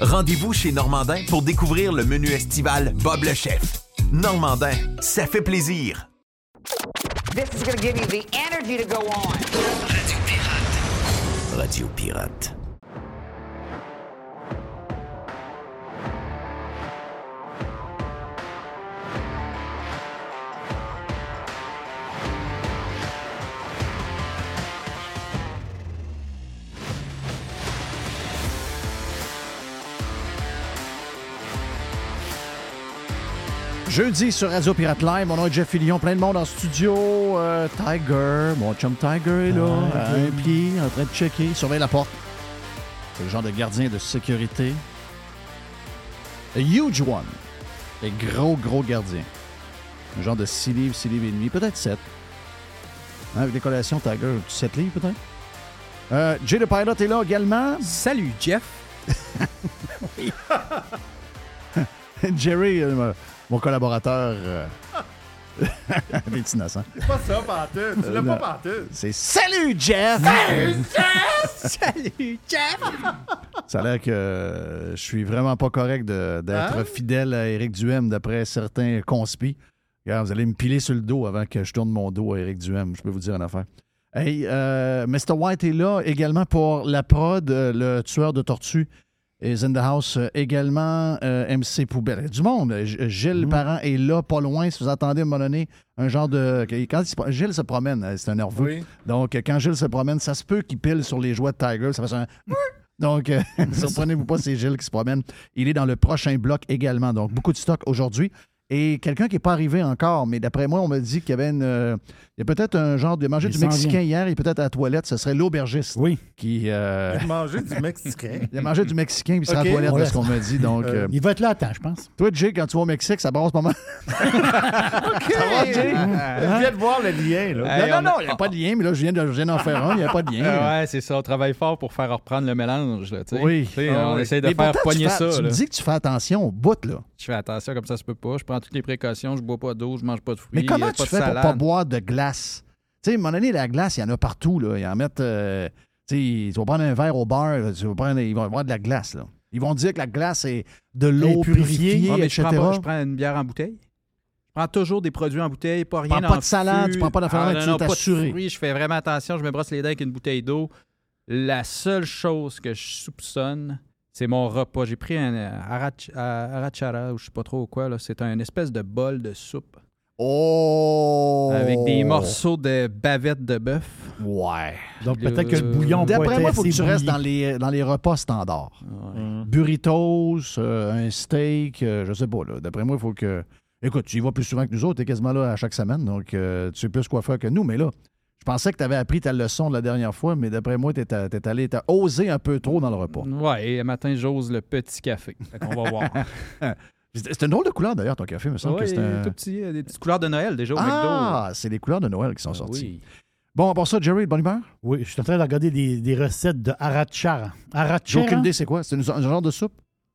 Rendez-vous chez Normandin pour découvrir le menu estival Bob le chef. Normandin, ça fait plaisir. This is give you the energy to go on. Radio Pirate. Radio Pirate. Jeudi sur Radio Pirate Live, mon nom est Jeff Fillion, plein de monde en studio. Euh, Tiger, mon chum Tiger est là, à un pied, en train de checker, surveille la porte. C'est le genre de gardien de sécurité. A huge one. Un gros, gros gardien. Un genre de 6 livres, 6 livres et demi, peut-être 7. Hein, avec des collations, Tiger, 7 livres peut-être. Euh, Jay the Pilot est là également. Salut, Jeff. Jerry, euh, mon collaborateur. Euh... C'est pas ça, Pantoute. Tu l'as Euh, pas. Pantoute. C'est Salut Jeff! Salut, Jeff! Salut, Jeff! Ça a l'air que euh, je suis vraiment pas correct d'être Hein? fidèle à Éric Duhem d'après certains conspis. Regarde, vous allez me piler sur le dos avant que je tourne mon dos à Éric Duhem. Je peux vous dire une affaire. Hey, euh, Mr. White est là également pour la prod, le tueur de tortues is in the house. euh, également, euh, MC Poubelle. Du monde. Mm. Gilles Parent est là, pas loin. Si vous attendez à un moment donné, un genre de. Quand il Gilles se promène, euh, c'est un nerveux. Oui. Donc, euh, quand Gilles se promène, ça se peut qu'il pile sur les jouets de Tiger. Ça fait un. Donc, euh, surprenez-vous pas, c'est Gilles qui se promène. Il est dans le prochain bloc également. Donc, beaucoup de stock aujourd'hui. Et quelqu'un qui n'est pas arrivé encore, mais d'après moi, on me dit qu'il y avait une. euh, il y a peut-être un genre de manger Il du Mexicain vient. hier et peut-être à la toilette, ce serait l'aubergiste. Oui. Qui. euh, Manger du Mexicain. il a mangé du Mexicain puis il sera Ok. à la toilette, laisse. ce qu'on m'a dit. Donc, Euh, euh, Il va être là à temps, je pense. toi, Jay, quand tu vas au Mexique, ça brasse pas mal. Ça va, Jay? Je viens de voir le lien, là. Hey, non, on non, a- non, il n'y a pas de lien, mais là, je viens de- je viens d'en faire un, il n'y a pas de lien. Ah ouais, c'est ça. On travaille fort pour faire reprendre le mélange. Là. Oui. Ah on oui. essaie de Mais faire pourtant, tu poigner fais- ça. Tu me dis que tu fais attention au bout, là. Je fais attention, comme ça, ça peut pas. Je prends toutes les précautions. Je bois pas d'eau, je mange pas de fruits. Mais comment tu pas de fais pour pas boire de glace? Tu sais, à un moment donné, la glace, il y en a partout. Là. Ils en mettent. euh, tu sais, vas prendre un verre au bar, tu vas prendre, ils vont avoir de la glace. Là. Ils vont dire que la glace est de l'eau purifiée. purifiée, Ouais, mais je etc. prends, pas- je prends une bière en bouteille. Je prends toujours des produits en bouteille, pas rien prends pas de salade, tu prends pas d'affaires, Ah, tu non, non, pas de t'assurer. fruits, Je fais vraiment attention. Je me brosse les dents avec une bouteille d'eau. La seule chose que je soupçonne, c'est mon repas. J'ai pris un euh, arach- euh, arachara ou je sais pas trop quoi. là. C'est un espèce de bol de soupe Oh! avec Des morceaux de bavette de bœuf. Ouais. Donc Le- peut-être que le bouillon D'après moi, il faut que tu restes dans les, dans les repas standards. Ouais. Burritos, euh, un steak, euh, je sais pas. là. D'après moi, il faut que. Écoute, tu y vas plus souvent que nous autres, tu es quasiment là à chaque semaine, donc euh, tu sais plus quoi faire que nous. Mais là, je pensais que tu avais appris ta leçon de la dernière fois, mais d'après moi, tu es, allé, tu osé un peu trop dans le repas. Ouais, et le matin, j'ose le petit café. Fait qu'on va voir. C'est une drôle de couleur d'ailleurs, ton café, me semble Ouais, que c'est un. tout petit, euh, des petites couleurs de Noël déjà au McDo. Ah, c'est les couleurs de Noël qui sont Ah sorties. oui. Bon, pour ça, Jerry, bonne humeur? Oui, je suis en train de regarder des, des recettes de arachara. J'ai aucune idée, c'est quoi? C'est un genre de soupe?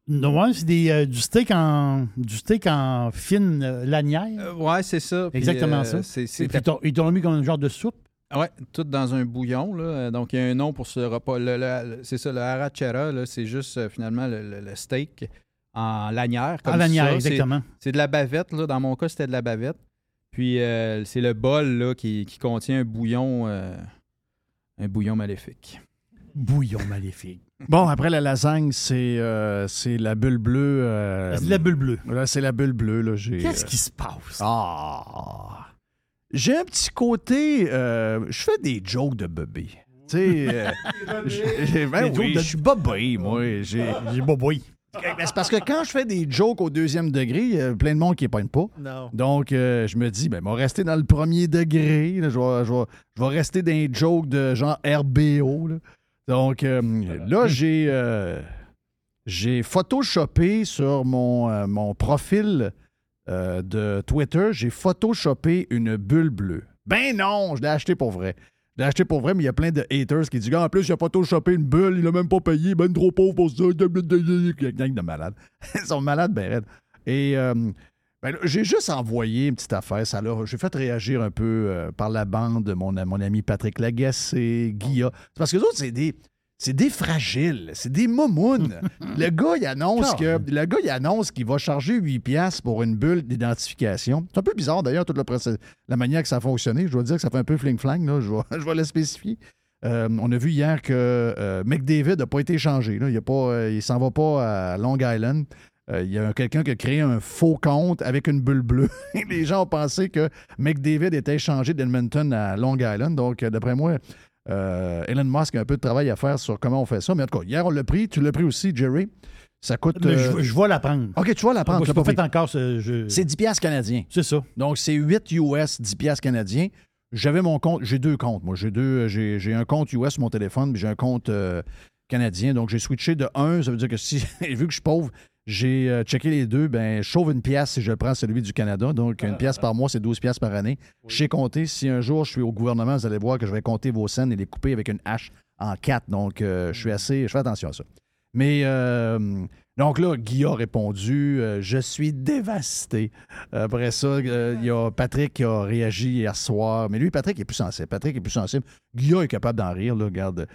Non, ouais, c'est des, euh, du, steak en, du steak en fine euh, lanière. Euh, ouais, c'est ça. Puis, Exactement euh, ça. Puis, ils t'ont- ils t'ont mis comme un genre de soupe. Ouais, tout dans un bouillon. Là. Donc, il y a un nom pour ce repas. Le- le- le- c'est ça, le arachera, là, c'est juste euh, finalement le, le- le steak en lanière. Comme en lanière, ça. exactement. C'est, de la bavette. Là. Dans mon cas, c'était de la bavette. Puis, euh, c'est le bol là, qui, qui contient un bouillon, euh, un bouillon maléfique. Bouillon maléfique. Bon, après la lasagne, c'est euh, c'est la bulle bleue. euh, C'est de la bulle bleue. Là, c'est la bulle bleue. Qu'est-ce euh, qui se passe? Ah! J'ai un petit côté. euh, je fais des jokes de bébé. Tu sais. euh, j'ai- ben oui, de- je suis bobé, moi. J'ai- J'ai boboy. Ben, c'est parce que quand je fais des jokes au deuxième degré, il y a plein de monde qui ne pogne pas. Non. Donc, euh, je me dis, ben, on va rester dans le premier degré. là. Je, vais, je vais- je vais rester dans les jokes de genre RBO. là. Donc, euh, là, j'ai j'ai photoshopé sur mon, mon profil euh, de Twitter, j'ai photoshopé une bulle bleue. Ben non, je l'ai acheté pour vrai. Je l'ai acheté pour vrai, mais il y a plein de haters qui disent, Ah, en plus, il a photoshopé une bulle, il l'a même pas payé, ben trop pauvre pour ça. A gang de malades. Ils sont malades, ben raides. Et euh, ben j'ai juste envoyé une petite affaire. Ça j'ai fait réagir un peu euh, par la bande de mon, mon ami Patrick Lagacé, Guilla. C'est parce que les autres, c'est des. C'est des fragiles, c'est des momounes. le gars, il annonce que le gars, il annonce qu'il va charger 8 piastres pour une bulle d'identification. C'est un peu bizarre d'ailleurs toute la manière que ça a fonctionné. Je dois dire que ça fait un peu fling-flang, là. Je vais, je vais le spécifier. Euh, on a vu hier que euh, McDavid n'a pas été changé. là. Il ne s'en va pas à Long Island. Euh, il y a quelqu'un qui a créé un faux compte avec une bulle bleue. Les gens ont pensé que McDavid était échangé d'Edmonton à Long Island. Donc, euh, d'après moi, euh, Elon Musk a un peu de travail à faire sur comment on fait ça. Mais en tout cas, hier, on l'a pris. Tu l'as pris aussi, Jerry. Ça coûte. Euh, je, je vais la prendre. OK, tu vas la prendre. Je l'as pas pas fait encore ce jeu. C'est 10 piastres canadiens. C'est ça. Donc, c'est 8 US, 10 piastres canadiens. J'avais mon compte, j'ai deux comptes. Moi, j'ai deux, j'ai, j'ai un compte US sur mon téléphone, puis j'ai un compte euh, canadien. Donc, j'ai switché de un. Ça veut dire que si, vu que je suis pauvre, j'ai euh, checké les deux. Ben, je sauve une pièce si je prends celui du Canada. Donc, une pièce par mois, c'est 12 pièces par année. J'ai compté. Si un jour je suis au gouvernement, vous allez voir que je vais compter vos scènes et les couper avec une hache en quatre. Donc, euh, je suis assez, je fais attention à ça. Mais euh, donc là, Guy a répondu Je suis dévasté. Après ça, il y a Patrick qui a réagi hier soir. Mais lui, Patrick est plus sensible. Patrick est plus sensible. Guy est capable d'en rire, là, regarde.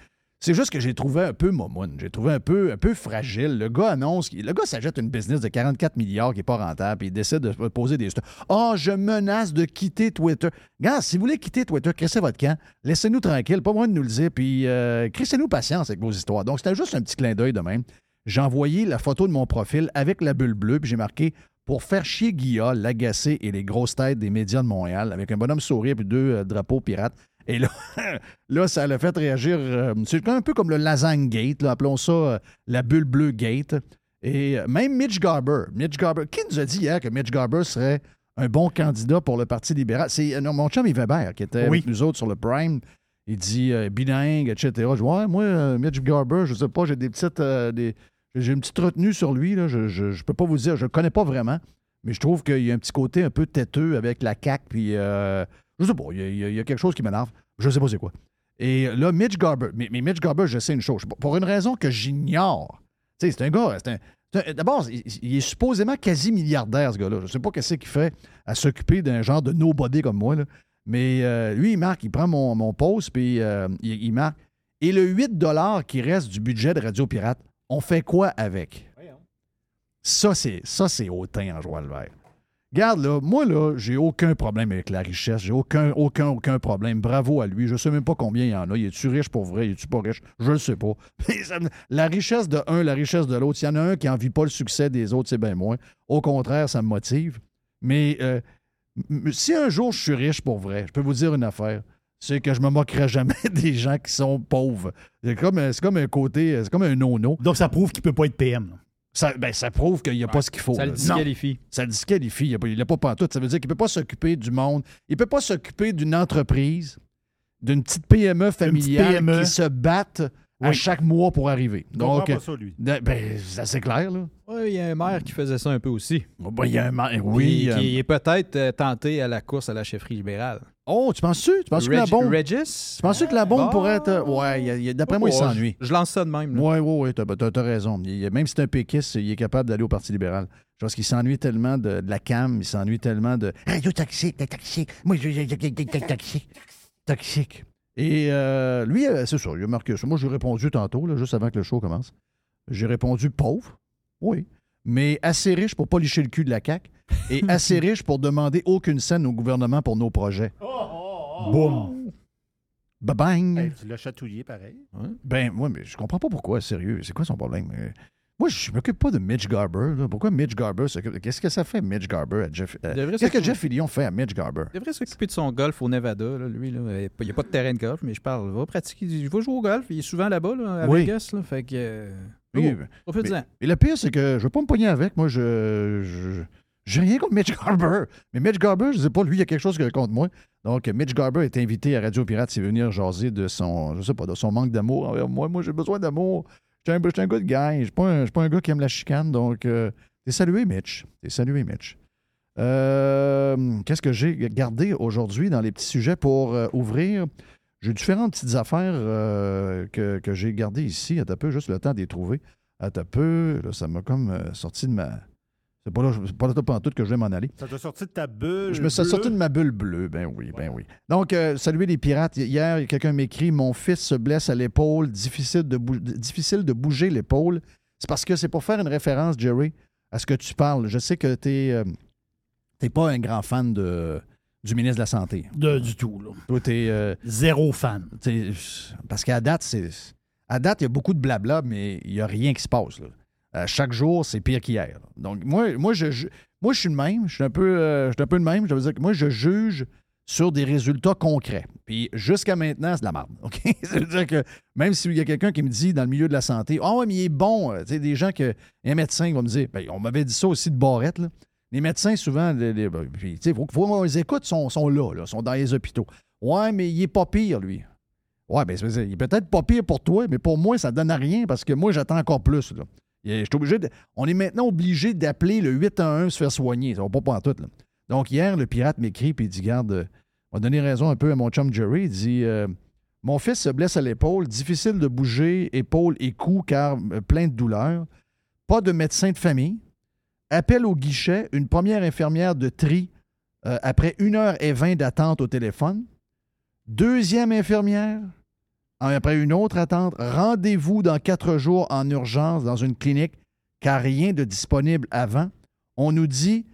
C'est juste que j'ai trouvé un peu momoun. J'ai trouvé un peu, un peu fragile. Le gars annonce. Le gars s'achète une business de 44 milliards qui n'est pas rentable, puis il décide de poser des. Ah, je menace de quitter Twitter. Gars, si vous voulez quitter Twitter, crissez votre camp. Laissez-nous tranquille. Pas besoin de nous le dire. Puis, euh, crissez-nous patience avec vos histoires. Donc, c'était juste un petit clin d'œil de même. J'ai envoyé la photo de mon profil avec la bulle bleue, puis j'ai marqué pour faire chier Guilla, l'agacé et les grosses têtes des médias de Montréal, avec un bonhomme sourire puis deux euh, drapeaux pirates. Et là, là, ça l'a fait réagir. euh, c'est un peu comme le lasagne gate, là, appelons ça euh, la bulle bleue gate. Et euh, même Mitch Garber. Mitch Garber. Qui nous a dit hier que Mitch Garber serait un bon candidat pour le Parti libéral? C'est mon chum Weber qui était Oui. avec nous autres sur le Prime. Il dit euh, bilingue, etc. Je dis, ouais, moi, Mitch Garber, je sais pas, j'ai des petites. des- j'ai une petite retenue sur lui. Là. Je, je, je peux pas vous dire, je le connais pas vraiment. Mais je trouve qu'il y a un petit côté un peu têteux avec la CAQ. Puis, euh, je sais pas, il y a- y, y quelque chose qui m'énerve. Je sais pas c'est quoi. Et là, Mitch Garber, mais, mais Mitch Garber, je sais une chose. Pour une raison que j'ignore. Tu sais, c'est un gars. c'est un- D'abord, il, est supposément quasi milliardaire, ce gars-là. Je sais pas qu'est-ce qu'il fait à s'occuper d'un genre de nobody comme moi. là. Mais euh, lui, il marque, il prend mon, mon post, puis euh, il, il marque. Et le 8 qui reste du budget de Radio Pirate, on fait quoi avec? Ça, c'est ça, c'est hautain en joie le vert. Regarde, là, moi, là, j'ai aucun problème avec la richesse. J'ai aucun, aucun, aucun problème. Bravo à lui. Je sais même pas combien il y en a. Il est-tu riche pour vrai? Il est-tu pas riche? Je le sais pas. La richesse de un, la richesse de l'autre, s'il y en a un qui n'envie pas le succès des autres, c'est bien moins. Au contraire, ça me motive. Mais euh, Si un jour je suis riche pour vrai, je peux vous dire une affaire. C'est que je me moquerai jamais des gens qui sont pauvres. C'est comme, un côté, c'est comme un nono. Donc, ça prouve qu'il peut pas être PM. Ça, ben, ça prouve qu'il n'y a pas ce qu'il faut. Ça le disqualifie. Ça le disqualifie. Il n'a pas pantoute. Ça veut dire qu'il ne peut pas s'occuper du monde. Il ne peut pas s'occuper d'une entreprise, d'une petite PME familiale PME. qui se batte à Oui. chaque mois pour arriver. Donc, pas ça, lui. ben, c'est clair, là. Oui, il y a un maire qui faisait ça un peu aussi. Ben, il y a un ma- Puis Oui. qui euh, est peut-être euh, tenté à la course à la chefferie libérale. Oh, tu penses-tu? Tu penses que la bombe. Regis? Tu penses que la bombe Bon. pourrait être. euh, Ouais, d'après moi, il Oh, s'ennuie. Je, je lance ça de même. Oui, oui, oui, t'as, raison. Il même si c'est un péquiste, il est capable d'aller au Parti libéral. Je pense qu'il s'ennuie tellement de, de la CAM, il s'ennuie tellement de radio toxique, toxique. Moi, je toxique. Toxique. Et euh, lui, euh, c'est ça, il a marqué ça. Moi, j'ai répondu tantôt, là, juste avant que le show commence. J'ai répondu pauvre, oui, mais assez riche pour pas licher le cul de la CAQ et assez riche pour demander aucune scène au gouvernement pour nos projets. Boum. Ba-bang! Hey, tu l'as chatouillé pareil? Ben, moi, mais je comprends pas pourquoi, sérieux. C'est quoi son problème? Moi, je m'occupe pas de Mitch Garber. là. Pourquoi Mitch Garber s'occupe- Qu'est-ce que ça fait, Mitch Garber, à Jeff... euh, Qu'est-ce que Jeff Fillion fait à Mitch Garber? Il devrait s'occuper de son golf au Nevada, là, lui. Là. Il n'y a pas de terrain de golf, mais je parle. Il va pratiquer. Il va jouer au golf. Il est souvent là-bas, là, à Oui. Vegas. Fait que. euh, Oui, oh, mais- profite-en. Et le pire, c'est que je veux pas me pogner avec. Moi, je... je- J'ai rien contre Mitch Garber. Mais Mitch Garber, je sais pas, lui, il y a quelque chose contre moi. Donc, Mitch Garber est invité à Radio Pirate veut venir jaser de son, je sais pas, de son manque d'amour envers moi. Moi, j'ai besoin d'amour. Je suis un, un de gang. Je je suis pas un gars qui aime la chicane. Donc, euh, t'es salué, Mitch. T'es salué, Mitch. Euh, Qu'est-ce que j'ai gardé aujourd'hui dans les petits sujets pour euh, ouvrir? J'ai différentes petites affaires que, j'ai gardées ici. À peu, juste le temps de les trouver. À peu, là, ça m'a comme sorti de ma. C'est pas là, pas là tout que je vais m'en aller. Ça t'a sorti de ta bulle. Je me suis sorti de ma bulle bleue. Ben oui, ben oui. Donc, euh, saluer les pirates. Hier, quelqu'un m'écrit Mon fils se blesse à l'épaule, difficile de, bou- difficile de bouger l'épaule. C'est parce que c'est pour faire une référence, Jerry, à ce que tu parles. Je sais que tu n'es pas un grand fan de, du ministre de la Santé. De- du tout. Là. Toi, t'es, euh, Zéro fan. t'es- Parce qu'à date, c'est. À date, il y a beaucoup de blabla, mais il n'y a rien qui se passe. là. Euh, chaque jour, c'est pire qu'hier. Donc, moi, moi, je, moi, je suis le même. Je suis un peu, euh, je suis un peu le même. Je veux dire que moi, je juge sur des résultats concrets. Puis jusqu'à maintenant, c'est de la merde. OK? Ça veut dire que même s'il y a quelqu'un qui me dit dans le milieu de la santé, Ah ouais, mais il est bon. euh, Tu sais, des gens que. Un médecin va me dire, ben, on m'avait dit ça aussi de Barrette. Les médecins, souvent, les, ben, puis, faut, faut qu'on les écoute, sont, sont là, là, sont dans les hôpitaux. Ouais, mais il est pas pire, lui. Ouais, ben, dire, il est peut-être pas pire pour toi, mais pour moi, ça donne à rien parce que moi, j'attends encore plus. On est maintenant obligé d'appeler le 811 se faire soigner. Ça va pas pour tout. Donc, hier, le pirate m'écrit et dit Garde, euh, on va donner raison un peu à mon chum Jerry. Il dit euh, Mon fils se blesse à l'épaule, difficile de bouger épaule et cou car euh, plein de douleurs. Pas de médecin de famille. Appel au guichet, une première infirmière de tri euh, après 1h20 d'attente au téléphone. Deuxième infirmière, après une autre attente, rendez-vous dans quatre jours en urgence dans une clinique, car rien de disponible avant. On nous dit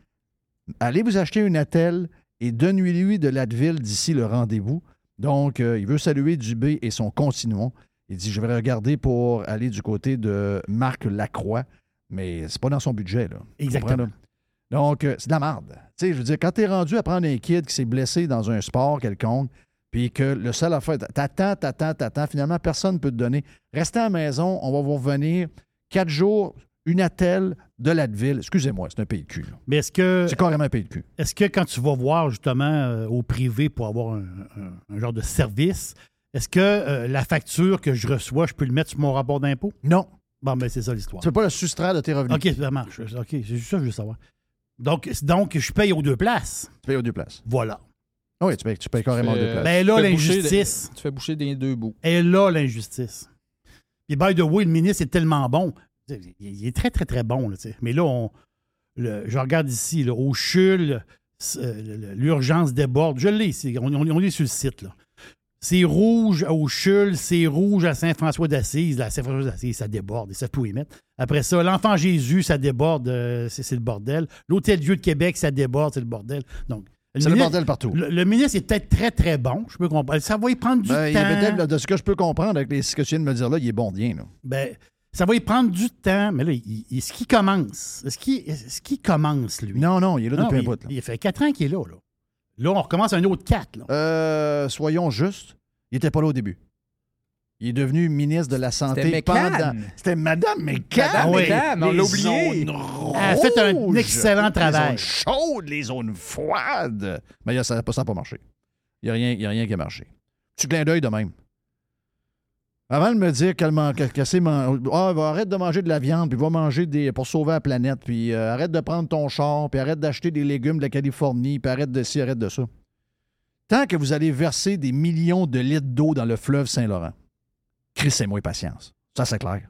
allez vous acheter une attelle et donnez-lui de l'Advil d'ici le rendez-vous. Donc, euh, il veut saluer Dubé et son continuum. Il dit Je vais regarder pour aller du côté de Marc Lacroix, mais c'est pas dans son budget. Là. Exactement. Donc, euh, c'est de la merde. Tu sais, je veux dire, quand tu es rendu à prendre un kid qui s'est blessé dans un sport quelconque, puis que le seul affaire, t'attends, t'attends, t'attends, finalement, personne ne peut te donner. Restez à la maison, on va vous revenir quatre jours, une attelle de l'Advil. Excusez-moi, c'est un pays de cul. là. Mais est-ce que, C'est carrément un pays de cul. est-ce que quand tu vas voir justement euh, au privé pour avoir un, un- un genre de service, est-ce que euh, la facture que je reçois, je peux le mettre sur mon rapport d'impôt? Non, Bon, ben c'est ça l'histoire. peux pas le soustraire de tes revenus. OK, ça marche. OK, c'est juste ça que je veux savoir. Donc, donc, je paye aux deux places. Tu payes aux deux places. Voilà. Ah oui, tu payes, tu payes carrément aux deux places. Ben là, fais l'injustice. Tu fais boucher des deux bouts. est là l'injustice. Puis, by the way, le ministre est tellement bon. Il est très, très, très bon. là. Mais là, on, le- je regarde ici, là, au CHUL, euh, l'urgence déborde. Je l'ai ici. On, on- on est sur le site. Là. C'est rouge au CHUL, c'est rouge à Saint-François d'Assise. Là, à Saint-François d'Assise, ça déborde. Ils savent tout y mettre. Après ça, l'Enfant Jésus, ça déborde. euh, c'est, c'est le bordel. L'Hôtel-Dieu de Québec, ça déborde. C'est le bordel. Donc, c'est le ministre- bordel partout. Le, le ministre est peut-être très, très bon. Je peux comprendre. Ça va y prendre du Ben, temps. là, de ce que je peux comprendre avec les, ce que tu viens de me dire là, il est bon bien. Là. Ben, ça va y prendre du temps, mais là, il- est-ce qu'il commence? Est-ce qu'il commence, lui? Non, non, il est là Non, depuis un il, bout. là. il fait quatre ans qu'il est là, là. Là, on recommence un autre 4. Là. Euh, soyons justes, il n'était pas là au début. Il est devenu ministre de la Santé C'était pendant. C'était Madame McCann. Madame Oui. McCann, on l'a oublié. Elle a fait un excellent travail. Les zones chaudes, les zones froides. Mais ça n'a pas, ça pas marché. Il n'y a, rien- il y a rien qui a marché. Tu clin d'œil de même. Avant de me dire qu'elle que- man- Ah, arrête de manger de la viande, puis va manger des pour sauver la planète, puis euh, arrête de prendre ton char, puis arrête d'acheter des légumes de la Californie, puis arrête de ci, arrête de ça. Tant que vous allez verser des millions de litres d'eau dans le fleuve Saint-Laurent, crissez-moi patience. Ça, c'est clair.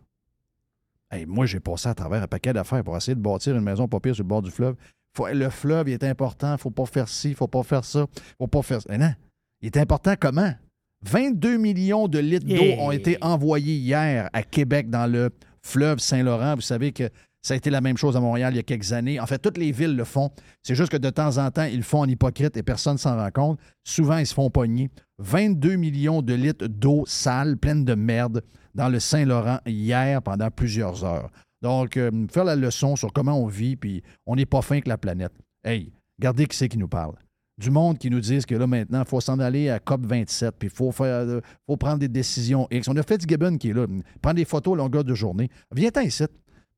Hey, moi, j'ai passé à travers un paquet d'affaires pour essayer de bâtir une maison pas pire sur le bord du fleuve. Faut- le fleuve, il est important. faut pas faire ci, faut pas faire ça, faut pas faire ça. Non, il est important comment? 22 millions de litres d'eau ont été envoyés hier à Québec dans le fleuve Saint-Laurent. Vous savez que ça a été la même chose à Montréal il y a quelques années. En fait, toutes les villes le font. C'est juste que de temps en temps, ils le font en hypocrite et personne s'en rend compte. Souvent, ils se font pogner. 22 millions de litres d'eau sale, pleine de merde, dans le Saint-Laurent hier pendant plusieurs heures. Donc, euh, faire la leçon sur comment on vit, puis on n'est pas fin que la planète. Hey, regardez qui c'est qui nous parle. Du monde qui nous disent que là, maintenant, il faut s'en aller à COP27, puis il faut, faire, euh, faut prendre des décisions X. On a Fitzgibbon qui est là, prend des photos à longueur de journée. Viens-t'en ici,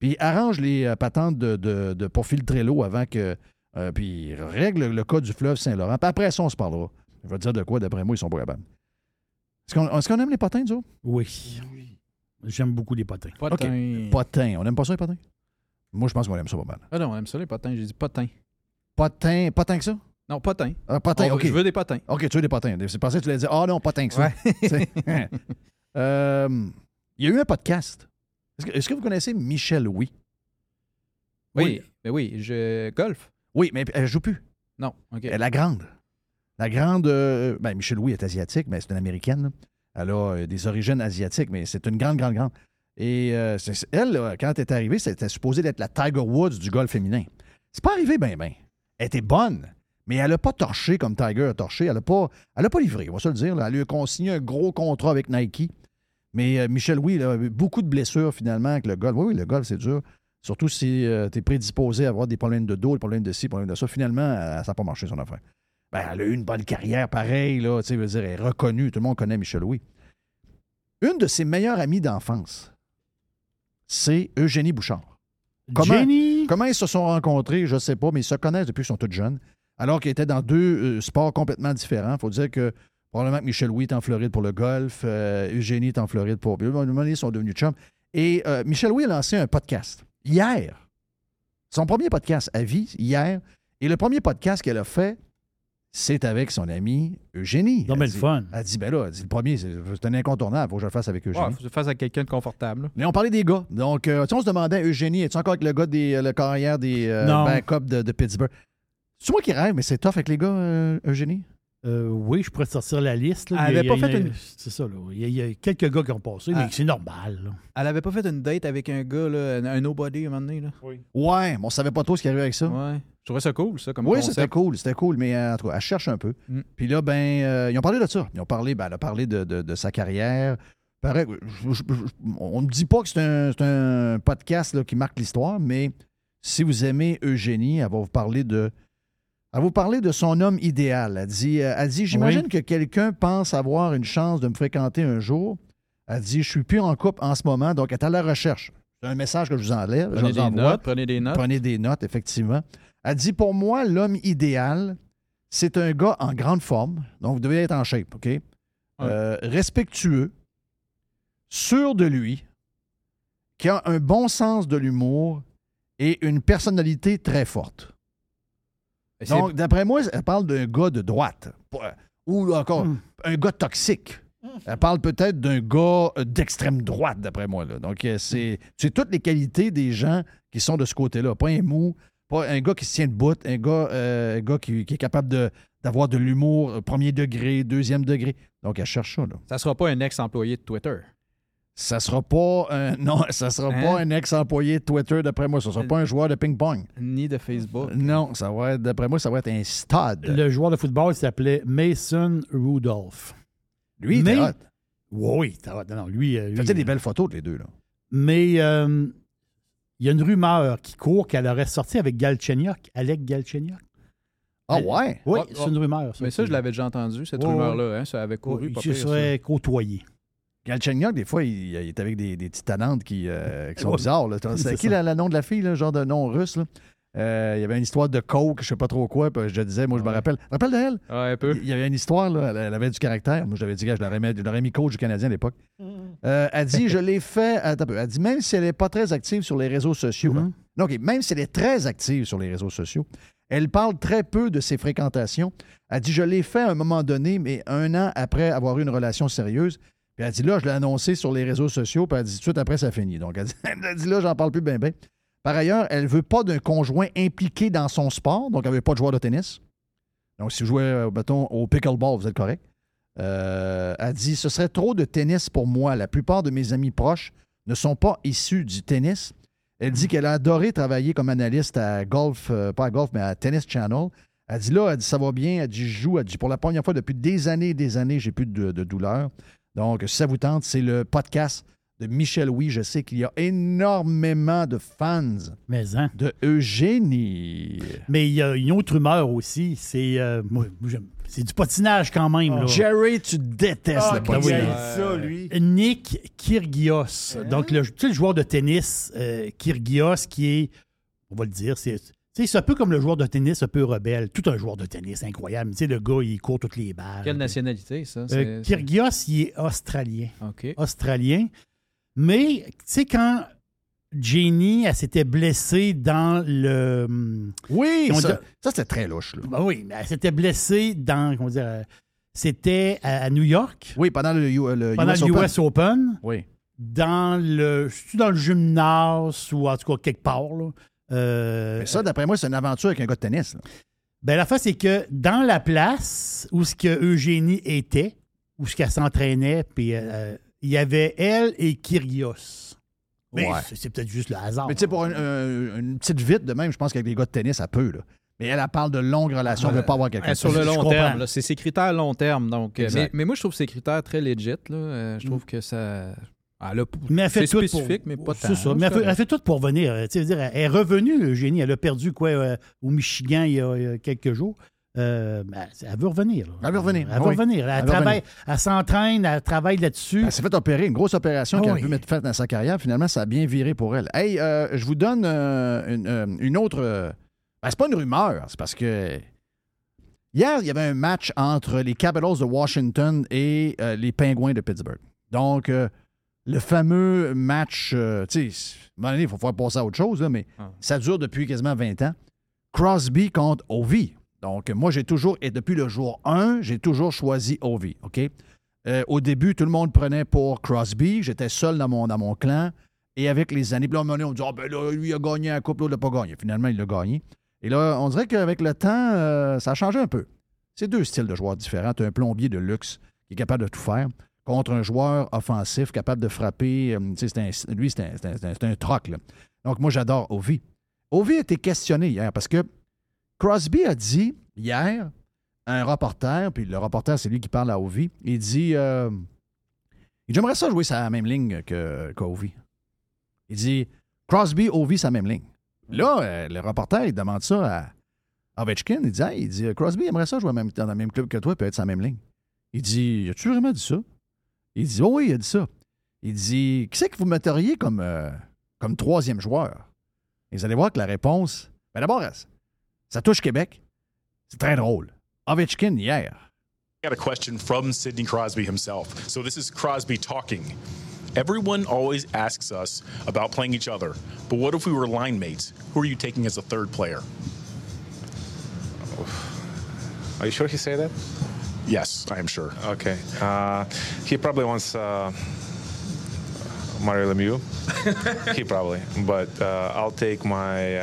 puis arrange les euh, patentes de, de- de- pour filtrer l'eau avant que. euh, puis règle le cas du fleuve Saint-Laurent. Puis après ça, on se parlera. Je vais te dire de quoi, d'après moi, ils sont pas capables. Est-ce qu'on est-ce qu'on aime les potins, nous autres? Oui. J'aime beaucoup les potins. Potin. Potins. On aime pas ça, les potins? Moi, je pense qu'on aime ça pas mal. Ah non, on aime ça, les potins. J'ai dit potin. Potins, potins que ça? Non, potin. Ah, potins, OK. Je veux des potins. OK, tu veux des potins. C'est passé que tu l'as dit. Ah non, potins que ça. Ouais. Euh, Il y a eu un podcast. Est-ce que, vous connaissez Michel Oui? Oui, mais oui, je golf. Oui, mais elle joue plus. Non, OK. Elle, La grande. La grande. euh, ben, Michel Oui est asiatique, mais c'est une américaine. là. Elle a euh, des origines asiatiques, mais c'est une grande, grande, grande. Et euh, elle, là, quand elle est arrivée, c'était supposé d'être la Tiger Woods du golf féminin. C'est pas arrivé bien, bien. Elle était bonne, mais elle n'a pas torché comme Tiger a torché. Elle n'a pas, elle a pas livré, on va se le dire. là. Elle a eu consigné un gros contrat avec Nike. Mais euh, Michel, oui, il a eu beaucoup de blessures finalement avec le golf. Oui, oui, le golf, c'est dur. Surtout si tu es prédisposé à avoir des problèmes de dos, des problèmes de ci, des problèmes de ça. Finalement, euh, ça n'a pas marché son affaire. Ben, elle a eu une bonne carrière pareille, là. Tu veut dire, elle est reconnue. Tout le monde connaît Michel Louis. Une de ses meilleures amies d'enfance, c'est Eugénie Bouchard. Comment- Jenny! Comment ils se sont rencontrés, je ne sais pas, mais ils se connaissent depuis qu'ils sont tous jeunes, alors qu'ils étaient dans deux euh, sports complètement différents. Il faut dire que probablement que Michel Louis est en Floride pour le golf, euh, Eugénie est en Floride pour. Ils sont devenus chums. Et euh, Michel Louis a lancé un podcast hier. Son premier podcast à vie, hier. Et le premier podcast qu'elle a fait, c'est avec son amie Eugénie. Non, mais Elle le dit- fun. Elle dit, ben là, elle dit, le premier, c'est un incontournable, il faut que je le fasse avec Eugénie. Ouais, faut que tu fasses avec quelqu'un de confortable. là. Mais on parlait des gars. Donc, euh, tu sais, on se demandait, Eugénie, es-tu encore avec le gars des euh, le carrière des euh, de, de Pittsburgh? C'est moi qui rêve, mais c'est tough avec les gars, euh, Eugénie? Euh, oui, je pourrais te sortir la liste. là. Elle Il avait pas il fait une- C'est ça, là. Il y, a, il y a quelques gars qui ont passé, Ah. mais c'est normal. là. Elle avait pas fait une date avec un gars, là, un un nobody, à un moment donné. Là? Ouais, mais on savait pas trop ce qui arrivait avec ça. Ouais. Je trouvais ça cool, ça, comme Oui, c'était cool, c'était cool, mais euh, en tout cas, elle cherche un peu. Mm. Puis là, ben, euh, ils ont parlé de ça. Ils ont parlé, ben, elle a parlé de, de- de sa carrière. Pareil, je- je- je- on ne dit pas que c'est un, podcast là, qui marque l'histoire, mais si vous aimez Eugénie, elle va vous parler de. Elle va vous parler de son homme idéal. Elle dit, euh, elle dit J'imagine Oui. que quelqu'un pense avoir une chance de me fréquenter un jour. Elle dit Je suis plus en couple en ce moment, donc elle est à la recherche. C'est un message que je vous enlève. je Prenez vous des envoie. notes, prenez des notes. Prenez des notes, effectivement. Elle dit Pour moi, l'homme idéal, c'est un gars en grande forme. Donc, vous devez être en shape, OK? Euh, respectueux, sûr de lui, qui a un bon sens de l'humour et une personnalité très forte. Donc, d'après moi, elle parle d'un gars de droite. Pas- Ou encore, un gars toxique. Elle parle peut-être d'un gars euh, d'extrême droite, d'après moi. Là. Donc, euh, c'est c'est toutes les qualités des gens qui sont de ce côté-là. Pas un mou, pas un gars qui se tient debout, un gars, euh, un gars qui, qui est capable de- d'avoir de, l'humour euh, premier degré, deuxième degré. Donc, elle cherche ça. Là. Ça sera pas un ex-employé de Twitter. Ça sera pas un, non, ça sera Hein? pas un ex-employé de Twitter, d'après moi. Ça sera pas un joueur de ping-pong. Ni de Facebook. Non, ça va être, d'après moi, ça va être un stade. Le joueur de football s'appelait Mason Rudolph. Lui, il était Mais- hot. Oui. Non, non, lui, euh, lui, faisait des belles photos, les deux. Là. Mais euh, il y a une rumeur qui court qu'elle aurait sorti avec Galchenyuk, Alec Galchenyuk. Ah ouais? Oui, Ah, c'est une rumeur. Mais ça, je l'avais déjà entendu, cette rumeur-là. Hein, ça avait couru. Il pas se pire, ça. serait côtoyé. Galchenyuk, des fois, il, il est avec des, des petites tanantes qui, euh, qui sont Ouais. bizarres. C'est qui le nom de la fille, là, genre de nom russe? là? Euh, il y avait une histoire de coke, je sais pas trop quoi. puis je disais, moi, je me Ouais. rappelle. Tu te rappelles de elle? Ouais, un peu. Il y avait une histoire, là, elle, avait du caractère. Moi, je l'avais dit, je l'aurais mis, je l'aurais mis coach du Canadien à l'époque. Euh, elle dit, je l'ai fait. attends un peu. Elle dit, même si elle n'est pas très active sur les réseaux sociaux, OK, même si elle est très active sur les réseaux sociaux, elle parle très peu de ses fréquentations. Elle dit, je l'ai fait à un moment donné, mais un an après avoir eu une relation sérieuse. Puis elle dit, là, je l'ai annoncé sur les réseaux sociaux, puis elle dit, tout de suite après, ça finit. Donc, elle dit, elle dit, là, j'en parle plus bien, bien. Par ailleurs, elle veut pas d'un conjoint impliqué dans son sport, donc elle veut pas de joueur de tennis. Donc, si vous jouez, euh, mettons, au pickleball, vous êtes correct. Euh, elle dit Ce serait trop de tennis pour moi. La plupart de mes amis proches ne sont pas issus du tennis. Elle dit qu'elle a adoré travailler comme analyste à golf, euh, pas à golf, mais à Tennis Channel. Elle dit là, elle dit ça va bien. Elle dit je joue. Elle dit pour la première fois depuis des années et des années, j'ai plus de, de douleur. Donc, si ça vous tente, c'est le podcast de Michel Oui. Je sais qu'il y a énormément de fans Mais, hein? de Eugénie. Mais il y a une autre rumeur aussi. C'est euh, c'est du patinage quand même. là. Jerry, tu détestes Ah, le aime Ouais, ça, lui. Nick Kyrgios. Donc, le, tu sais, le joueur de tennis, euh, Kyrgios, qui est, on va le dire, c'est. C'est un peu comme le joueur de tennis un peu rebelle. Tout un joueur de tennis incroyable. Tu sais, le gars, il court toutes les balles. Quelle nationalité, ça? Euh, Kyrgios, il est australien. OK. Australien. Mais, tu sais, quand Jenny, elle s'était blessée dans le. hum, Oui, ça, dit- ça, c'était très louche. là. Ben oui, mais elle s'était blessée dans. Comment dire euh, C'était à, à New York, Oui, pendant le, U- le pendant US le Open. US Open. Oui. dans le. Dans le gymnase ou en tout cas quelque part, là? Euh, Mais ça, d'après moi, c'est une aventure avec un gars de tennis. là. ben, la fois, c'est que dans la place où ce que Eugénie était, où ce qu'elle s'entraînait, puis euh, il y avait elle et Kyrgios. Mais Ouais. c'est- peut-être juste le hasard. Mais tu sais, pour un- un- une petite vite de même, je pense qu'avec les gars de tennis, ça peut. Là. Mais elle, elle parle de longues relations. Elle ne veut pas avoir quelqu'un de sur le long terme, là, c'est ses critères long terme. Donc, euh, mais, moi, je trouve ces critères très legit. Là. Je Mm. trouve que ça. Elle a- Mais elle fait tout spécifique, pour... mais pas C'est tant. ça. Mais elle fait, elle fait tout pour venir. euh, dire, elle est revenue, Eugénie. Elle a perdu quoi euh, au Michigan il y a, il y a quelques jours. Euh, ben, elle veut revenir. là. Elle veut revenir. Elle Ah veut oui. revenir. Elle, Elle veut travaille, elle s'entraîne, elle travaille là-dessus. Elle s'est fait opérer, une grosse opération Ah qu'elle a pu mettre faite dans sa carrière. Finalement, ça a bien viré pour elle. Hey, euh, je vous donne euh, une, euh, une autre. ben, c'est pas une rumeur, c'est parce que. Hier, il y avait un match entre les Capitals de Washington et euh, les Penguins de Pittsburgh. Donc, euh, le fameux match, euh, tu sais, à un moment donné, il faut faire passer à autre chose, là, mais Ah. ça dure depuis quasiment 20 ans. Crosby contre Ovi. Donc, moi, j'ai toujours, et depuis le jour 1, j'ai toujours choisi Ovi, OK? Euh, au début, tout le monde prenait pour Crosby. J'étais seul dans mon, dans mon clan. Et avec les années, puis là, à un moment donné, on me dit Ah, ben là, lui, il a gagné la coupe, l'autre n'a pas gagné. Finalement, il l'a gagné. Et là, on dirait qu'avec le temps, euh, ça a changé un peu. C'est deux styles de joueurs différents. Tu as un plombier de luxe qui est capable de tout faire contre un joueur offensif capable de frapper. euh, un- lui, c'est un, un- un- troc. là. Donc, moi, j'adore Ovi. Ovi a été questionné hier parce que Crosby a dit hier à un reporter, puis le reporter, c'est lui qui parle à Ovi, il dit euh, J'aimerais ça jouer la même ligne que qu'Ovi. Il dit Crosby, Ovi, la même ligne. Là, euh, le reporter, il demande ça à Ovechkin. Il dit, Hey, il dit Crosby aimerait ça jouer dans le même club que toi, puis être la même ligne. Il dit As-tu vraiment dit ça? Il dit Oh oui, il a dit ça. Il dit Qui c'est que vous metteriez comme, euh, comme troisième joueur Et vous allez voir que la réponse, ben d'abord, ça touche Québec. C'est très drôle. Ovechkin, hier, I got a question from Sidney Crosby himself. So this is Crosby talking. Everyone always asks us about playing each other, but what if we were line mates? Who are you taking as a third player? Are you sure he said that? Yes, I am sure. Okay. Uh, he probably wants uh, Mario Lemieux. he probably. But uh, I'll take my.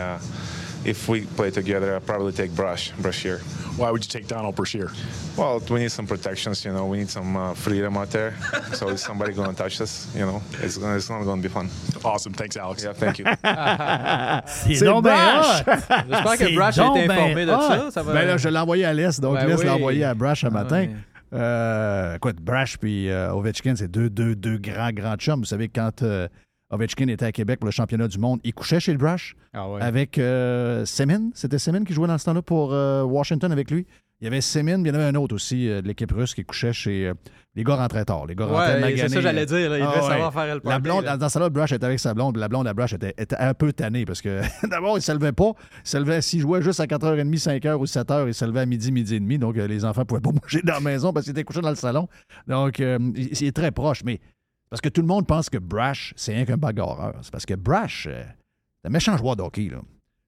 If we play together, I'll probably take Brush. Brush here. Why would you take Donald Brashear? Well, we need some protections. You know, we need some uh, freedom out there. so if somebody gonna touch us, you know, it's gonna, it's not gonna be fun. Awesome. Thanks, Alex. Yeah, thank you. C'est C'est donc ben Brash! hot! J'espère que C'est Brash a été ben informé de hot. ça. ça va... Ben là, je l'ai envoyé à l'Est, donc Ben l'Est l'a oui. envoyé à Brash ce Ah matin. ouais. Euh, écoute, Brash puis euh, Ovechkin, c'est deux, deux, deux grands, grands chums. Vous savez, quand euh, Ovechkin était à Québec pour le championnat du monde. Il couchait chez le Brush Ah ouais. avec euh, Semin. C'était Semin qui jouait dans ce temps-là pour euh, Washington avec lui. Il y avait Semin, puis il y en avait un autre aussi euh, de l'équipe russe qui couchait chez. euh, les gars rentraient tard. Les gars rentraient Ouais, c'est ça, j'allais dire. là, il Ah devait ouais. savoir faire le La party, blonde, là. dans ce là Brush était avec sa blonde. La blonde à Brush était, était un peu tannée parce que d'abord, il ne se levait pas. Il se levait, s'il jouait juste à 4h30, 5h ou 7h, il se levait à midi, midi et demi. Donc, les enfants ne pouvaient pas bouger dans la maison parce qu'il était couché dans le salon. Donc, euh, il, il est très proche. Mais parce que tout le monde pense que Brash, c'est rien qu'un bagarreur. C'est parce que Brash, euh, c'est un méchant joueur de hockey. là.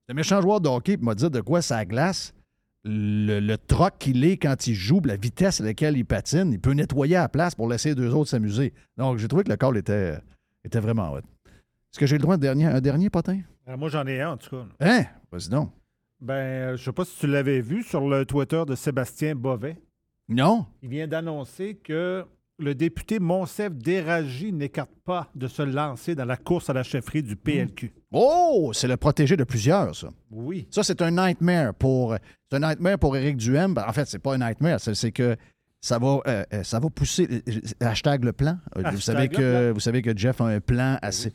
C'est un méchant joueur de hockey, puis m'a dit de quoi ça glace. Le, le troc qu'il est quand il joue, la vitesse à laquelle il patine, il peut nettoyer à la place pour laisser les deux autres s'amuser. Donc, j'ai trouvé que le call était, était vraiment hot. Est-ce que j'ai le droit d'un dernier, un dernier potin? Euh, moi, j'en ai un, en tout cas. Hein? Vas-y donc. Ben, euh, je sais pas si tu l'avais vu sur le Twitter de Sébastien Bovet. Non? Il vient d'annoncer que le député Monsef Déragi n'écarte pas de se lancer dans la course à la chefferie du PLQ. Oh! C'est le protégé de plusieurs, ça. Oui. Ça, c'est un nightmare pour. C'est un nightmare pour Éric Duhem. Ben, en fait, c'est pas un nightmare, c'est que ça va, euh, euh, ça va pousser. euh, Hashtag le plan. Vous, savez que, plan. vous savez que Jeff a un plan assez.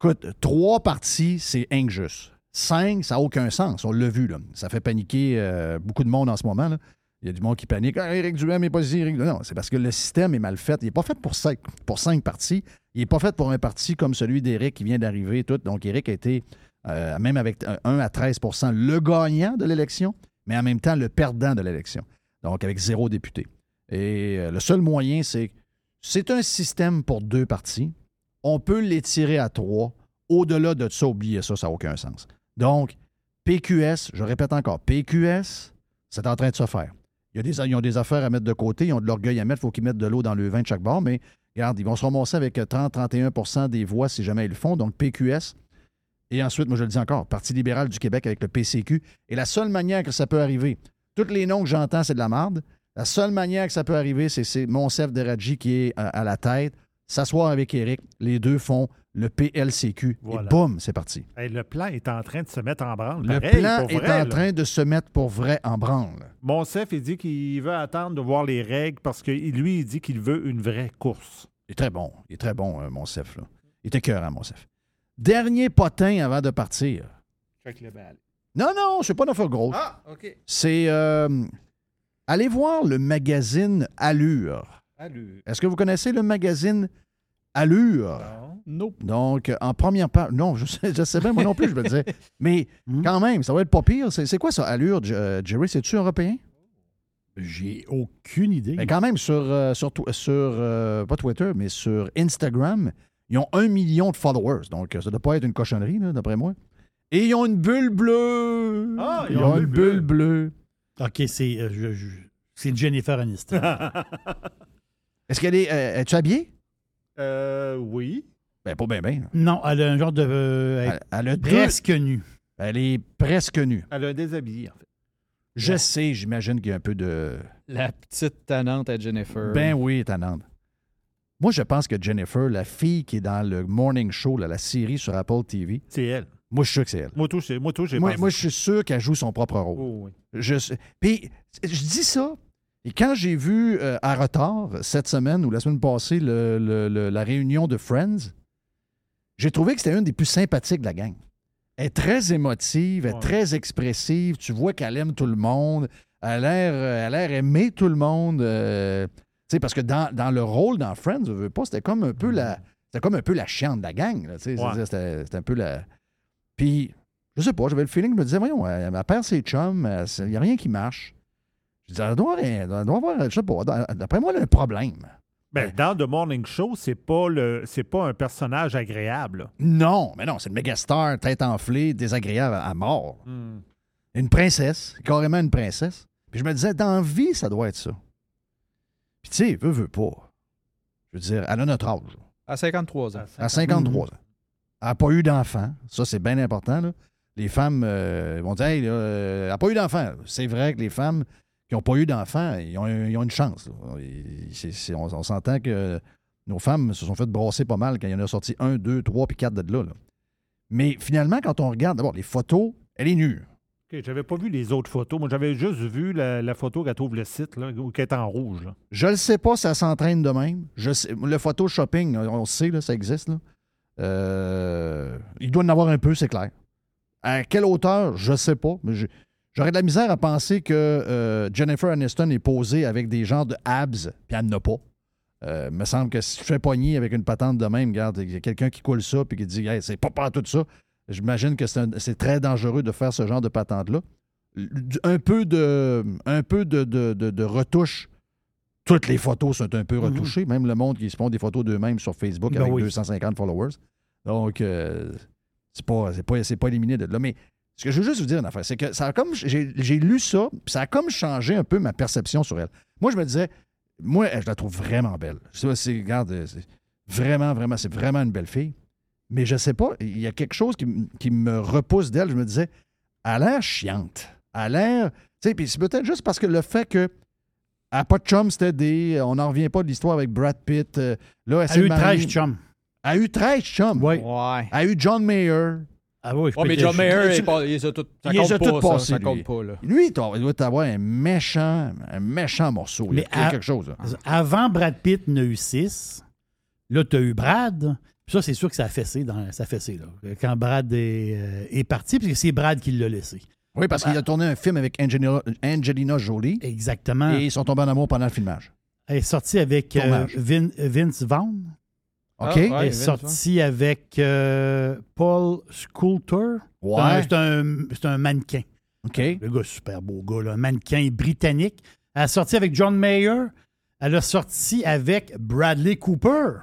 Écoute, trois parties, c'est injuste. Cinq, ça n'a aucun sens. On l'a vu, là. Ça fait paniquer euh, beaucoup de monde en ce moment. là. Il y a du monde qui panique. Ah, Éric Duhem n'est pas ici. Éric... Non, c'est parce que le système est mal fait. Il n'est pas fait pour cinq, pour cinq parties. Il n'est pas fait pour un parti comme celui d'Éric qui vient d'arriver. Tout. Donc, Éric a été, euh, même avec un 1 à 13% le gagnant de l'élection, mais en même temps le perdant de l'élection. Donc, avec zéro député. Et euh, le seul moyen, c'est c'est un système pour deux partis. On peut l'étirer à trois. Au-delà de ça, oubliez ça, ça n'a aucun sens. Donc, PQS, je répète encore, PQS, c'est en train de se faire. Des, ils ont des affaires à mettre de côté, ils ont de l'orgueil à mettre, il faut qu'ils mettent de l'eau dans le vin de chaque bord, mais regarde, ils vont se ramasser avec 30-31% des voix si jamais ils le font. Donc, PQS. Et ensuite, moi je le dis encore, Parti libéral du Québec avec le PCQ. Et la seule manière que ça peut arriver, tous les noms que j'entends, c'est de la marde. La seule manière que ça peut arriver, c'est- Monsef Deradji qui est euh, à la tête, s'asseoir avec Éric, les deux font le PLCQ. Voilà. Et boum, c'est parti. Hey, le plan est en train de se mettre en branle. Le Pareil, plan pour est vrai, en là. train de se mettre pour vrai en branle. Monsef, il dit qu'il veut attendre de voir les règles parce que lui, il dit qu'il veut une vraie course. Il est très bon. Il est très bon, euh, Monsef. Là. Il est écœurant, Monsef. Dernier potin avant de partir. Check le bal. Non, non, c'est pas une affaire grosse. Ah, OK. C'est. euh, allez voir le magazine Allure. Allure. Est-ce que vous connaissez le magazine Allure? Non. Donc, euh, en première page. Non, je sais, je sais bien, moi non plus, je me disais. Mais quand même, ça va être pas pire. C'est c'est quoi ça, Allure, euh, Jerry? C'est-tu européen? J'ai aucune idée. Mais quand même, sur, euh, sur, sur euh, pas Twitter, mais sur Instagram, ils ont un million de followers. Donc, ça ne doit pas être une cochonnerie, là, d'après moi. Et ils ont une bulle bleue. Ah, ils, ont une bulle bleue. OK, c'est euh, je- je- c'est Jennifer Aniston. Est-ce qu'elle est. euh, Es-tu habillée? Euh, oui. Ben, pas bien, bien. non, elle a un genre de. euh, elle est Elle, elle a deux- presque nue. Elle est presque nue. Elle a un déshabillé, en fait. Je sais, j'imagine qu'il y a un peu de. La petite tannante à Jennifer. Ben oui, tannante. Moi, je pense que Jennifer, la fille qui est dans le morning show, là, la série sur Apple TV, C'est elle. moi, je suis sûr que c'est elle. Moi, tout, j'ai moi, tout, j'ai Moi, pensé. moi, je suis sûr qu'elle joue son propre rôle. Oh, oui. Je, sais- puis, je dis ça, et quand j'ai vu euh, à retard, cette semaine ou la semaine passée, le- le- le- la réunion de Friends, j'ai trouvé que c'était une des plus sympathiques de la gang. Elle est très émotive, elle est Ouais. très expressive. Tu vois qu'elle aime tout le monde. Elle a l'air, euh, elle a l'air aimer tout le monde. euh, parce que dans, dans le rôle dans Friends, je veux pas, c'était comme un peu la. C'était comme un peu la chiante de la gang. là, Ouais. C'était, c'était un peu la. Puis, je sais pas, j'avais le feeling, je me disais, voyons, elle, elle perd ses chums, il n'y a rien qui marche. Je disais, elle doit, elle doit avoir, je sais pas, d'après moi, elle a un problème. Ben, dans The Morning Show, c'est pas le, c'est pas un personnage agréable. Non, mais non, c'est une méga star, tête enflée, désagréable à, mort. Hmm. Une princesse, carrément une princesse. Puis je me disais, dans la vie, ça doit être ça. Puis tu sais, veut, veut pas. Je veux dire, elle a notre âge, À 53 ans. à 53 ans. Elle n'a pas eu d'enfant. Ça, c'est bien important. là. Les femmes euh, vont dire, hey, là, euh, elle n'a pas eu d'enfant. C'est vrai que les femmes qui n'ont pas eu d'enfant, ils ont, ils ont une chance. on on s'entend que nos femmes se sont fait brasser pas mal quand il y en a sorti un, deux, trois, puis quatre de là. là. Mais finalement, quand on regarde, d'abord, les photos, elle est nue. OK, j'avais pas vu les autres photos. Moi, j'avais juste vu la, la photo qu'elle trouve le site, là, qui est en rouge. là. Je ne sais pas ça s'entraîne de même. Je sais, le Photoshopping, on le sait, là, ça existe. là. Euh, il doit en avoir un peu, c'est clair. À quelle hauteur, je sais pas. Mais j'aurais de la misère à penser que euh, Jennifer Aniston est posée avec des genres de abs, puis elle n'en a pas. Euh, me semble que si je fais pogner avec une patente de même, regarde, il y a quelqu'un qui coule ça puis qui dit hey, c'est pas pas tout ça. J'imagine que c'est très dangereux de faire ce genre de patente-là. Un peu de, un peu de, de, de- de retouche. Toutes les photos sont un peu retouchées. Même le monde qui se font des photos d'eux-mêmes sur Facebook Ben avec oui. 250 followers. Donc, euh, c'est pas, c'est pas, c'est pas éliminé de là. Mais ce que je veux juste vous dire une affaire, c'est que ça a comme j'ai, j'ai lu ça, puis ça a comme changé un peu ma perception sur elle. Moi, je me disais, moi, je la trouve vraiment belle. Ça, c'est, regarde, euh, c'est vraiment, vraiment, c'est vraiment une belle fille. Mais je sais pas, il y a quelque chose qui, qui me repousse d'elle. Je me disais, elle a l'air chiante. Elle a l'air. Tu sais, puis c'est peut-être juste parce que le fait que. Elle n'a pas de chum, c'était des. On n'en revient pas de l'histoire avec Brad Pitt. euh, là, elle, a eu mariée- 13 chums. Elle a eu 13 chums. Oui. Ouais. Elle a eu John Mayer. Ah oui, peux mais John Mayer, tu- il, pas- il les a toutes. Ça Il compte a pas, toutes ça. Ça lui. compte pas, là. Lui, il doit il doit avoir un méchant, un méchant morceau. Il y Mais a à- quelque chose. là. Avant Brad Pitt n'a eu 6, là, tu as eu Brad. Puis ça, c'est sûr que ça a fessé. Dans, ça a fessé là. Quand Brad est, euh, est parti, parce que c'est Brad qui l'a laissé. Oui, parce qu'il a tourné un film avec Angelina, Angelina Jolie Exactement. et ils sont tombés en amour pendant le filmage. Elle est sortie avec euh, Vince Vaughn. OK? Ah, ouais. Elle est sortie avec euh, Paul Scoulter. Ouais. C'est un- C'est un, un mannequin. OK. Le gars, super beau gars, là, un mannequin britannique. Elle a sorti avec John Mayer. Elle a sorti avec Bradley Cooper.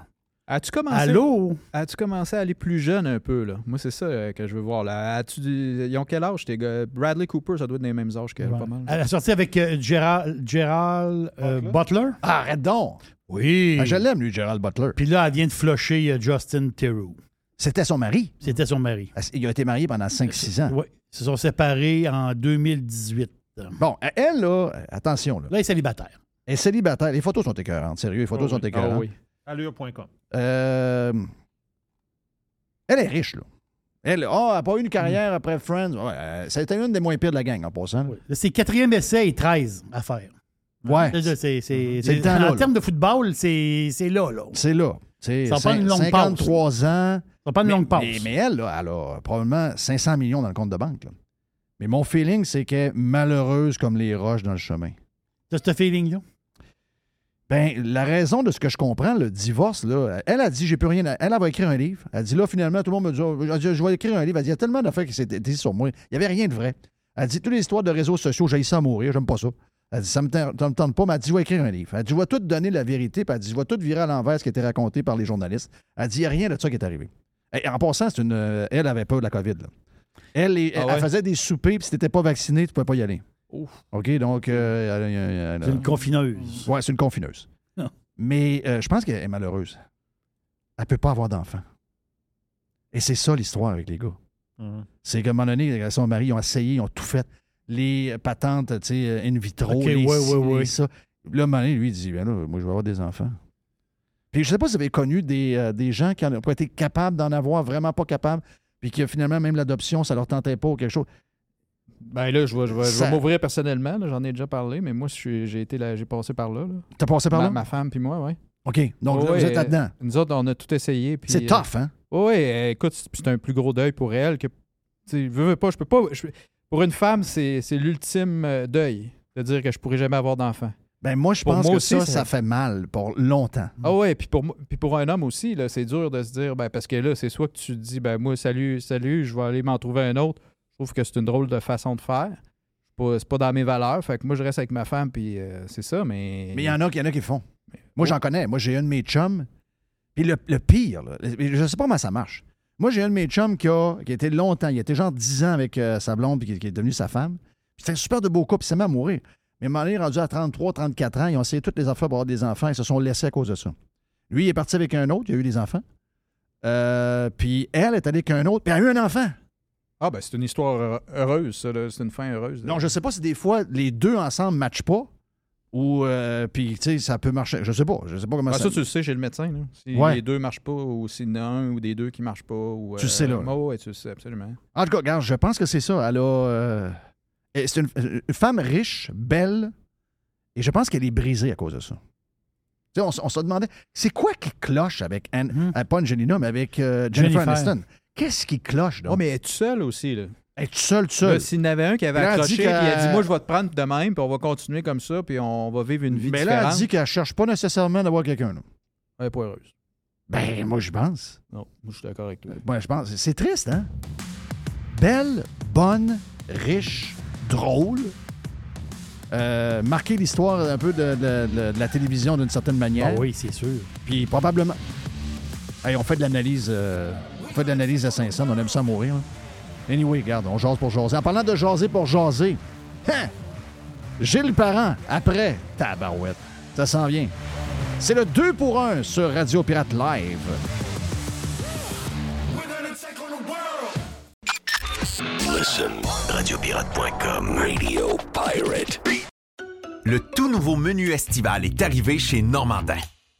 As-tu commencé, Allô? as-tu commencé à aller plus jeune un peu, là? Moi, c'est ça euh, que je veux voir, là. As-tu, ils ont quel âge, tes gars? Bradley Cooper, ça doit être des mêmes âges que pas mal. Elle a sorti avec euh, Gerald, Gerald, euh, Butler. Ah, arrête donc! Oui. Ah, je l'aime, lui, Gerald Butler. Puis là, elle vient de flusher euh, Justin Theroux. C'était son mari? C'était son mari. Il a été marié pendant 5-6 ans. Oui. Ils se sont séparés en 2018. Bon, elle, là, attention, là, Là, il est célibataire. elle est célibataire. Les photos sont écœurantes. Sérieux, les photos Ah sont oui. écœurantes. Ah oui. Allure.com. Euh, elle est riche, là. Elle, oh, elle n'a pas eu une carrière après Friends. Ouais, euh, ça a été une des moins pires de la gang, en passant. Oui. C'est quatrième essai et 13 à faire. Ouais. C'est- en termes de football, c'est c'est là, là. C'est là. C'est Ça pas une longue 53 ans. Ça pas une mais, longue pause. Mais, mais elle, là, elle a probablement 500 millions dans le compte de banque. là. Mais mon feeling, c'est qu'elle est malheureuse comme les roches dans le chemin. T'as ce feeling-là? Ben, la raison de ce que je comprends, le divorce, là, elle a dit, j'ai plus rien à... Elle, elle va écrire un livre. Elle dit, là, finalement, tout le monde me dit, oh, dit, je vais écrire un livre. Elle dit, il y a tellement d'affaires qui s'étaient dites sur moi. Il n'y avait rien de vrai. Elle dit, toutes les histoires de réseaux sociaux, j'ai ça à mourir, j'aime pas ça. Elle dit, ça ça me tente pas, mais elle dit, je vais écrire un livre. Elle dit, je vais tout donner la vérité, puis elle dit, je vais tout virer à l'envers ce qui a été raconté par les journalistes. Elle dit, il n'y a rien de ça qui est arrivé. Et en passant, c'est une, euh, elle avait peur de la COVID. là. Elle, Ah elle faisait des soupers, puis si t'étais pas vacciné, tu pouvais pas y aller. Ouf. OK, donc... euh, elle- elle- elle- C'est une confineuse. Ouais, c'est une confineuse. Non. Mais euh, je pense qu'elle est malheureuse. Elle peut pas avoir d'enfant. Et c'est ça l'histoire avec les gars. Mhm. C'est qu'à un moment donné, son mari, ils ont essayé, ils ont tout fait. Les patentes, tu sais, in vitro, Ok, les ouais, ci, ouais, les ouais. ça. Là, donné, lui, il dit, ben là, moi, je vais avoir des enfants. Puis je sais pas si vous avez connu des, euh, des gens qui n'ont pas été capables d'en avoir, vraiment pas capables, puis que finalement, même l'adoption, ça leur tentait pas ou quelque chose. Ben là, je vais, je vais, vais m'ouvrir personnellement, j'en ai déjà parlé, mais moi, j'ai été là, j'ai passé par là. là. T'as passé par ma, là? ma femme puis moi, oui. OK, donc là, vous êtes là-dedans. Nous autres, on a tout essayé. C'est euh, tough, hein? Oui, écoute, c'est un plus gros deuil pour elle que. Tu veux, veux pas, je peux pas. je- pour une femme, c'est l'ultime euh, deuil de dire que je pourrais jamais avoir d'enfant. Ben moi, je Pour pense moi que aussi, ça, ça- fait mal pour longtemps. Ah ouais, puis pour, puis pour un homme aussi, c'est dur de se dire, ben, parce que là, c'est soit que tu te dis, ben moi, salut, salut, je vais aller m'en trouver un autre. Je trouve que c'est une drôle de façon de faire. C'est pas, dans mes valeurs. Fait que moi, je reste avec ma femme, puis euh, c'est ça, mais. Mais il y en a, y en a qui le font. Moi, Oh. j'en connais. Moi, j'ai un de mes chums. Puis le, le pire, là, je sais pas comment ça marche. Moi, j'ai un de mes chums qui a, qui a été longtemps, il a été genre 10 ans avec euh, sa blonde, puis qui, qui est devenue sa femme. Un super de beau couple, il s'est mis à mourir. Mais moment donné, rendu à 33, 34 ans, ils ont essayé toutes les affaires pour avoir des enfants, ils se sont laissés à cause de ça. Lui, il est parti avec un autre, il a eu des enfants. Euh, puis elle est allée avec un autre, puis elle a eu un enfant. Ah, ben c'est une histoire heure- heureuse, ça. C'est une fin heureuse. là. Donc, je sais pas si des fois, les deux ensemble ne matchent pas, ou, euh, puis, tu sais, ça peut marcher. Je sais pas. Je sais pas comment Ah, ça... ça, tu le sais chez le médecin. Là. Si Ouais. les deux marchent pas, ou s'il y en a un ou des deux qui marchent pas. Ou, Tu le sais, là. Oh, ouais, tu le sais, absolument. En tout cas, regarde, je pense que c'est ça. Elle a. euh, C'est une, une femme riche, belle, et je pense qu'elle est brisée à cause de ça. Tu sais, on, on se demandait, c'est quoi qui cloche avec Anne, euh, pas Angelina, mais avec euh, Jennifer, Jennifer. Aniston? Qu'est-ce qui cloche, donc? Oh, mais es-tu seul aussi, là? Es-tu seul, tout seul? S'il y en avait un qui avait Là, accroché, puis il a dit Moi, je vais te prendre de même, puis on va continuer comme ça, puis on va vivre une vie mais là, elle différente. dit qu'elle cherche pas nécessairement d'avoir quelqu'un. Elle est pas heureuse. Ben, moi, je pense. Non, moi, je suis d'accord avec toi. Moi, je pense. C'est triste, hein? Belle, bonne, riche, drôle. Euh, marquer l'histoire un peu de, de- de- de la télévision d'une certaine manière. Ah oui, c'est sûr. Puis probablement. Hey, on fait de l'analyse. euh, on fait de l'analyse à 500, on aime ça mourir. hein. Anyway, regarde, on jase pour jaser. En parlant de jaser pour jaser, hein? Gilles Parent, après, tabarouette. Ça s'en vient. C'est le 2 pour 1 sur Radio Pirate Live. Listen, radiopirate.com, Radio Pirate. Le tout nouveau menu estival est arrivé chez Normandin.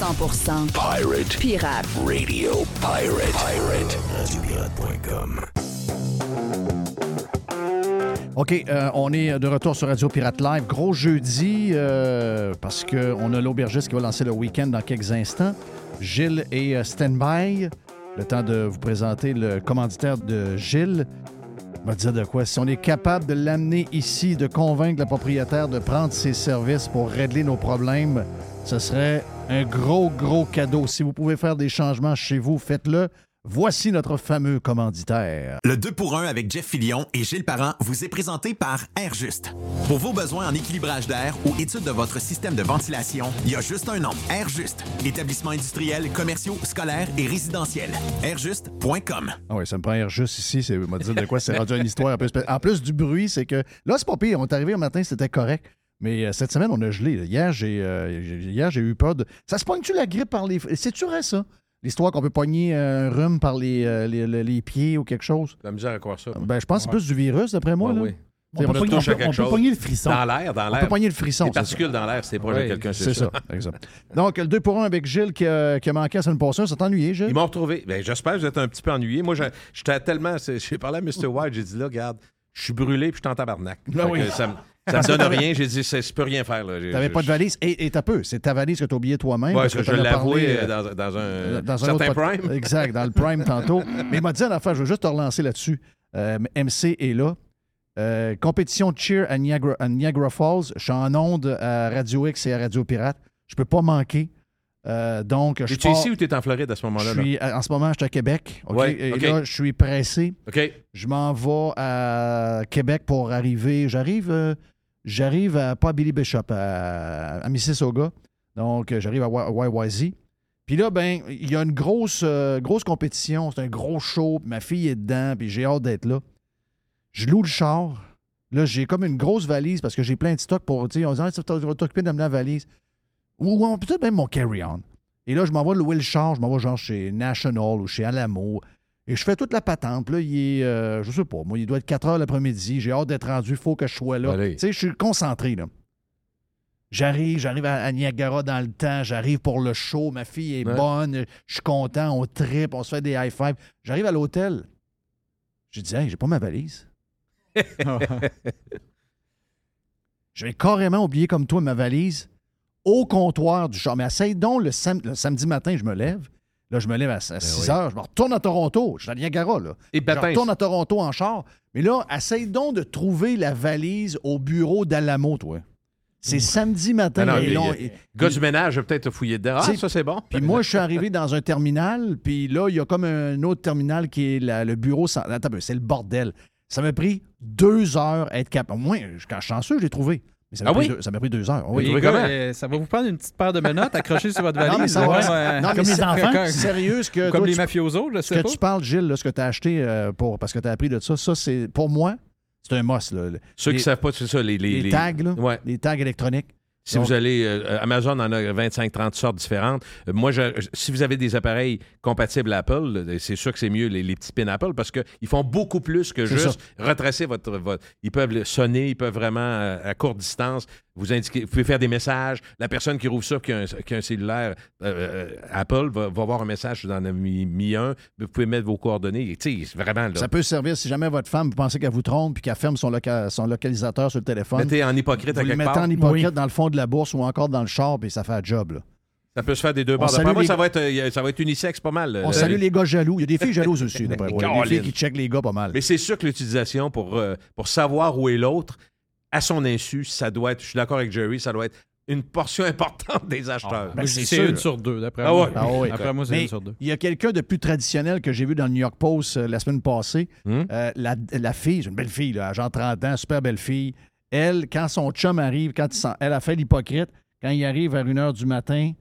100% Pirate. Pirate. Radio Pirate. Pirate. Radiopirate.com. OK, euh, on est de retour sur Radio Pirate Live. Gros jeudi, euh, parce qu'on a l'aubergiste qui va lancer le week-end dans quelques instants. Gilles est euh, stand-by. Le temps de vous présenter le commanditaire de Gilles. On va dire de quoi? Si on est capable de l'amener ici, de convaincre le propriétaire de prendre ses services pour régler nos problèmes, ce serait un gros, gros cadeau. Si vous pouvez faire des changements chez vous, faites-le. Voici notre fameux commanditaire. Le 2 pour 1 avec Jeff Fillion et Gilles Parent vous est présenté par Airjuste. Pour vos besoins en équilibrage d'air ou étude de votre système de ventilation, il y a juste un nom, Airjuste. Établissements industriels, commerciaux, scolaires et résidentiels. Airjuste.com. Ah oui, ça me prend air juste ici. C'est m'a dit de quoi c'est rendu une histoire un peu spé- En plus du bruit, c'est que là, c'est pas pire. On est arrivé un matin, c'était correct. Mais euh, cette semaine, on a gelé. là. Hier, j'ai euh, hier, j'ai eu peur de. Ça se pogne-tu la grippe par les. C'est-tu vrai, ça? L'histoire qu'on peut pogner euh, un rhume par les, les, les- les pieds ou quelque chose? La misère à croire ça. Ben, je pense que c'est plus du virus, d'après moi. Ouais, là. oui. On peut pogner- à on peut- on peut le frisson. Dans l'air, dans On l'air. peut pogner le frisson. Les ça. particules dans l'air, c'est proche de Oui, quelqu'un, C'est c'est ça, ça. exact. Donc, le 2 pour 1 avec Gilles qui a, qui a manqué la semaine passée. Ça ennuyé, Gilles? Ils m'ont retrouvé. Ben, J'espère que vous êtes un petit peu ennuyé. Moi, j'étais tellement. J'ai parlé à Mr. White, j'ai dit là, regarde, je suis brûlé puis je suis en tabarnak. Ah Fait oui. ça ça me donne rien. J'ai dit, je peux rien faire. T'avais pas de valise. Et t'as peu. C'est ta valise que t'as oubliée toi-même. Parce que je parlé, euh, euh, dans, dans un dans un certain prime. Exact, dans le prime tantôt. Mais il m'a dit à la fin, je veux juste te relancer là-dessus. Euh, MC est là. Euh, compétition de cheer à Niagara, à Niagara Falls. Je suis en onde à Radio X et à Radio Pirate. Je peux pas manquer. Euh, donc, je Es-tu pars- ici ou t'es en Floride à ce moment-là? là? en ce moment, je suis à Québec. Ouais, et là, je suis pressé. Je m'en vais à Québec pour arriver. J'arrive euh, j'arrive à pas à Billy Bishop, à, Mississauga. Donc, euh, j'arrive à YYZ. Puis là, ben, il y a une grosse, euh, grosse compétition. C'est un gros show. Ma fille est dedans, puis j'ai hâte d'être là. Je loue le char. Là, j'ai comme une grosse valise parce que j'ai plein de stock pour. Tu sais, on dit, tu vas t'occuper me la valise. Ou ou peut-être même mon carry-on. Et là, je m'en vais louer le char. Je m'en vais genre chez National ou chez Alamo. Et je fais toute la patente. Là, il est, euh, je sais pas, moi, il doit être 4 heures l'après-midi. J'ai hâte d'être rendu. Il faut que je sois là. Tu sais, je suis concentré, là. J'arrive, j'arrive à, Niagara dans le temps. J'arrive pour le show. Ma fille est Ouais. bonne. Je suis content. On tripe. On se fait des high five. J'arrive à l'hôtel. J'ai dit, hey, j'ai pas ma valise. Je vais carrément oublier comme toi ma valise au comptoir du char. Mais essaye donc le, sam- le samedi matin, je me lève. Là, je me lève à, 6 oui. heures. Je me retourne à Toronto. Je suis à Niagara, là. Et Je retourne à Toronto en char. Mais là, essaye donc de trouver la valise au bureau d'Alamo, toi. C'est samedi matin. Ah non, et long- Gars du ménage, je vais peut-être te fouiller dedans. Ah, ça, c'est bon. puis moi, je suis arrivé dans un terminal, puis là, il y a comme un autre terminal qui est la- le bureau. Attends, c'est le bordel. Ça m'a pris deux heures à être capable. Au moins, quand je suis chanceux, je l'ai trouvé. Mais ça m'a Ah pris, oui? deux- ça m'a pris deux heures. Oui. Oui. Gars, euh, ça va vous prendre une petite paire de menottes accrochées sur votre Non, valise? mais ça va. ouais. Non, mais Comme les enfants. Sérieux, ce que Comme toi, les mafiosos, je ce sais que pas. tu parles, Gilles, là, ce que tu as acheté euh, pour, parce que tu as appris de ça, ça, c'est pour moi, c'est un must. Là. Ceux qui Les- savent pas, c'est ça, les, les, Les, les- tags, là, Ouais. les tags électroniques. Si Donc- vous allez, euh, Amazon en a 25-30 sortes différentes. Euh, moi, je- si vous avez des appareils compatibles Apple, euh, c'est sûr que c'est mieux les, les petits pins Apple parce qu'ils font beaucoup plus que juste retracer votre, votre- Ils peuvent sonner, ils peuvent vraiment, euh, à courte distance, vous pouvez faire des messages. La personne qui rouvre ça, qui a un, qui a un cellulaire euh, euh, Apple, va, va voir un message, vous en avez mis, mis un, mais vous pouvez mettre vos coordonnées. Tu sais, c'est vraiment. Là, Ça peut servir si jamais votre femme, vous pensez qu'elle vous trompe puis qu'elle ferme son, loca- son localisateur sur le téléphone. Mettez en hypocrite vous à le quelque mettez part. en hypocrite dans le fond de la bourse ou encore dans le char, puis ça fait un job. Là. Ça peut se faire des deux On bords. moi, les ça va, être, euh, ça va être unisexe pas mal. On Euh, salue les gars jaloux. Il y a des filles jalouses aussi. Il y a des filles qui checkent les gars pas mal. Mais c'est sûr que l'utilisation pour, euh, pour savoir où est l'autre, à son insu, ça doit être, je suis d'accord avec Jerry, ça doit être une portion importante des acheteurs. Ben, c'est une sur deux, d'après Ah moi. ouais. Ah oui. Après moi, c'est une sur deux. Il y a quelqu'un de plus traditionnel que j'ai vu dans le New York Post euh, la semaine passée. Hmm? Euh, la, la fille, c'est une belle fille, là, genre 30 ans, super belle fille. Elle, quand son chum arrive, quand il elle a fait l'hypocrite, quand il arrive vers 1 h du matin,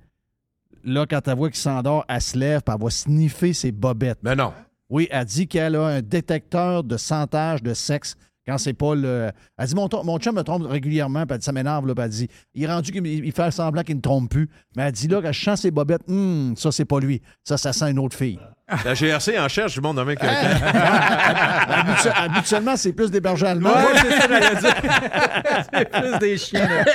là, quand elle voit qu'il s'endort, elle se lève, puis elle va sniffer ses bobettes. Mais non. Oui, elle dit qu'elle a un détecteur de sentage de sexe quand c'est pas le. Elle dit Mon, mon chum me trompe régulièrement, puis Ça m'énerve, là, elle dit Il est rendu qu'il il fait semblant qu'il ne trompe plus. Mais elle dit là, quand je sens ses bobettes, Hum, ça, c'est pas lui. Ça, ça sent une autre fille. La GRC en cherche du monde dans mec. Habitu- habituellement, c'est plus des bergers allemands. Ouais, c'est ça, j'allais dire. c'est plus des chiens. là.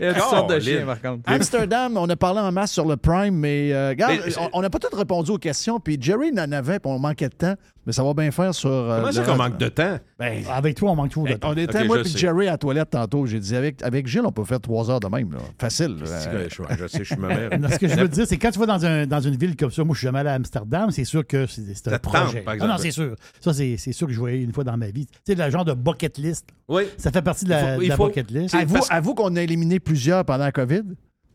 Il y a toutes sortes de chiens, par contre. Amsterdam, on a parlé en masse sur le Prime, mais euh, regarde, Mais on- n'a pas tout répondu aux questions, puis Jerry n'en avait, puis on manquait de temps, mais ça va bien faire sur. euh, Comment ça qu'on manque de temps? Ben, Avec toi, on manque toujours de Hey, temps. on était, moi puis. Jerry à la toilette tantôt. J'ai dit, avec, avec Gilles, on peut faire trois heures de même. là. Facile. Euh, que Je, je sais, je suis ma mère. Non, ce que je veux dire, c'est quand tu vas dans, un- dans une ville comme ça, moi je suis jamais allé à Amsterdam, c'est sûr que c'est un projet. par Ah non, c'est sûr. Ça, c'est c'est sûr que je voyais une fois dans ma vie. Tu sais, le genre de bucket list. Oui. Ça fait partie de la, Il faut- de il la faut- bucket list. Avoue, parce- avoue qu'on a éliminé plusieurs pendant la COVID.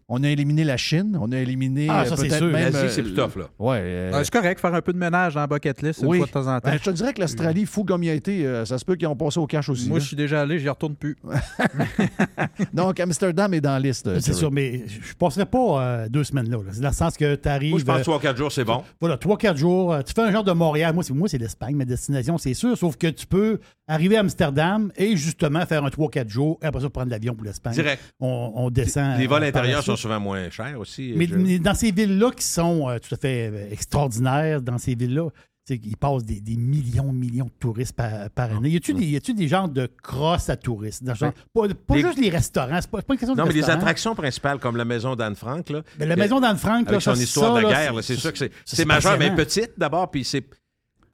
On a éliminé la Chine. On a éliminé Ah, euh, ça, peut-être même... L'Asie, euh, c'est plus tough, là. Ouais. euh, Ouais, c'est correct, faire un peu de ménage dans la bucket list une oui. fois de temps en temps. Ben, je te dirais que l'Australie, fou comme il a été, euh, ça se peut qu'ils ont passé au cash aussi. Moi, là. je suis déjà allé, j'y retourne plus. Donc, Amsterdam est dans la liste. C'est sûr, mais je ne passerai pas euh, deux semaines là. là. C'est dans le sens que tu arrives. Moi, je pense 3-4 jours, c'est bon. Voilà, 3-4 jours. euh, Tu fais un genre de Montréal. Moi, c'est, moi, c'est l'Espagne, ma destination, c'est sûr. Sauf que tu peux arriver à Amsterdam et justement faire un 3-4 jours et après ça prendre l'avion pour l'Espagne. Direct. On, on descend. Les vols intérieurs sont souvent moins chers aussi. Mais, Je- mais dans ces villes-là qui sont euh, tout à fait euh, extraordinaires, dans ces villes-là, qu'ils passent des, des millions, millions de touristes par, par année. Y a-tu des, y a-tu des genres de crosses à touristes? Dans genre- pas pas Les- juste les restaurants, c'est pas, pas une question Non, de mais les attractions principales comme la maison d'Anne Frank, là, Mais la maison d'Anne Frank, là, son ça, histoire ça, de guerre, c'est sûr que c'est majeur, mais petite d'abord, puis c'est.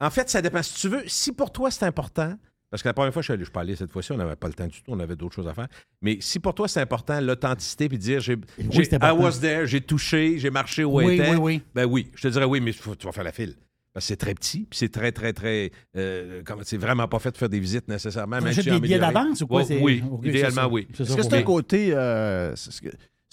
En fait, ça dépend. Si tu veux, si pour toi c'est important, parce que la première fois, je suis allé, je suis pas allé cette fois-ci, on n'avait pas le temps du tout, on avait d'autres choses à faire. Mais si pour toi c'est important, l'authenticité, puis dire j'ai, j'ai- c'est I was there, j'ai touché, j'ai marché où Oui, elle était, oui, oui. ben oui, je te dirais oui, mais faut- tu vas faire la file. Parce que c'est très petit, puis c'est très, très, très. euh, comment- c'est vraiment pas fait de faire des visites nécessairement. Même si des billets d'avance ou quoi? Ouais, C'est- Oui, idéalement, oui. Est-ce que c'est un côté. euh, c'est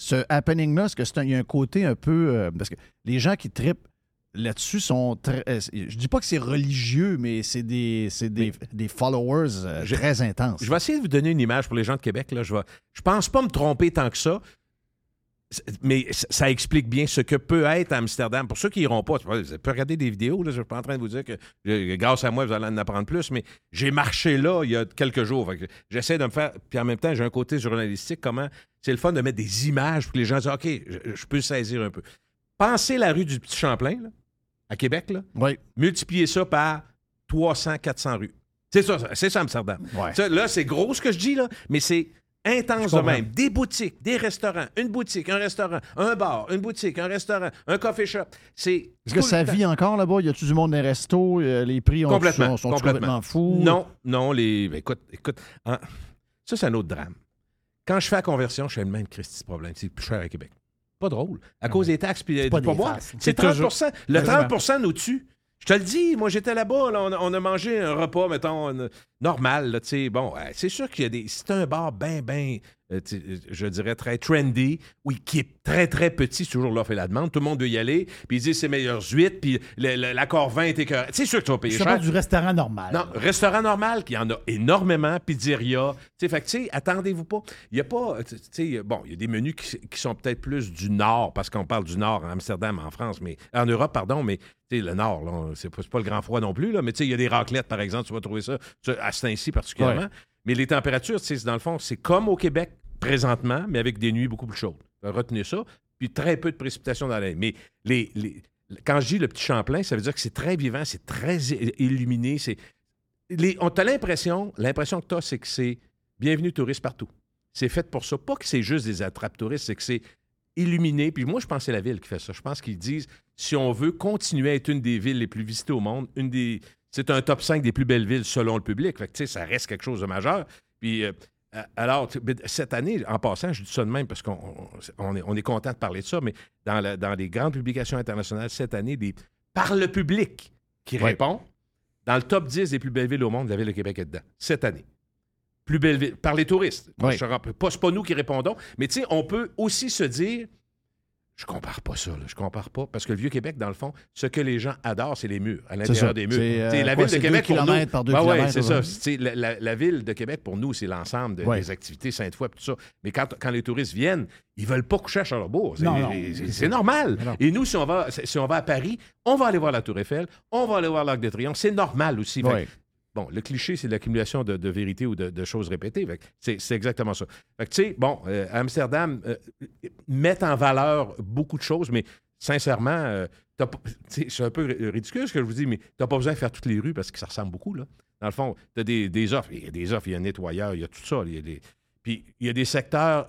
ce happening-là, est-ce que c'est un, il y a un côté un peu. euh, parce que les gens qui tripent là-dessus sont très. euh, je dis pas que c'est religieux, mais c'est des, des, des followers euh, Je- très intenses. Je vais essayer de vous donner une image pour les gens de Québec. Là. Je, vais, je pense pas me tromper tant que ça, mais ça explique bien ce que peut être Amsterdam. Pour ceux qui iront pas, vous pouvez regarder des vidéos. Là, je suis pas en train de vous dire que grâce à moi, vous allez en apprendre plus, mais j'ai marché là il y a quelques jours. J'essaie de me faire. Puis en même temps, j'ai un côté journalistique. Comment c'est le fun de mettre des images pour que les gens disent OK, je, je peux saisir un peu. Pensez la rue du Petit Champlain, là, à Québec, là. Oui. multipliez ça par 300, 400 rues. C'est ça, c'est ça Amsterdam. Ouais. Ça, là, c'est gros ce que je dis, là, mais c'est intense de même. Des boutiques, des restaurants, une boutique, un restaurant, un bar, une boutique, un restaurant, un coffee shop. C'est. Est-ce que ça vit encore là-bas? Y a-tu du monde dans les restos? Euh, Les prix ont- Complètement. sont, sont complètement. complètement fous? Non, non, les. ben, écoute, écoute. hein, ça, c'est un autre drame. Quand je fais la conversion, je fais le même Christy problème. C'est plus cher à Québec. Pas drôle. À cause des taxes puis euh, pas farces. C'est C'est 30 toujours- Le Quasiment. 30% nous tue. Je te le dis, moi j'étais là-bas, là, on, a, on a mangé un repas, mettons, normal, là, tu sais. Bon, euh, c'est sûr qu'il y a des. C'est un bar bien, bien, euh, euh, je dirais très trendy, oui, qui est très, très petit, c'est toujours l'offre et la demande. Tout le monde veut y aller, puis ils disent c'est meilleures huîtres, puis le- le- l'accord 20 est écœurant. C'est sûr que tu vas payer Je cher. parle du restaurant normal. Non, restaurant normal, qu'il y en a énormément, pizzeria. Tu sais, fait que, tu sais, attendez-vous pas. Il y a pas, tu sais, bon, il y a des menus qui, qui sont peut-être plus du nord, parce qu'on parle du nord en Amsterdam, en France, mais en Europe, pardon, mais tu sais, le nord, là, c'est pas, pas le grand froid non plus, là, mais tu sais, il y a des raclettes, par exemple, tu vas trouver ça, ça, à Saint-Cy particulièrement. Mais les températures, dans le fond, c'est comme au Québec, présentement, mais avec des nuits beaucoup plus chaudes. Retenez ça. Puis très peu de précipitations dans l'année. Mais les, les- quand je dis le petit Champlain, ça veut dire que c'est très vivant, c'est très illuminé. C'est, on t'a l'impression, l'impression que tu as, c'est que c'est bienvenue touriste partout. C'est fait pour ça. Pas que c'est juste des attrapes touristes, c'est que c'est illuminé. Puis moi, je pense que c'est la ville qui fait ça. Je pense qu'ils disent si on veut continuer à être une des villes les plus visitées au monde, une des. C'est un top 5 des plus belles villes selon le public. Fait que, ça reste quelque chose de majeur. Puis, euh, alors, ben, cette année, en passant, je dis ça de même parce qu'on on- on est, on est content de parler de ça, mais dans, la- dans les grandes publications internationales cette année, des, par le public qui répond, dans le top 10 des plus belles villes au monde, la ville de Québec est dedans, cette année. Plus belle ville, par les touristes. Oui. Je pas, pas nous qui répondons, mais on peut aussi se dire, je compare pas ça, là, je compare pas, parce que le Vieux-Québec, dans le fond, ce que les gens adorent, c'est les murs, à l'intérieur des murs. C'est, euh, la quoi, ville de Québec, pour nous... par deux Ouais, c'est ça. La, la- la ville de Québec, pour nous, c'est l'ensemble de- Ouais. des activités Sainte-Foy, tout ça. Mais quand, quand les touristes viennent, ils veulent pas coucher à Charlebourg. C'est- non. normal. Et nous, si on, va, si on va à Paris, on va aller voir la Tour Eiffel, on va aller voir l'Arc de Triomphe. C'est normal aussi. Ouais. Bon, le cliché, c'est l'accumulation de, de vérité ou de, choses répétées. C'est exactement ça. Que, tu sais, bon, euh, Amsterdam euh, met en valeur beaucoup de choses, mais sincèrement, euh, c'est un peu ri- ridicule ce que je vous dis, mais tu n'as pas besoin de faire toutes les rues parce que ça ressemble beaucoup. Dans le fond, tu as des, offres. Il y a des offres, il y a un nettoyeur, il y a tout ça. il Puis il y a des secteurs,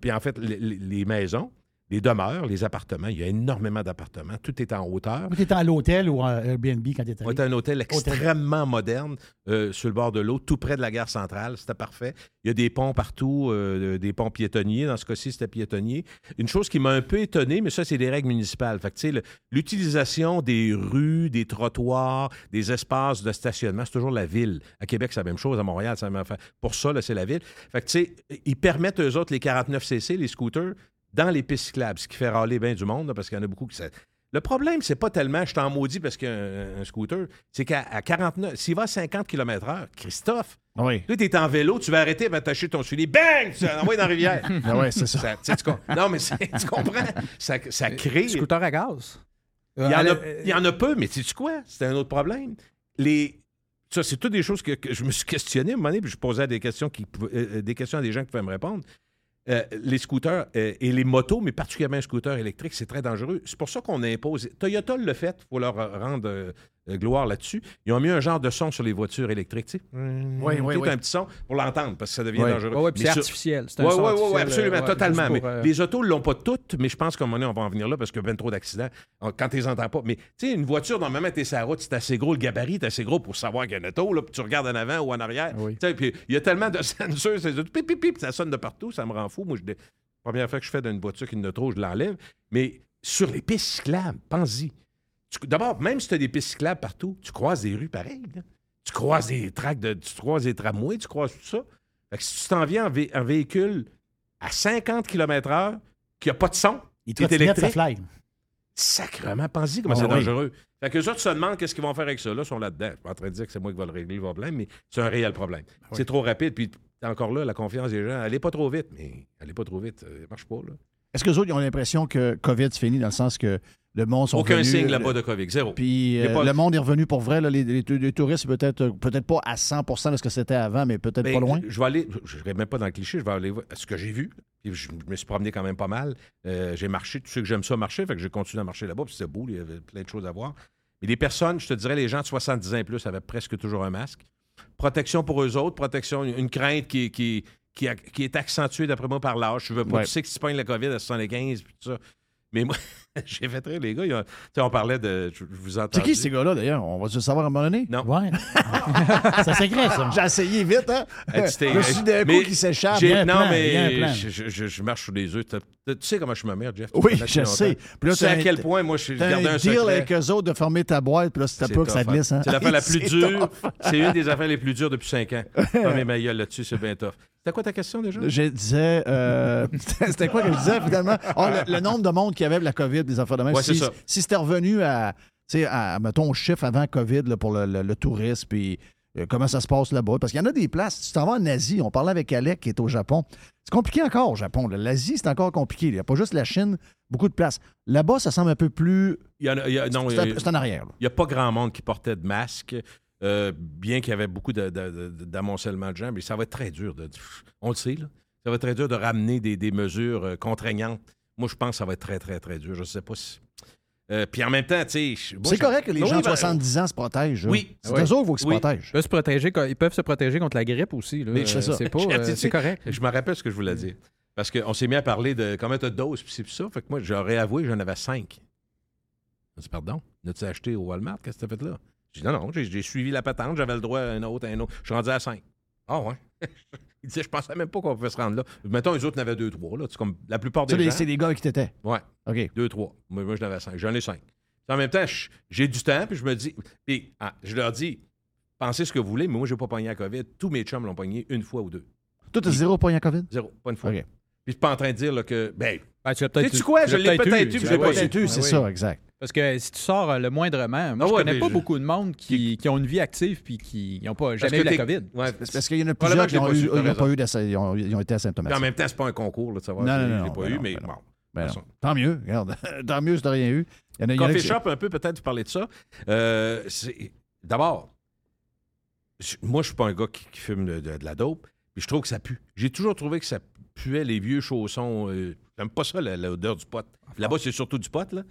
puis en fait, les maisons, les demeures, les appartements, il y a énormément d'appartements. Tout est en hauteur. Tu étais à l'hôtel ou à Airbnb quand tu étais On était à un hôtel extrêmement moderne euh, sur le bord de l'eau, tout près de la gare centrale. C'était parfait. Il y a des ponts partout, euh, des ponts piétonniers. Dans ce cas-ci, c'était piétonnier. Une chose qui m'a un peu étonné, mais ça, c'est des règles municipales. Fait que, l'utilisation des rues, des trottoirs, des espaces de stationnement, c'est toujours la ville. À Québec, c'est la même chose. À Montréal, c'est la même affaire. Pour ça, là, c'est la ville. Fait que, ils permettent, eux autres, les 49cc, les scooters, dans les pistes cyclables, ce qui fait râler bien du monde, là, parce qu'il y en a beaucoup qui... ça- Le problème, c'est pas tellement je t'en maudis parce qu'il y a un, un scooter, c'est qu'à à 49, s'il va à 50 km/h, Christophe, Oui. toi, t'es en vélo, tu vas arrêter, va attacher ton soulier, bang! Tu vas l'envoyer dans la rivière. Ah ouais, c'est ça. tu sais, tu non, mais c'est- tu comprends? Ça, ça crée. Scooter à gaz. Il y, en a, Euh, il y en a peu, mais sais-tu quoi? C'est un autre problème. Les... Ça, c'est toutes des choses que, que je me suis questionné à un moment donné, puis je posais des questions, qui, pouvaient- euh, des questions à des gens qui pouvaient me répondre. Euh, les scooters euh, et les motos, mais particulièrement un scooter électrique, c'est très dangereux. C'est pour ça qu'on impose. Toyota le fait, il faut leur rendre euh, gloire là-dessus. Ils ont mis un genre de son sur les voitures électriques, tu sais. Oui, oui, Tout oui. un petit son pour l'entendre, parce que ça devient Oui. dangereux. Puis Mais c'est sur- artificiel. C'est un Oui, son oui, oui, absolument, euh, ouais, totalement. Mais pour, euh, les autos ne l'ont pas toutes, mais je pense qu'à un moment donné, on va en venir là parce qu'il y a bien trop d'accidents euh, quand tu les entends pas. Mais tu sais, une voiture, normalement, tu es sur la route, c'est assez gros, le gabarit est assez gros pour savoir qu'il y a une auto, là, puis tu regardes en avant ou en arrière. Oui. Tu sais, Puis il y a tellement de sensors, c'est pip, pip, pip, ça sonne de partout, ça me rend fou. Moi, je, dé- première fois que je fais d'une voiture qui ne trop, je l'enlève. Mais sur les pistes cyclables, pense-y. D'abord, même si tu as des pistes cyclables partout, tu croises des rues pareilles. là. Tu croises des tracts de. Tu croises des tramways, tu croises tout ça. Fait que si tu t'en viens en, vé- en véhicule à 50 km/h, qui n'a pas de son, Il est trottinette, ça électrique, fly. sacrement, pense-y comment Ah c'est oui. dangereux. Fait que les autres se demandent qu'est-ce qu'ils vont faire avec ça. Là, ils sont là-dedans. Je suis pas en train de dire que c'est moi qui vais le régler le problème, mais c'est un réel problème. C'est trop rapide, puis encore là, la confiance des gens, elle n'est pas trop vite, mais elle n'est pas trop vite. Ça marche pas, là. Est-ce que les autres ils ont l'impression que COVID c'est fini dans le sens que le monde sont Aucun venus, signe là-bas de COVID, zéro. Puis euh, pas- le monde est revenu pour vrai. là, les, les- les touristes, peut-être euh, peut-être pas à 100% de ce que c'était avant, mais peut-être Ben, pas loin. Je vais aller, je ne vais même pas dans le cliché, je vais aller voir ce que j'ai vu. Je me suis promené quand même pas mal. Euh, j'ai marché, tu sais que j'aime ça marcher, fait que j'ai continué à marcher là-bas, puis c'était beau, il y avait plein de choses à voir. Mais les personnes, je te dirais, les gens de 70 ans et plus avaient presque toujours un masque. Protection pour eux autres, protection, une crainte qui, qui, qui, a- qui est accentuée d'après moi par l'âge. Je veux pas, Ouais. tu sais que si tu pognes la COVID à 75, puis tout ça. Mais moi, j'ai fait rire, les gars. ils ont- tu sais, on parlait de. Je, je vous entends. C'est qui ces gars-là, d'ailleurs? On va se savoir à un moment donné? Non. Ouais. ça s'écrit, ça. J'ai essayé vite, hein? Hey, tu t'es- Je suis d'un mais coup qui s'échappe. j'ai- Il y a un Non, plan, il y a un mais je, je- je- je marche sur les œufs. T'as- t'as- Tu sais comment je me mets, Jeff? Oui, je sais. longtemps. Puis là, tu sais à quel point moi je suis T'as gardé un un deal secret. avec eux autres de fermer ta boîte, puis là, c'est C'est pas que ça tough, glisse. Hein? C'est l'affaire la plus C'est dure. C'est une des affaires les plus dures depuis cinq ans. Fermer ma gueule là-dessus, c'est bien tough. C'était quoi ta question déjà? Je disais. euh, c'était quoi que je disais finalement? Ah, le, le nombre de monde qui avait la COVID, des affaires de même. Ouais, si c'était revenu à, à, mettons, au chiffre avant COVID là, pour le, le- le tourisme, puis euh, comment ça se passe là-bas. Parce qu'il y en a des places. Si tu t'en vas en Asie, on parlait avec Alec qui est au Japon. C'est compliqué encore au Japon. L'Asie, c'est encore compliqué. Il n'y a pas juste la Chine, beaucoup de places. Là-bas, ça semble un peu plus. Il y en a- il y a- non, C'est en arrière. là. Il n'y a pas grand monde qui portait de masque, euh, bien qu'il y avait beaucoup de- de- de- d'amoncellement de gens, mais ça va être très dur. De, on le sait, là. Ça va être très dur de ramener des, des mesures euh, contraignantes. Moi, je pense que ça va être très, très, très dur. Je ne sais pas si. Euh, puis en même temps, tu sais. C'est correct que les gens de ben, 70 ans se protègent. là. Oui. C'est eux autres qu'ils se Oui. protègent. Ils peuvent se protéger, ils peuvent se protéger contre la grippe aussi. là. Mais Euh, c'est ça. C'est pas, euh, c'est correct. Je me rappelle ce que je voulais dire. Parce qu'on s'est mis à parler de combien de doses, puis c'est ça. Fait que moi, j'aurais avoué, j'en avais cinq. Je dis, pardon, n'as-tu acheté au Walmart? Qu'est-ce que t'as fait là? Je dis, non, non, j'ai j'ai suivi la patente, j'avais le droit à un autre, à un autre. Je suis rendu à cinq. Ah ouais. Il disait, je pensais même pas qu'on pouvait se rendre là. Mettons, les autres en avaient deux, trois. Là. C'est comme la plupart des gens. c'est les gars qui t'étaient. Ouais. OK. Deux, trois. Moi, moi j'en avais cinq. J'en ai cinq. En même temps, je- j'ai du temps, puis je me dis. Puis ah, je leur dis, pensez ce que vous voulez, mais moi, j'ai pas pogné la COVID. Tous mes chums l'ont pogné une fois ou deux. Toi, t'as zéro point à COVID? Zéro, pas une fois. OK. Puis je suis pas en train de dire là, que. Ben, Ben, tu l'as peut-être sais-tu eu. quoi? Je l'ai peut-être eu, je l'ai pas peut-être eu. eu. c'est Ah oui. ça, exact. Parce que si tu sors euh, le moindrement, moi, Ah je ouais, connais mais pas je- beaucoup de monde qui, qui ont une vie active puis qui n'ont pas jamais eu la COVID. Ouais, parce qu'il y en a plusieurs qui je ont, l'ai eu, pas eu ils ont, ils ont été Puis en asymptomatiques. même temps, c'est pas un concours là, de savoir. Non, si non, je non, l'ai pas ben eu, non, mais ben bon. Ben. Tant mieux, regarde. Tant mieux si t'as rien eu. Il y en a, il y en a Coffee qui- shop, un peu, peut-être, vous parlez de ça. Euh, c'est- D'abord, je- moi, je suis pas un gars qui, qui fume de, de- de la dope, puis je trouve que ça pue. J'ai toujours trouvé que ça puait les vieux chaussons. euh, J'aime pas ça, l'odeur du pot. Là-bas, c'est surtout du pot, là.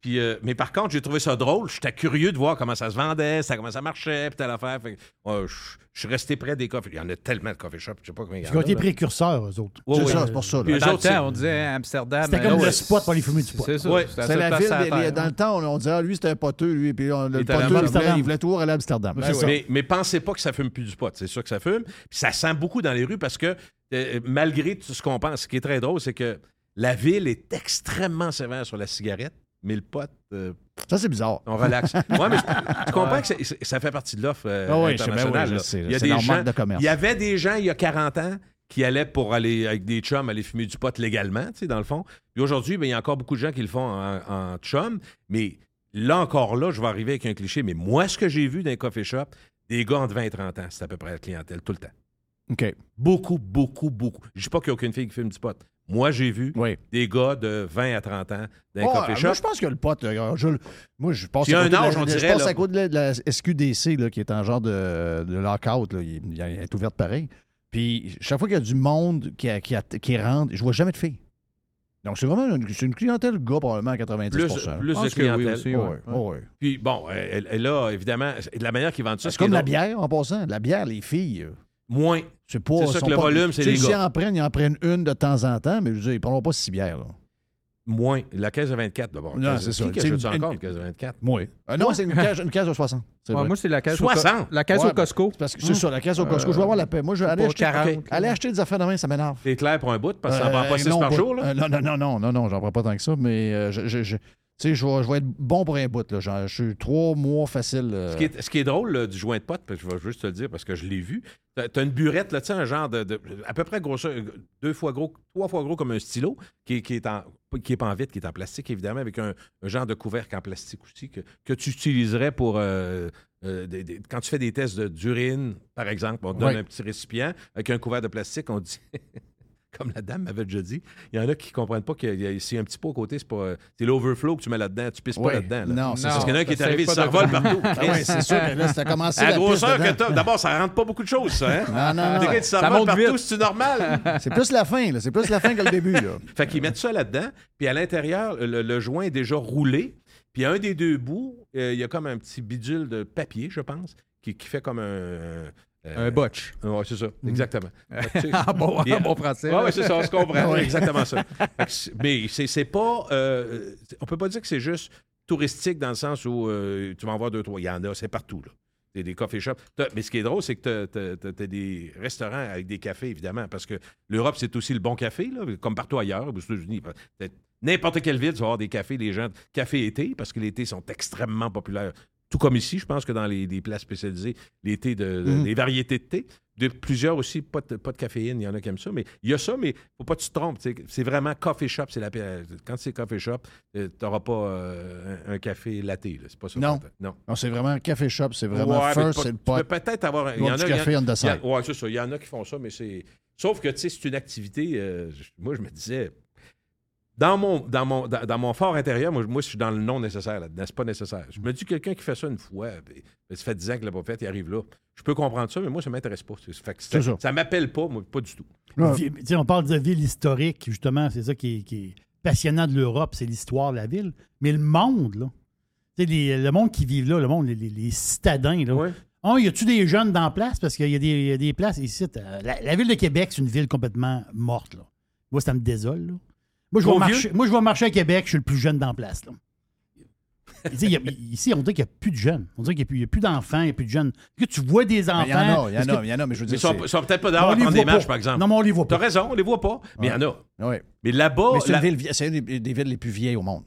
Puis, euh, mais par contre, j'ai trouvé ça drôle. J'étais curieux de voir comment ça se vendait, ça, comment ça marchait, puis telle affaire. Euh, je suis resté près des coffee. Il y en a tellement de coffee shops, je sais pas combien il y en Ils ont a. été là. précurseurs, eux autres. C'est ça, c'est pour ça. là. Puis Dans le autres, c'est- temps, on disait Amsterdam. C'était euh, comme ouais, le spot pour les fumer du pot. C'est ça. Ouais. C'était C'est la ville. les- dans le temps, on, on disait, ah, lui, c'était un poteux, lui. Puis on, le Il poteux, il voulait, il voulait toujours aller à Amsterdam. Mais, mais pensez pas que ça fume plus du pot. C'est sûr que ça fume. Puis ça sent beaucoup dans les rues parce que euh, malgré tout ce qu'on pense, ce qui est très drôle, c'est que la ville est extrêmement sévère sur la cigarette, mais le pot, euh, Ça, c'est bizarre. on relaxe. ouais, mais je- tu comprends que ça fait partie de l'offre euh, Ah oui, je sais, ben internationale. oui, je là. sais, Il y a des gens, de commerce. il y avait des gens il y a 40 ans qui allaient pour aller avec des chums aller fumer du pot légalement, tu sais, dans le fond. Puis aujourd'hui, ben, il y a encore beaucoup de gens qui le font en, en chum, mais là encore là, je vais arriver avec un cliché, mais moi, ce que j'ai vu dans les coffee shop, des gars entre 20 et 30 ans, c'est à peu près la clientèle tout le temps. OK. Beaucoup, beaucoup, beaucoup. Je dis pas qu'il n'y a aucune fille qui fume du pot. Moi, j'ai vu Oui. des gars de 20 à 30 ans les Oh, coffee moi, shops. je pense que le pote, je- moi, je passe Il y a à un côté de la- âge, on je dirait, passe là. à côté de la, de la SQDC, là, qui est en genre de, de lockout. Là. Il, il est ouverte pareil. Puis, chaque fois qu'il y a du monde qui, a- qui, a- qui rentre, je vois jamais de filles. Donc, c'est vraiment une, une clientèle gars, probablement à 90 Plus, plus Je de pense que oui clientèle. aussi, Ouais, ouais. ouais, ouais. Puis bon, elle, elle a évidemment, de la manière qu'ils vendent ça, C'est comme la bière, en passant. La bière, les filles, euh, Moins. c'est pas... C'est ça que le pas- volume, c'est les S'ils gars. en prennent, ils en prennent une de temps en temps, mais je veux dire, ils ne prendront pas six bières. Là. Moins. La caisse de 24, d'abord. Non, c'est ça. Qui C'est achète ça une- encore, une caisse de 24? Moi. Euh, non, c'est une caisse, une caisse de 60. C'est Ouais, vrai. moi, c'est la caisse, au, 60? Co- la caisse Ouais, au Costco. Parce que c'est ça, la caisse au Costco. Je vais avoir la paix. Moi, je vais aller acheter, 40, OK. aller acheter des affaires de main, ça m'énerve. T'es clair pour un bout, parce que ça Euh, pas 6 non, par jour, là? euh, non, non, non, non, non, non, j'en prends pas tant que ça, mais euh, je, je, je- tu sais, je vais, je vais être bon pour un bout. Là. Genre, je suis trois mois facile. euh, Ce qui est, ce qui est drôle là, du joint de pote, je vais juste te le dire parce que je l'ai vu, t'as as une burette, là, tu sais, un genre de, de- à peu près grosseur, deux fois gros, trois fois gros comme un stylo, qui, qui est en qui est pas en vitre, qui est en plastique, évidemment, avec un, un genre de couvercle en plastique aussi, que, que tu utiliserais pour euh, euh, des- des- quand tu fais des tests de- d'urine, par exemple, on te donne Ouais. un petit récipient avec un couvert de plastique, on dit. Comme la dame m'avait déjà dit, il y en a qui ne comprennent pas que y a- c'est un petit peu à côté, c'est pas. C'est l'overflow que tu mets là-dedans, tu pisses pas là-dedans. là. Non, c'est Parce qu'il y en a un qui est arrivé, revole quoi. partout. Ah ouais, c'est sûr que là, ça a commencé À la grosseur que t'as. D'abord, ça rentre pas beaucoup de choses, ça. Hein? Non, non, non. ça monte partout, c'est normal? C'est plus la fin, là. C'est plus la fin que le début, là. fait qu'ils mettent ça là-dedans, puis à l'intérieur, le, le joint est déjà roulé, puis à un des deux bouts, euh, il y a comme un petit bidule de papier, je pense, qui, qui fait comme un. Euh, Un botch. Ouais, c'est ça, exactement. Tu sais, Ah bon, en bon français. Là. ouais, c'est ça, on se comprend. Exactement ça. Mais c'est pas. euh, on peut pas dire que c'est juste touristique dans le sens où euh, tu vas en voir deux, trois. Il y en a, c'est partout. Là. T'as des coffee shops. Mais ce qui est drôle, c'est que tu as, des restaurants avec des cafés, évidemment, parce que l'Europe, c'est aussi le bon café, là, comme partout ailleurs, aux États-Unis. N'importe quelle ville, tu vas avoir des cafés, les gens, café été, parce que l'été sont extrêmement populaires. Tout comme ici, je pense que dans les, les places spécialisées, les thés de, de- Mhm. les variétés de thé, de plusieurs aussi, pas de, pas de caféine, il y en a qui aiment ça, mais il y a ça, mais faut pas que tu te trompes. C'est vraiment coffee shop, c'est la Quand c'est coffee shop, tu n'auras pas euh, un, un café latte, là. c'est pas ça. Non. Non. Non, c'est vraiment café shop, c'est vraiment Ouais, first, c'est le tu peux pot. peut-être avoir. un- en café side. Ouais, c'est ça. Il y en a qui font ça, mais c'est. Sauf que, tu sais, c'est une activité. euh, moi, je me disais. Dans mon, dans, mon, dans, dans mon fort intérieur, moi, moi, je suis dans le non nécessaire là-dedans. C'est pas nécessaire. Je me dis, quelqu'un qui fait ça une fois, puis- ça fait 10 ans qu'il l'a pas fait, il arrive là. Je peux comprendre ça, mais moi, ça m'intéresse pas. Fait que ça ça. ça m'appelle pas, moi, pas du tout. On parle de ville historique, justement, c'est ça qui est, qui est passionnant de l'Europe, c'est l'histoire de la ville. Mais le monde, là, les- le monde qui vit là, le monde, les, les- les citadins, là. Oh, y a-tu des jeunes dans la place? Parce qu'il y, a des- il y a des places ici. euh, La, la ville de Québec, c'est une ville complètement morte, là. Moi, ça me désole, là. Moi, je vais marcher, vieux? moi, je vais marcher à Québec, je suis le plus jeune dans la place, là. Tu sais, il y a- ici, on dirait qu'il n'y a plus de jeunes. On dirait qu'il n'y a plus, il y a plus d'enfants, il n'y a plus de jeunes. Est-ce que tu vois des enfants? Il y en a, il y en a, il y en a, mais je veux dire. ils sont, sont peut-être pas dehors on à les prendre voit des marches, pas. par exemple. Non, mais on les voit T'as pas. raison, on les voit pas, mais il y en a. Ouais. Mais là-bas. Mais c'est la- une ville vie- c'est une des, villes les plus vieilles au monde.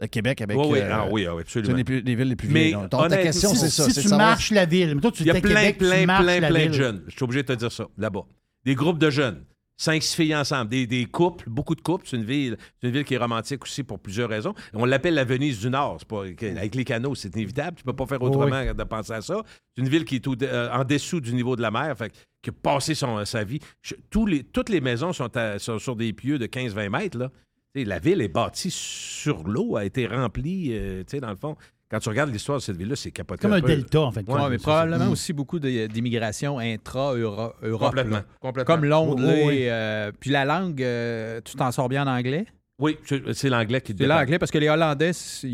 Le Québec avec. Oui, oui, euh, ah oui, ah oui, c'est une absolument. des, plus- des villes les plus Mais vieilles. Donc, ta question, si, c'est ça. si c'est tu savoir- marches la ville, mais toi, tu Il y a es à plein, Québec, plein, plein, plein de jeunes. Je suis obligé de te dire ça, là-bas. Des groupes de jeunes. Cinq, six filles ensemble. Des, des couples, beaucoup de couples. C'est une ville, c'est une ville qui est romantique aussi pour plusieurs raisons. On l'appelle la Venise du Nord. Pas, avec les canaux, c'est inévitable. Tu peux pas faire autrement de penser à ça. C'est une ville qui est tout, euh, en dessous du niveau de la mer, fait, qui a passé son, sa vie. Je- tous les, toutes les maisons sont, à- sont sur des pieux de 15-20 mètres. Là. La ville est bâtie sur l'eau, a été remplie, euh, dans le fond. Quand tu regardes l'histoire de cette ville-là, c'est capoté. Comme un delta, en fait. Ouais, mais probablement aussi beaucoup d'immigration intra-Europe. Complètement, complètement. Comme Londres. Oui, oui, oui. et, euh, puis la langue, euh, tu t'en sors bien en anglais? Oui, c'est l'anglais qui te C'est dépend. l'anglais parce que les Hollandais,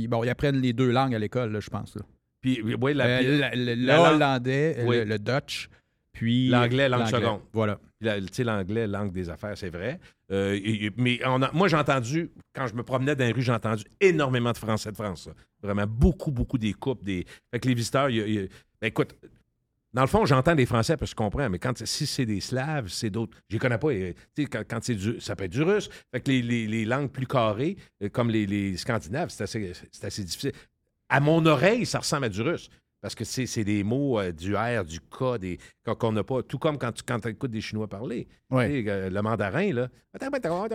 bon, ils apprennent les deux langues à l'école, je pense. là. Puis, oui, la, Euh, la- le, le la langue- hollandais, Oui. le, le Dutch, puis L'anglais, langue seconde. Voilà. Tu sais, l'anglais, langue des affaires, c'est vrai. Euh, mais on a- moi, j'ai entendu, quand je me promenais dans les rues, j'ai entendu énormément de Français de France. Vraiment, beaucoup, beaucoup des couples. Des... Fait que les visiteurs, y ben, écoute, dans le fond, j'entends des Français parce que je comprends, mais quand si c'est des Slaves, c'est d'autres. Je les connais pas. sais, quand, quand c'est du, ça peut être du russe. Fait que les, les- langues plus carrées, euh, comme les, les Scandinaves, c'est assez, c'est assez difficile. À mon oreille, ça ressemble à du russe. Parce que c'est c'est des mots euh, du R, du K, des, qu'on n'a pas. Tout comme quand tu quand écoutes des Chinois parler. Ouais. Tu sais, euh, le mandarin, là. Ben,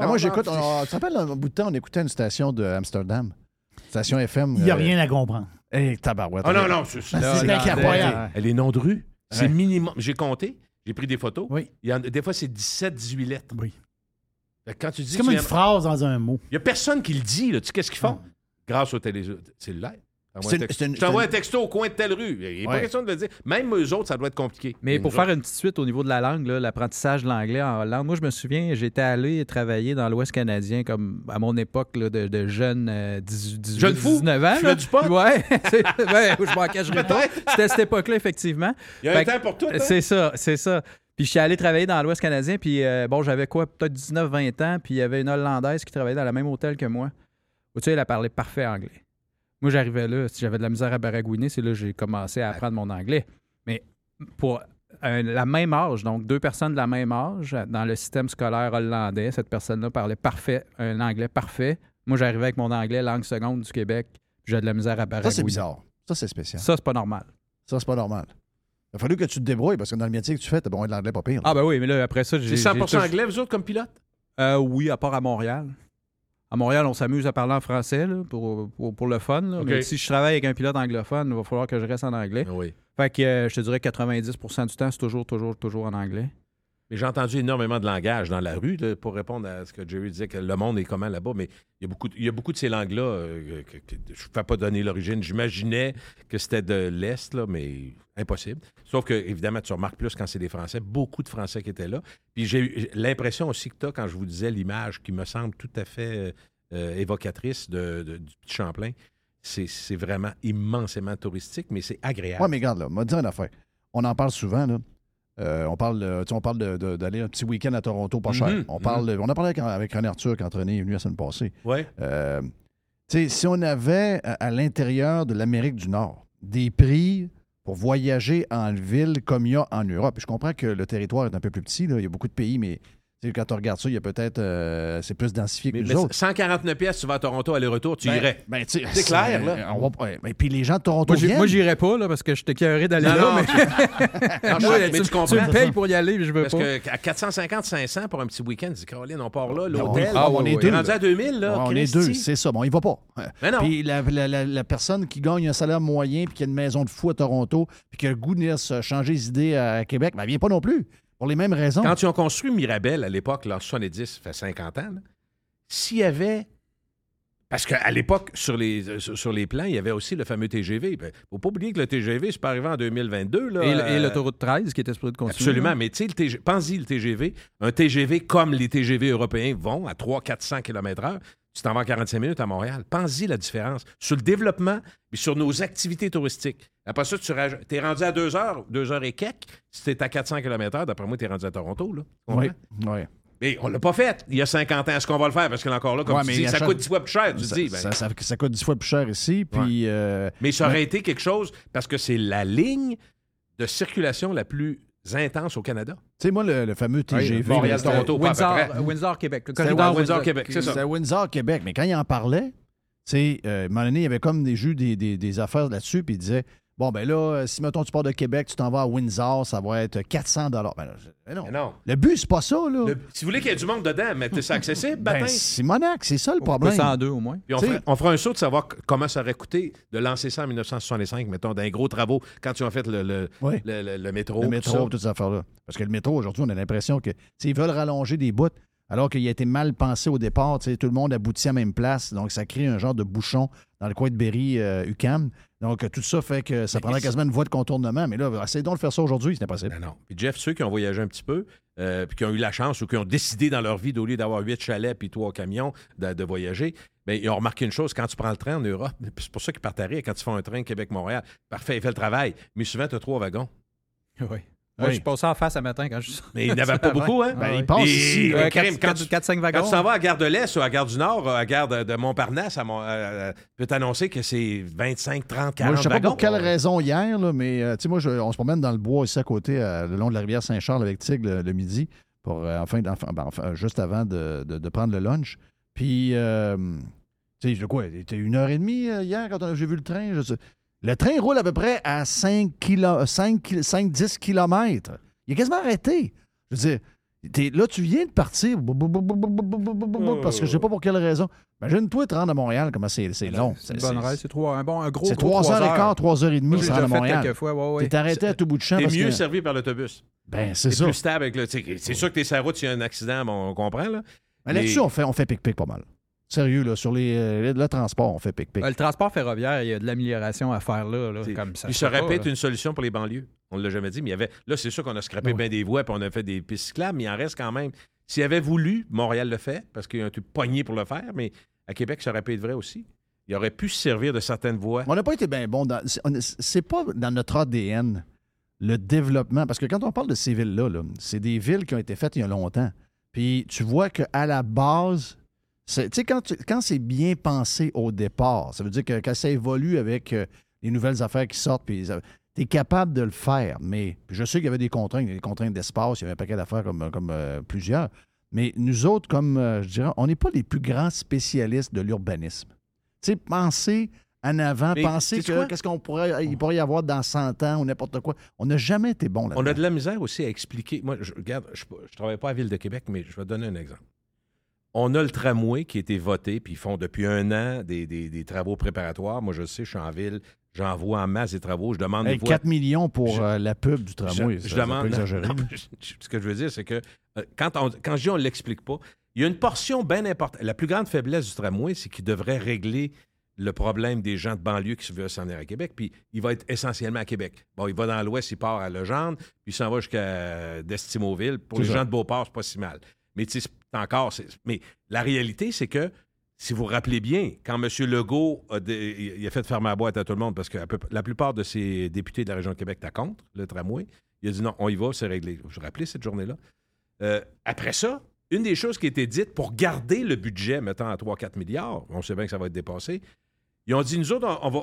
moi, j'écoute. Tu te rappelles, un bout de temps, on écoutait une station de Amsterdam. Station FM. Il n'y a euh, rien à comprendre. Hey, tabarouette. Ah non, non, c'est C'est incroyable. Les noms de rue, c'est Ouais. minimum. J'ai compté, j'ai pris des photos. Oui. Il y en- des fois, c'est 17-18 lettres. Oui. Quand tu dis C'est comme une viens- phrase dans un mot. Il n'y a personne qui le dit. Là. Tu sais qu'est-ce qu'ils font? Grâce au télé C'est un Je t'envoie un texto au coin de telle rue. Il n'est pas Ouais. question de le dire. Même eux autres, ça doit être compliqué. Mais pour faire une petite suite au niveau de la langue, l'apprentissage de l'anglais en Hollande, moi, je me souviens, j'étais allé travailler dans l'Ouest canadien, comme à mon époque là, de, de jeune euh, 18, 18, Jeune fou? 19 ans. Fais du pot? Ouais, ouais, je m'en cacherai pas. C'était à cette époque-là, effectivement. Il y a un Fait temps pour tout. hein? C'est ça, c'est ça. Puis je suis allé travailler dans l'Ouest canadien, puis euh, bon, j'avais quoi, peut-être 19-20 ans, puis il y avait une Hollandaise qui travaillait dans le même hôtel que moi. Tu sais, elle a parlé parfait anglais. Moi, j'arrivais là, si j'avais de la misère à baragouiner, c'est là que j'ai commencé à apprendre mon anglais. Mais pour un- la même âge, donc deux personnes de la même âge, dans le système scolaire hollandais, cette personne-là parlait parfait, un anglais parfait. Moi, j'arrivais avec mon anglais langue seconde du Québec, puis j'ai de la misère à baragouiner. Ça, c'est bizarre. Ça, c'est spécial. Ça, c'est pas normal. Ça, c'est pas normal. Il a fallu que tu te débrouilles parce que dans le métier que tu fais, t'as besoin de l'anglais pas pire. là. Ah ben oui, mais là, après ça, j'ai... C'est 100 j'ai toujours- anglais, vous autres, comme pilote? Euh, oui, à part à Montréal. À Montréal, on s'amuse à parler en français là, pour, pour, pour le fun. là. OK. Mais si je travaille avec un pilote anglophone, il va falloir que je reste en anglais. Oui. Fait que euh, je te dirais que 90% du temps, c'est toujours, toujours, toujours en anglais. Mais j'ai entendu énormément de langage dans la rue pour répondre à ce que Jerry disait, que le monde est comment là-bas, mais il y a beaucoup, de- il y a beaucoup de ces langues-là euh, je ne peux pas donner l'origine. J'imaginais que c'était de l'Est, là, mais impossible. Sauf que, évidemment, tu remarques plus quand c'est des Français, beaucoup de Français qui étaient là. Puis j'ai eu l'impression aussi que tu quand je vous disais l'image qui me semble tout à fait euh, évocatrice de, du petit Champlain, c'est vraiment immensément touristique, mais c'est agréable. Ouais, mais regarde, là, m'a dit une affaire. On en parle souvent, là. Euh, on parle, on parle de- de- d'aller un petit week-end à Toronto, pas cher. Mhm, On, parle, de- on a parlé avec, avec René Arthur quand René est venu la semaine passée. Ouais. Euh, si on avait à, à l'intérieur de l'Amérique du Nord des prix pour voyager en ville comme il y a en Europe, je comprends que le territoire est un peu plus petit, là, il y a beaucoup de pays, mais quand on regarde ça, il y a peut-être. euh, c'est plus densifié que mais autres. 149 pièces, tu vas à Toronto, aller-retour, tu Ben- irais. ben, tu c'est clair, là. on va- ouais, mais puis les gens de Toronto Moi, j'ai- viennent. moi, j'irais pas, là, parce que je t'ai carré d'aller là. non, mais... Non, je- Moi, mais tu, tu comprends. tu me payes pour y aller, mais je veux Parce pas. que à 450-500 pour un petit week-end, dis Caroline, on part là, l'hôtel. ah, on est deux, rendu à 2000, là. Ouais, on est deux, c'est ça. Bon, il va pas. Mais non. Puis la, la- la- la personne qui gagne un salaire moyen puis qui a une maison de fou à Toronto puis qui a le goût de venir se changer les idées à Québec, ben, elle vient pas non plus. Pour les mêmes raisons. Quand ils ont construit Mirabel à l'époque, là, en 70, ça fait 50 ans, là, s'il y avait. Parce qu'à l'époque, sur les, euh, sur les plans, il y avait aussi le fameux TGV. Il ne faut pas oublier que le TGV, c'est pas arrivé en 2022. Là, Et, euh, l'autoroute 13 qui était supposée de continuer. Absolument, là. mais tu sais, TG pense-y, le TGV, un TGV comme les TGV européens vont à 300-400 km/h, tu t'en vas en 45 minutes à Montréal. Pense-y la différence sur le développement et sur nos activités touristiques. Après ça, tu es rendu à 2 heures, 2 heures et quelques. Si tu es à 400 km/h, d'après moi, tu es rendu à Toronto. Là. Oui, oui. Mais on l'a pas fait il y a 50 ans. Est-ce qu'on va le faire? Parce que là, encore là, comme Ouais, tu dis, ça coûte 10 fois plus cher. Tu ça, dis, ben, ça, ça- ça coûte 10 fois plus cher ici. Puis, euh, mais ça aurait été quelque chose parce que c'est la ligne de circulation la plus intense au Canada. Tu sais, moi, le, le fameux TGV. Oui, Montréal, là, c'était- Toronto, pas à peu Windsor, près. Windsor, Québec. Le corridor Windsor, Windsor, Québec, c'est ça. C'était Windsor, Québec. Mais quand il en parlait, tu sais, euh, à un moment donné, il y avait comme des jeux, des, des- des affaires là-dessus, puis il disait Bon, ben là, euh, si, mettons, tu pars de Québec, tu t'en vas à Windsor, ça va être 400 Ben, là, je- ben non. Mais non. Le but, c'est pas ça, là. Le- si vous voulez qu'il y ait du monde dedans, mettez ça accessible, Ben, baptême. c'est Monac, c'est ça le problème. 102 au moins. Puis on, fera, on fera un saut de savoir comment ça aurait coûté de lancer ça en 1965, mettons, d'un gros travaux, quand ils ont fait le, le, Oui. le- le- le métro. Le métro, toutes ces affaires-là. Parce que le métro, aujourd'hui, on a l'impression que tu sais, ils veulent rallonger des bouts, alors qu'il a été mal pensé au départ. tu sais, Tout le monde aboutit à la même place. Donc, ça crée un genre de bouchon dans le coin de Berry, euh, UCAM. Donc, euh, tout ça fait que ça prendrait quasiment une voie de contournement. Mais là, essayez donc de faire ça aujourd'hui, c'est impossible. Ben non. Puis Jeff, ceux qui ont voyagé un petit peu, euh, puis qui ont eu la chance ou qui ont décidé dans leur vie, au lieu d'avoir huit chalets puis trois camions, de, de voyager, ben, ils ont remarqué une chose, quand tu prends le train en Europe, c'est pour ça qu'ils partent à rire, quand tu fais un train Québec-Montréal, parfait, il fait le travail, mais souvent, tu as trois wagons. Oui. Oui. je suis passé en face à matin quand je suis Mais il n'y en avait pas beaucoup, hein? Ben, ouais. ils passent Et- ici. euh, là. crime, quand tu- 4-5 wagons. Quand tu t'en vas à gare de l'Est ou à gare du Nord, à la gare de, de Montparnasse, à Mont- euh, euh, je peux t'annoncer que c'est 25, 30, 40 Moi, je sais pas wagons. pour quelle raison hier, là, mais euh, tu sais, moi, je- on se promène dans le bois ici à côté, euh, le long de la rivière Saint-Charles avec Tigre le, le midi, pour, euh, enfin, enfin, ben, enfin, juste avant de, de- de prendre le lunch. Puis, euh, tu sais, je quoi, il était une heure et demie euh, hier quand j'ai vu le train. je sais- le train roule à peu près à 5-10 kilo, km. Il est quasiment arrêté. Je veux dire, là, tu viens de partir parce que je ne sais pas pour quelle raison. Imagine-toi te rendre à Montréal, comment c'est ben long. C'est une bonne c'est trois, un. C'est 3 heures et quart, 3 heures et demie, te T'es arrêté à tout bout de champ. T'es mieux servi par l'autobus. Ben, c'est ça. plus stable. C'est sûr que t'es sur route, s'il y a un accident, on comprend, là. Ben, Mais là-dessus, on fait, on fait pas mal. Sérieux, là, sur les, euh, le transport, on fait pic-pic. Euh, Le transport ferroviaire, il y a de l'amélioration à faire là. là, comme ça. Puis se aurait pas, pu être là. une solution pour les banlieues. On ne l'a jamais dit, mais il y avait. Là, c'est sûr qu'on a scrappé bien des voies puis on a fait des pistes cyclables, mais il en reste quand même. S'il avait voulu, Montréal le fait, parce qu'il y a un truc pogné pour le faire, mais à Québec, ça aurait pu être vrai aussi. Il aurait pu se servir de certaines voies. On n'a pas été bien bon. dans- c'est- pas dans notre ADN le développement. Parce que quand on parle de ces villes-là, là, c'est des villes qui ont été faites il y a longtemps. Puis tu vois qu'à la base, quand, tu- quand c'est bien pensé au départ, ça veut dire que quand ça évolue avec euh, les nouvelles affaires qui sortent, puis tu es capable de le faire. Mais je sais qu'il y avait des contraintes, des contraintes d'espace, il y avait un paquet d'affaires comme, comme euh, plusieurs. Mais nous autres, comme euh, je dirais, on n'est pas les plus grands spécialistes de l'urbanisme. Tu sais, penser en avant, Mais penser que qu'est-ce qu'on pourrait, il pourrait y avoir dans 100 ans ou n'importe quoi. On n'a jamais été bon là On a de la misère aussi à expliquer. Moi, je, regarde, je ne travaille pas à Ville de Québec, mais je vais te donner un exemple. On a le tramway qui a été voté, puis ils font depuis un an des, des- des travaux préparatoires. Moi, je sais, je suis en ville, j'envoie en masse des travaux, je demande Hey, des voies. 4 millions pour Je- euh, la pub du tramway. Je, je c'est un demande. peu exagéré. non, je- ce que je veux dire, c'est que euh, quand, on, quand je dis on ne l'explique pas, il y a une portion bien importante. La plus grande faiblesse du tramway, c'est qu'il devrait régler le problème des gens de banlieue qui veulent s'en venir à Québec, puis il va être essentiellement à Québec. Bon, il va dans l'ouest, il part à Legendre, puis il s'en va jusqu'à Destimoville. Pour les ça. gens de Beauport, c'est pas si mal. Mais tu sais, c'est encore. Mais la réalité, c'est que si vous vous rappelez bien, quand M. Legault a, dé- il a fait fermer la boîte à tout le monde parce que la plupart de ses députés de la région de Québec étaient contre le tramway, il a dit non, on y va, c'est réglé. Je vous rappelez cette journée-là. Euh, après ça, une des choses qui été dite pour garder le budget, mettons à 3-4 milliards, on sait bien que ça va être dépassé, ils ont dit nous autres, on, va,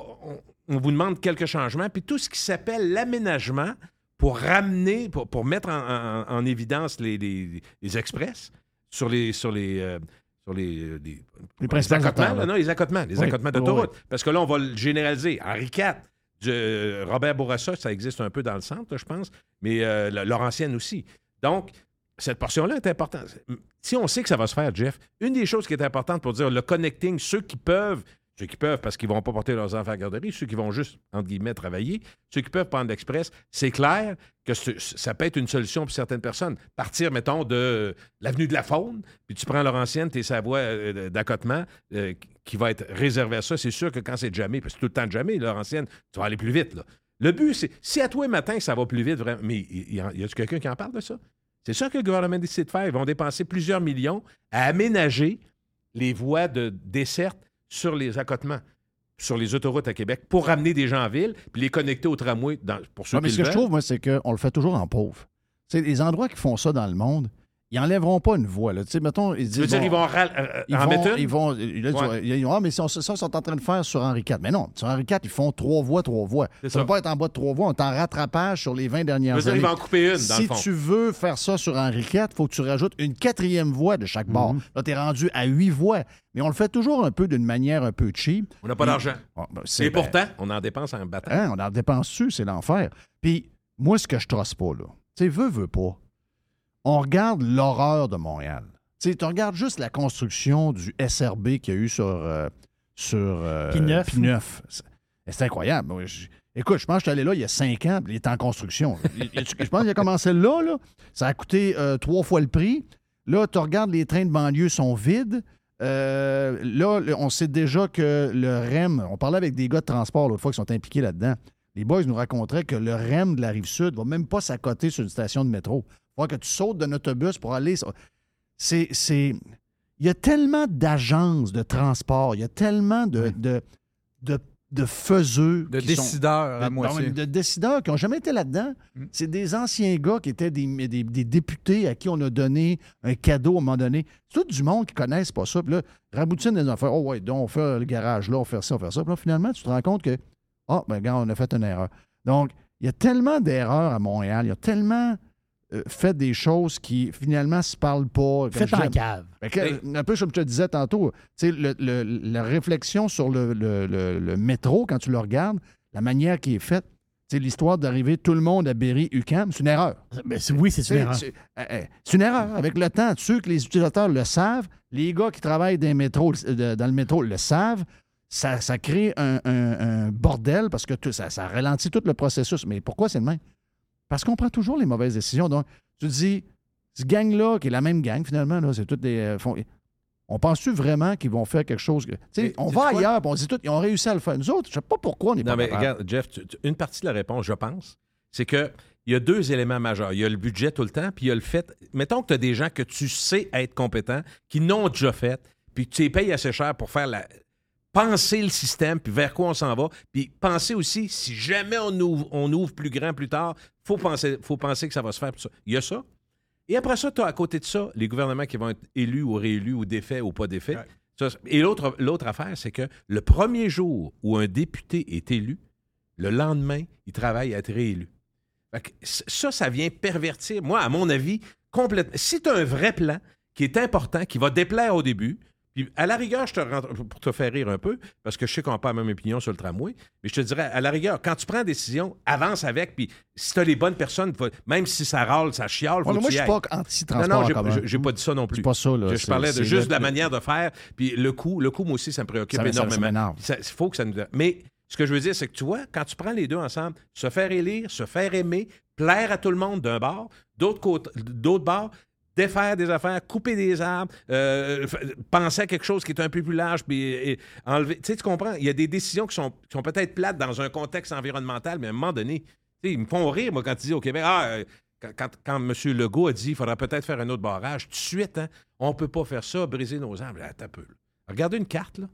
on, vous demande quelques changements, puis tout ce qui s'appelle l'aménagement pour ramener, pour, pour mettre en, en- en évidence les, les- les express sur les. Sur les euh, sur les, euh, les, Les principales accotements, là. non, les accotements, les Oui, accotements d'autoroute. oui. Parce que là, on va le généraliser. Henri IV, de- euh, Robert Bourassa, ça existe un peu dans le centre, là, je pense, mais euh, la- Laurentienne aussi. Donc, cette portion-là est importante. Si on sait que ça va se faire, Jeff, une des choses qui est importante pour dire le connecting, ceux qui peuvent ceux qui peuvent parce qu'ils ne vont pas porter leurs enfants à la garderie, ceux qui vont juste, entre guillemets, travailler, ceux qui peuvent prendre l'Express, c'est clair que ça peut être une solution pour certaines personnes. Partir, mettons, de l'avenue de la Faune, puis tu prends Laurentienne, tu es sa voie euh, d'accotement euh, qui va être réservée à ça. C'est sûr que quand c'est jamais, parce que tout le temps de jamais, Laurentienne, tu vas aller plus vite. Là. Le but, c'est si à toi matin, ça va plus vite, vraiment, mais y, a- y a-tu quelqu'un qui en parle de ça? C'est ça que le gouvernement décide de faire. Ils vont dépenser plusieurs millions à aménager les voies de desserte sur les accotements, sur les autoroutes à Québec, pour ramener des gens en ville, puis les connecter au tramway dans- pour ceux Ouais, mais qui ce que je trouve, moi, c'est qu'on le fait toujours en pauvre. Sais, les endroits qui font ça dans le monde, ils enlèveront pas une voie. Là. Tu mettons, ils disent, Tu veux dire, ils vont ral- euh, ils en vont, mettre une? Ils vont, là, tu Ouais. vas- ils vont, ah, mais ça, ils sont en train de faire sur Henri IV. Mais non, sur Henri IV, ils font trois voies, trois. C'est Ça ne pas être en bas de trois voies. On est en rattrapage sur les 20 dernières Je veux dire, années. ils vont en couper une, dans si le fond. tu veux faire ça sur Henri IV, il faut que tu rajoutes une quatrième voie de chaque bord. Là, tu es rendu à huit voies. Mais on le fait toujours un peu d'une manière un peu cheap. On n'a pas d'argent. Ah, ben, Et ben, pourtant, on en dépense en battant. Hein, on en dépense dessus, c'est l'enfer. Puis, moi, ce que je trosse pas, là, tu sais, veux, veux pas, on regarde l'horreur de Montréal. Tu regardes juste la construction du SRB qu'il y a eu sur, euh, sur euh, P9. P9. C'est incroyable. Moi, je- écoute, je pense que je suis allé là il y a cinq ans, puis il est en construction. Il- il- je pense qu'il a commencé là, là. Ça a coûté euh, trois fois le prix. Là, tu regardes, les trains de banlieue sont vides. Là, on sait déjà que le REM, on parlait avec des gars de transport l'autre fois qui sont impliqués là-dedans. Les boys nous raconteraient que le REM de la rive sud va même pas s'accoter sur une station de métro. Il faut que tu sautes d'un autobus pour aller. C'est. c'est- Il y a tellement d'agences de transport, il y a tellement de, de, de, de faiseux. De sont- décideurs à de- moitié. non, de décideurs qui n'ont jamais été là-dedans. Mm. C'est des anciens gars qui étaient des, des- des députés à qui on a donné un cadeau à un moment donné. C'est tout du monde qui ne connaissent pas ça. Puis là, raboutine des affaires. Oh, ouais, donc on fait le garage là, on fait ça, on fait ça. Puis là, finalement, tu te rends compte que, ah, ben, gars, on a fait une erreur. Donc, il y a tellement d'erreurs à Montréal. Il y a tellement euh, fait des choses qui, finalement, ne se parlent pas. Faites en cave. fait que, un peu comme je te disais tantôt, le- le- la réflexion sur le, le- le- le métro, quand tu le regardes, la manière qui est faite, sais, l'histoire d'arriver tout le monde à Berry-UQAM, c'est une erreur. Ben, c'est- oui, c'est une erreur. C'est euh, euh, c'est une erreur. Avec le temps, ceux que les utilisateurs le savent, les gars qui travaillent dans, les métros, euh, dans le métro le savent, ça, ça crée un, un- un bordel parce que tout- ça, ça ralentit tout le processus. Mais pourquoi c'est le même? Parce qu'on prend toujours les mauvaises décisions. Donc, tu te dis, ce gang-là, qui est la même gang finalement, là, c'est toutes des. euh, font- on pense-tu vraiment qu'ils vont faire quelque chose? que- tu sais, Mais on va ailleurs, on dit tout, ils ont réussi à le faire. Nous autres, je sais pas pourquoi on n'est pas Non, mais regarde, Jeff, tu- tu- une partie de la réponse, je pense, c'est que il y a deux éléments majeurs. Il y a le budget tout le temps, puis il y a le fait. Mettons que tu as des gens que tu sais être compétents, qui n'ont déjà fait, puis tu les payes assez cher pour faire la. Penser le système, puis vers quoi on s'en va. Puis penser aussi, si jamais on ouvre, on ouvre plus grand plus tard, il faut penser, faut penser que ça va se faire. ça. Il y a ça. Et après ça, tu as à côté de ça les gouvernements qui vont être élus ou réélus ou défaits ou pas défaits. Ça, et l'autre, l'autre affaire, c'est que le premier jour où un député est élu, le lendemain, il travaille à être réélu. Ça, ça vient pervertir, moi, à mon avis, complètement. Si tu as un vrai plan qui est important, qui va déplaire au début, puis à la rigueur, je te rentre, pour te faire rire un peu, parce que je sais qu'on n'a pas la même opinion sur le tramway, mais je te dirais, à la rigueur, quand tu prends une décision, avance avec, puis si tu as les bonnes personnes, faut- même si ça râle, ça chiale, faut Ouais, mais que moi, je y suis pas anti-transport Non, non, j'ai- pas dit ça non plus. Pas ça, là. Je, parlais de juste de la manière de faire, puis le coût, le coût, moi aussi, ça me préoccupe Ça- énormément. Il faut que ça nous... Mais ce que je veux dire, c'est que tu vois, quand tu prends les deux ensemble, se faire élire, se faire aimer, plaire à tout le monde d'un bord, d'autre côté, d'autre bord, défaire des affaires, couper des arbres, euh, penser à quelque chose qui est un peu plus large, puis et enlever. Tu sais, tu comprends? Il y a des décisions qui sont, peut-être plates dans un contexte environnemental, mais à un moment donné, ils me font rire, moi, quand ils disent au Québec, ah, euh, quand, M. Legault a dit qu'il faudrait peut-être faire un autre barrage, tout de suite, hein, on ne peut pas faire ça, briser nos arbres. Un peu. là. Regardez une carte, là.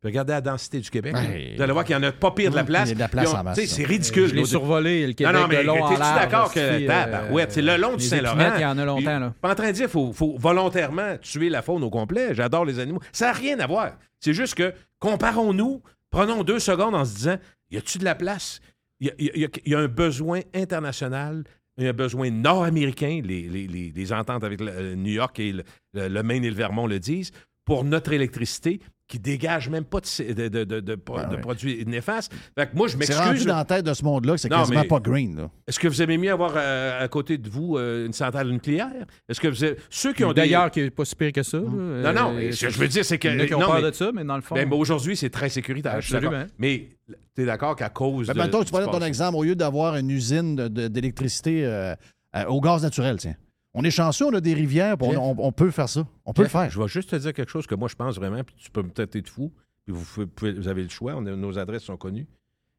Puis regardez la densité du Québec. Ouais. Vous allez voir qu'il y en a pas pire de la place. il y a de la place en masse. C'est ridicule. Je l'ai survolé, le Québec Non, non, mais de long en t'es-tu d'accord que. euh, tabarouette, c'est le long du les Saint-Laurent? il y en a longtemps, là. Pas en train de dire qu'il faut, faut volontairement tuer la faune au complet. J'adore les animaux. Ça n'a rien à voir. C'est juste que, comparons-nous, prenons deux secondes en se disant y a-tu de la place? Il y a, il y a- il y a un besoin international. Il y a un besoin nord-américain, les, les- les- les ententes avec le- euh, New York et le, le- le Maine et le Vermont le disent, pour notre électricité qui dégagent même pas de, c- de- de- de- de- de ouais. produits néfastes. Fait que moi, je C'est rendu m'excuse. dans la tête de ce monde-là que c'est quasiment mais- pas green. Est-ce que vous aimez mieux avoir euh, à côté de vous euh, une centrale nucléaire? Est-ce que vous avez- ceux qui ont des- D'ailleurs, qui n'est pas si pire que ça. là. Non, non, mais Euh, ce que je veux dire, c'est que. Il y en a qui ont non, peur mais- de ça, mais dans le fond. Ben, ben, aujourd'hui, c'est très sécuritaire. Absolument. Mais tu es d'accord qu'à cause. Ben, de, que tu prenais ton exemple, au lieu d'avoir une usine d'électricité euh, euh, au gaz naturel, tiens. On est chanceux, on a des rivières, on, Jeff. on- on peut faire ça. On peut le faire. Je vais juste te dire quelque chose que moi, je pense vraiment, puis tu peux me traiter de fou, puis vous, pouvez- pouvez- vous avez le choix, on a- nos adresses sont connues.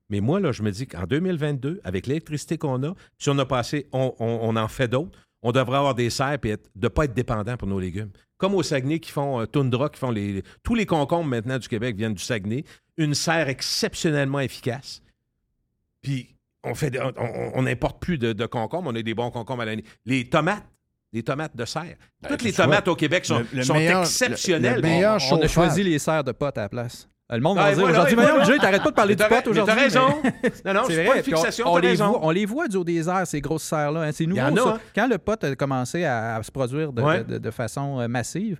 Mais moi, là, je me dis qu'en 2022, avec l'électricité qu'on a, si on a passé, on, en fait d'autres, on devrait avoir des serres et de ne pas être dépendant pour nos légumes. Comme au Saguenay qui font euh, Tundra, qui font les. Tous les concombres maintenant du Québec viennent du Saguenay. Une serre exceptionnellement efficace. Puis on fait, on- on on n'importe plus de, de concombres, on a des bons concombres à l'année. Les tomates, les tomates de serre. Toutes tu les vois, tomates au Québec sont, le- le sont meilleur- exceptionnelles. le- le meilleur on, on a choisi les serres de potes à la place. Euh, Le monde va Ah, et dire voilà, aujourd'hui, voilà. Jay, t'arrêtes pas de parler Mais du t'as pot ra- aujourd'hui. mais t'as raison. mais- Non, non, c'est pas une on- fixation, On, t'as les raison. voit, on les voit du haut des airs, ces grosses serres-là. hein. C'est nouveau. a, ça. hein. Quand le pot a commencé à, à se produire de, Ouais. de- de façon euh, massive,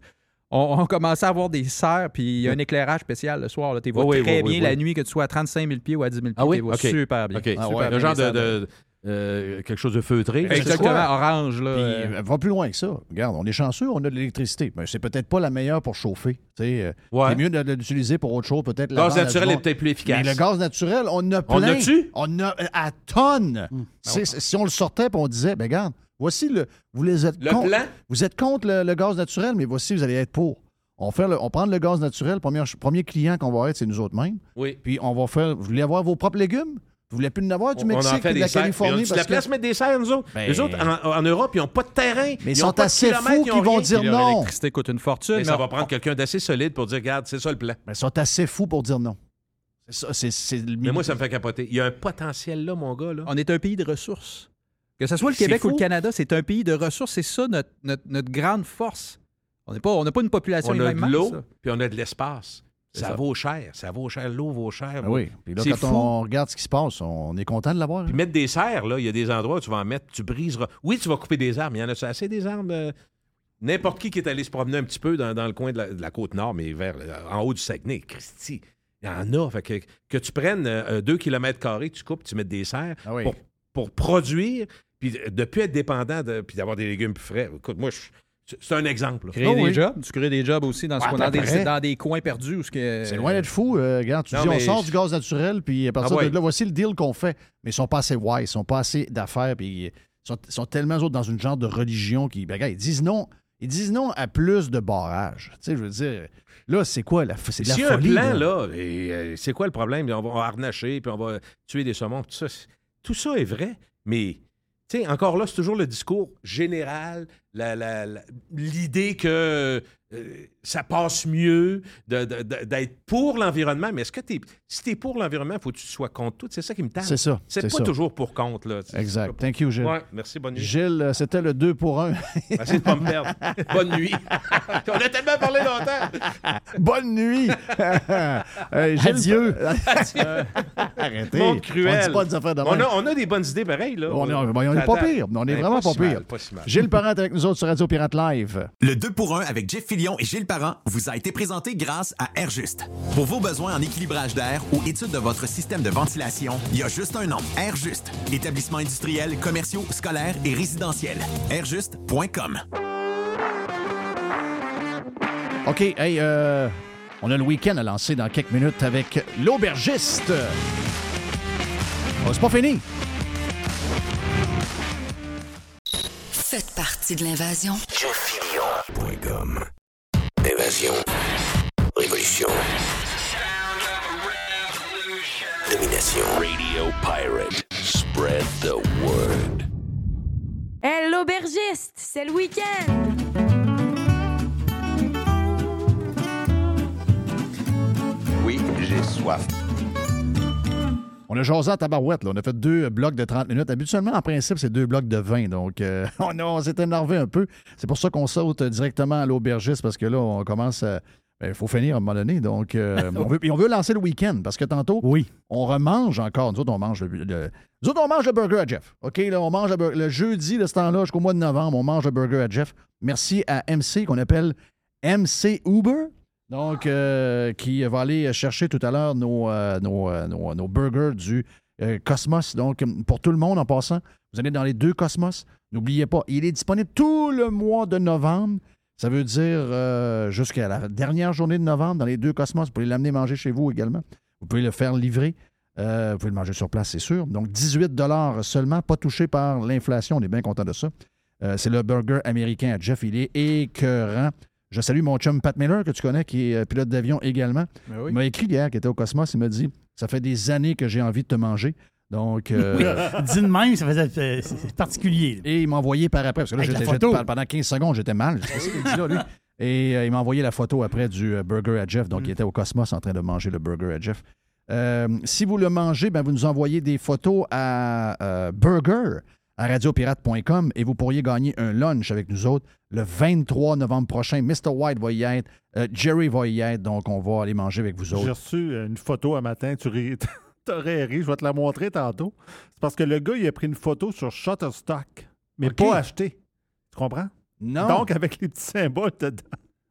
on, on commençait à avoir des serres, puis il y a un éclairage spécial le soir. Tu vois oui, très oui, bien oui, la oui. nuit, que tu sois à 35 000 pieds ou à 10 000 pieds. Ah oui? tu vois super bien. OK. Super Super. bien, Le genre de. Euh, quelque chose de feutré. Exactement, orange. Là, Puis, euh, va plus loin que ça. Regarde, on est chanceux, on a de l'électricité. Mais c'est peut-être pas la meilleure pour chauffer. euh, Ouais. C'est mieux de, de l'utiliser pour autre chose, peut-être. Le gaz naturel est peut-être plus efficace. Mais le gaz naturel, on a plein. On a-tu? On a à tonnes. Hmm. C'est- Si on le sortait et on disait, ben regarde, voici le. Vous les êtes Le contre- plan? Vous êtes contre le, le gaz naturel, mais voici, vous allez être pour. On, fait le- on prend le gaz naturel, premier, premier client qu'on va être, c'est nous autres mêmes. Oui. Puis on va faire. Vous voulez avoir vos propres légumes? Vous voulez plus en avoir du On en Mexique fait et de la des serres. Californie? Mais la parce que- place mettre des serres, nous autres? Ben- Les autres, en, en Europe, ils n'ont pas de terrain. Mais ils ont sont assez fous qu'ils vont dire non. L'électricité coûte une fortune. Mais ça mais va on- prendre quelqu'un d'assez solide pour dire, regarde, c'est ça le plan. Ben, ils sont assez fous pour dire non. C'est ça, c'est- c'est le Mais moi, ça me fait capoter. Il y a un potentiel là, mon gars. Là. On est un pays de ressources. Que ce soit le Québec ou le Canada, c'est un pays de ressources. C'est ça notre, notre, notre grande force. On n'est pas- on n'a pas une population On a de l'eau, puis on a de l'espace. Ça, ça. vaut cher. Ça vaut cher. L'eau vaut cher. Ben oui. Puis là, quand fou. on regarde ce qui se passe, on est content de l'avoir. Puis mettre des serres, là, il y a des endroits où tu vas en mettre, tu briseras. Oui, tu vas couper des arbres, mais il y en a assez des arbres. euh, N'importe qui qui est allé se promener un petit peu dans, dans le coin de la, de la côte nord, mais vers en haut du Saguenay, Christy, il y en a. Fait que, que tu prennes euh, deux kilomètres carrés, tu coupes, tu mets des serres Ah oui. pour, pour produire, puis de ne plus être dépendant, de, puis d'avoir des légumes plus frais. Écoute, moi, je- c'est un exemple. là. Créer Oh des oui. jobs. Tu crées des jobs aussi dans, ce Ouais, coin- dans, des, dans des coins perdus. Où ce que, C'est loin d'être fou. euh, regarde, tu Non, dis, on sort je- du gaz naturel, puis à partir Ah ouais. de là, voici le deal qu'on fait. Mais ils sont pas assez wise, ils sont pas assez d'affaires, puis ils sont, tellement autres dans une genre de religion qui, ben, regarde, ils disent non. Ils disent non à plus de barrages. Tu sais, je veux dire, là, c'est quoi la, c'est de la y a un folie. plan, là. là, et, euh, c'est quoi le problème? On va harnacher, puis on va tuer des saumons. Tout ça, c'est- tout ça est vrai, mais sais, encore là, c'est toujours le discours général, l'idée que euh, ça passe mieux de- de- de- d'être pour l'environnement. Mais est-ce que t'es, si tu es pour l'environnement, il faut que tu sois contre tout? C'est ça qui me tente. C'est ça, C'est, c'est pas ça. toujours pour contre. Là. Exact. Thank you, Gilles. Ouais, merci, bonne nuit. Gilles, euh, c'était le 2 pour 1. Merci de pas me perdre. bonne nuit. on a tellement parlé longtemps. Bonne nuit! Gilles, Adieu. Arrêtez. Monde cruel. On dit pas des affaires de on, même. a, on a des bonnes idées pareilles. Là. On est, ben, on est pas pire. On est Ben, vraiment pas si mal, pire. pas si mal. Gilles Parent avec nous autres sur Radio Pirate Live. Le 2 pour 1 avec Jeff Fillion et Gilles Vous a été présenté grâce à Airjust. Pour vos besoins en équilibrage d'air ou étude de votre système de ventilation, il y a juste un nom. Airjust. Établissement industriel, commerciaux, scolaires et résidentiels. Airjust.com. OK, hey, euh, on a le week-end à lancer dans quelques minutes avec l'aubergiste. Oh, c'est pas fini. Faites partie de l'invasion. Invasion. Révolution. Domination. Radio Pirate. Spread the word. Hey, l'aubergiste, c'est le week-end! Oui, j'ai soif. On a jasé à tabarouette, là. On a fait deux blocs de 30 minutes. Habituellement, en principe, c'est deux blocs de 20. Donc, euh, on, on s'est énervé un peu. C'est pour ça qu'on saute directement à l'aubergiste parce que là, on commence à. Il faut finir à un moment donné. Donc, euh, on, veut, on veut lancer le week-end parce que tantôt, Oui. on remange encore. Nous autres, on mange le, le- nous autres, on mange le burger à Jeff. OK, là, on mange le, le jeudi de ce temps-là jusqu'au mois de novembre, on mange le burger à Jeff. Merci à MC qu'on appelle MC Uber. Donc, euh, qui va aller chercher tout à l'heure nos, euh, euh, burgers du Cosmos. Donc, pour tout le monde en passant, vous allez dans les deux Cosmos. N'oubliez pas, il est disponible tout le mois de novembre. Ça veut dire jusqu'à la dernière journée de novembre dans les deux Cosmos. Vous pouvez l'amener manger chez vous également. Vous pouvez le faire livrer. Vous pouvez le manger sur place, c'est sûr. Donc, 18 seulement, pas touché par l'inflation. On est bien content de ça. C'est le burger américain à Jeff. Il est écœurant. Je salue mon chum Pat Miller, que tu connais, qui est euh, pilote d'avion également. Ben oui. Il m'a écrit hier, qui était au Cosmos. Il m'a dit Ça fait des années que j'ai envie de te manger. Donc. euh, Dit de même, ça faisait, euh, particulier. là. et il m'a envoyé par après, parce que là, j'étais- pendant 15 secondes, j'étais mal. Dit là, lui? Et euh, il m'a envoyé la photo après du burger à Jeff. Mm. Donc, il était au Cosmos en train de manger le burger à Jeff. Si vous le mangez, ben, vous nous envoyez des photos à burger à radiopirate.com et vous pourriez gagner un lunch avec nous autres le 23 novembre prochain. Mr. White va y être, euh, Jerry va y être, donc on va aller manger avec vous J'ai autres. reçu euh, une photo un matin, tu ris. T'aurais ri, je vais te la montrer tantôt. C'est parce que le gars, il a pris une photo sur Shutterstock, mais pas acheté. Tu comprends? Non. Donc, avec les petits symboles dedans.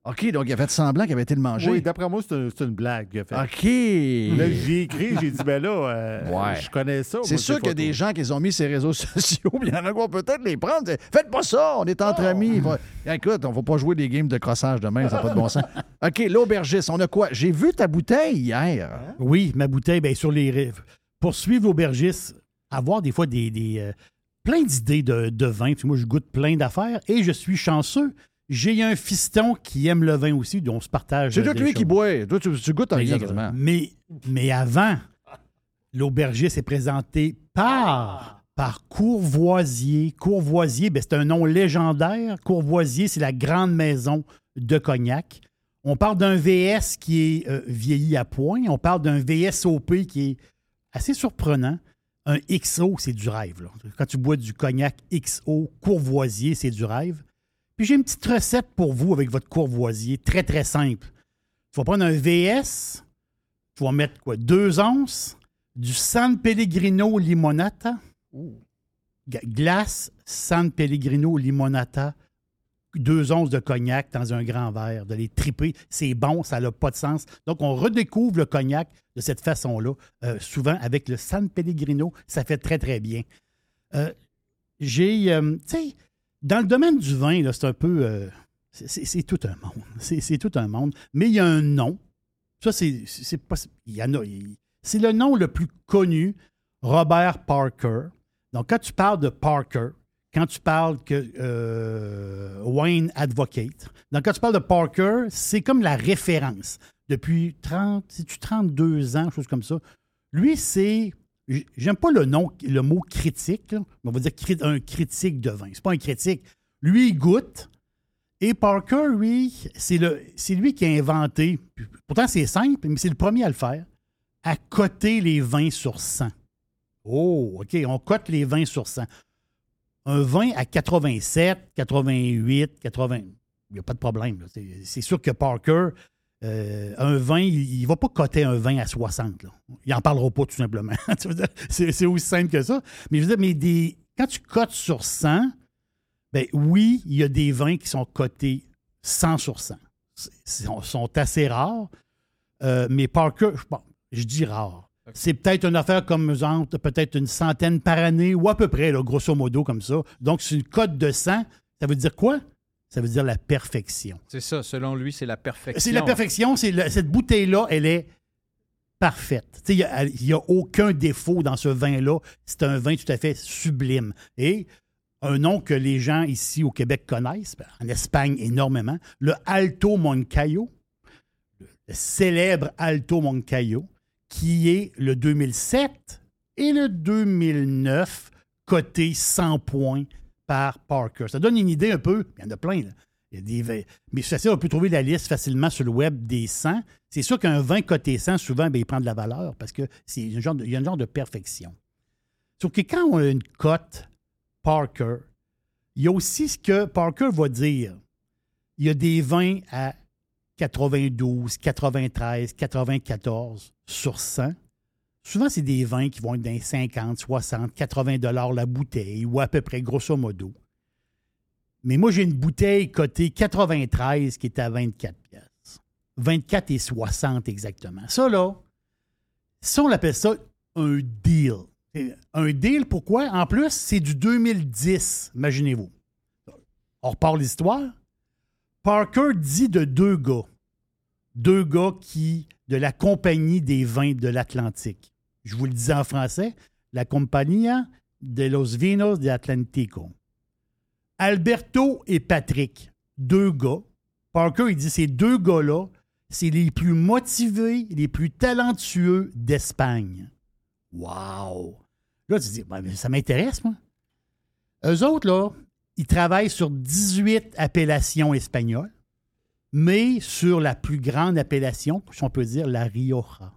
OK, donc il a fait semblant qu'il avait été le manger. Oui, d'après moi, c'est un- c'est une blague qu'il a fait. OK. Là, j'ai écrit, j'ai dit, ben là, euh, Ouais. je connais ça. C'est sûr ces qu'il y a des gens qui ont mis les réseaux sociaux, il y en a qui vont peut-être les prendre. Faites pas ça, on est entre amis. Faut- Écoute, on va pas jouer des games de crossage demain, ça n'a pas de bon sens. OK, l'aubergiste, on a quoi? J'ai vu ta bouteille hier. Oui, ma bouteille, bien, sur les rives. Pour suivre l'aubergiste, avoir des fois des, des, euh, plein d'idées de, de vin. Puis moi, je goûte plein d'affaires et je suis chanceux. J'ai un fiston qui aime le vin aussi, dont on se partage. C'est tout lui qui boit. Toi, tu, tu goûtes à rien Exactement. quasiment. Mais, mais avant, l'aubergiste est présenté par, par Courvoisier. Courvoisier, ben, c'est un nom légendaire. Courvoisier, c'est la grande maison de cognac. On parle d'un VS qui est euh, vieilli à point. On parle d'un VSOP qui est assez surprenant. Un XO, c'est du rêve. là. Quand tu bois du cognac XO Courvoisier, c'est du rêve. Puis j'ai une petite recette pour vous avec votre Courvoisier, très très simple. Tu vas prendre un VS, tu vas mettre quoi? Deux onces, du San Pellegrino Limonata, glace San Pellegrino Limonata, deux onces de cognac dans un grand verre, de les triper. C'est bon, ça n'a pas de sens. Donc, on redécouvre le cognac de cette façon-là, euh, souvent avec le San Pellegrino. Ça fait très, très bien. Euh, J'ai, euh, tu sais, dans le domaine du vin, c'est un peu. euh, c'est- tout un monde. C'est tout un monde. Mais il y a un nom. Ça, c'est pas. Il y en a. C'est le nom le plus connu, Robert Parker. Donc, quand tu parles de Parker, quand tu parles que euh, Wayne Advocate, donc quand tu parles de Parker, c'est comme la référence. Depuis 30, c'est-tu 32 ans, chose comme ça. Lui, c'est. J'aime pas le mot critique, mais on va dire un critique de vin. C'est pas un critique. Lui, il goûte. Et Parker, lui, c'est lui qui a inventé. Pourtant, c'est simple, mais c'est le premier à le faire. À coter les vins sur 100. Oh, OK, on cote les vins sur 100. Un vin à 87, 88, 80, il n'y a pas de problème. c'est sûr que Parker, euh, un vin, il ne va pas coter un vin à 60. là. Il n'en parlera pas tout simplement. C'est aussi simple que ça. Mais je veux dire, mais des, quand tu cotes sur 100, ben oui, il y a des vins qui sont cotés 100 sur 100. C'est- sont, sont assez rares. Euh, mais Parker, je- bon, je dis rare. C'est peut-être une affaire comme peut-être une centaine par année ou à peu près, là, grosso modo, comme ça. Donc, c'est une cote de 100. Ça veut dire quoi? Ça veut dire la perfection. C'est ça, selon lui, c'est la perfection. C'est la perfection. C'est le- cette bouteille-là, elle est parfaite. Il n'y a, aucun défaut dans ce vin-là. C'est un vin tout à fait sublime. Et un nom que les gens ici au Québec connaissent, ben, en Espagne énormément, le Alto Moncayo, le célèbre Alto Moncayo, qui est le 2007 et le 2009 coté 100 points par Parker. Ça donne une idée un peu, il y en a plein, là. Il y a des mais on peut trouver la liste facilement sur le web des 100. C'est sûr qu'un vin coté 100, souvent, ben, il prend de la valeur parce que c'est un genre de- il y a un genre de perfection. Sauf que quand on a une cote Parker, il y a aussi ce que Parker va dire. Il y a des vins à 92, 93, 94 sur 100. Souvent, c'est des vins qui vont être dans les 50, 60, 80 dollars la bouteille, ou à peu près, grosso modo. Mais moi, j'ai une bouteille cotée 93 qui est à 24 pièces. 24 et 60 exactement. Ça, là, ça, on appelle ça un deal. Un deal, pourquoi? En plus, c'est du 2010, imaginez-vous. On repart l'histoire. Parker dit de deux gars, deux gars qui, de la Compagnie des vins de l'Atlantique. Je vous le dis en français, la Compagnia de los Vinos de Atlantico. Alberto et Patrick, deux gars. Parker, il dit ces deux gars-là, c'est les plus motivés, les plus talentueux d'Espagne. Wow! Là, tu dis, ça m'intéresse, moi. Eux autres, là, ils travaillent sur 18 appellations espagnoles, mais sur la plus grande appellation, si on peut dire, la Rioja.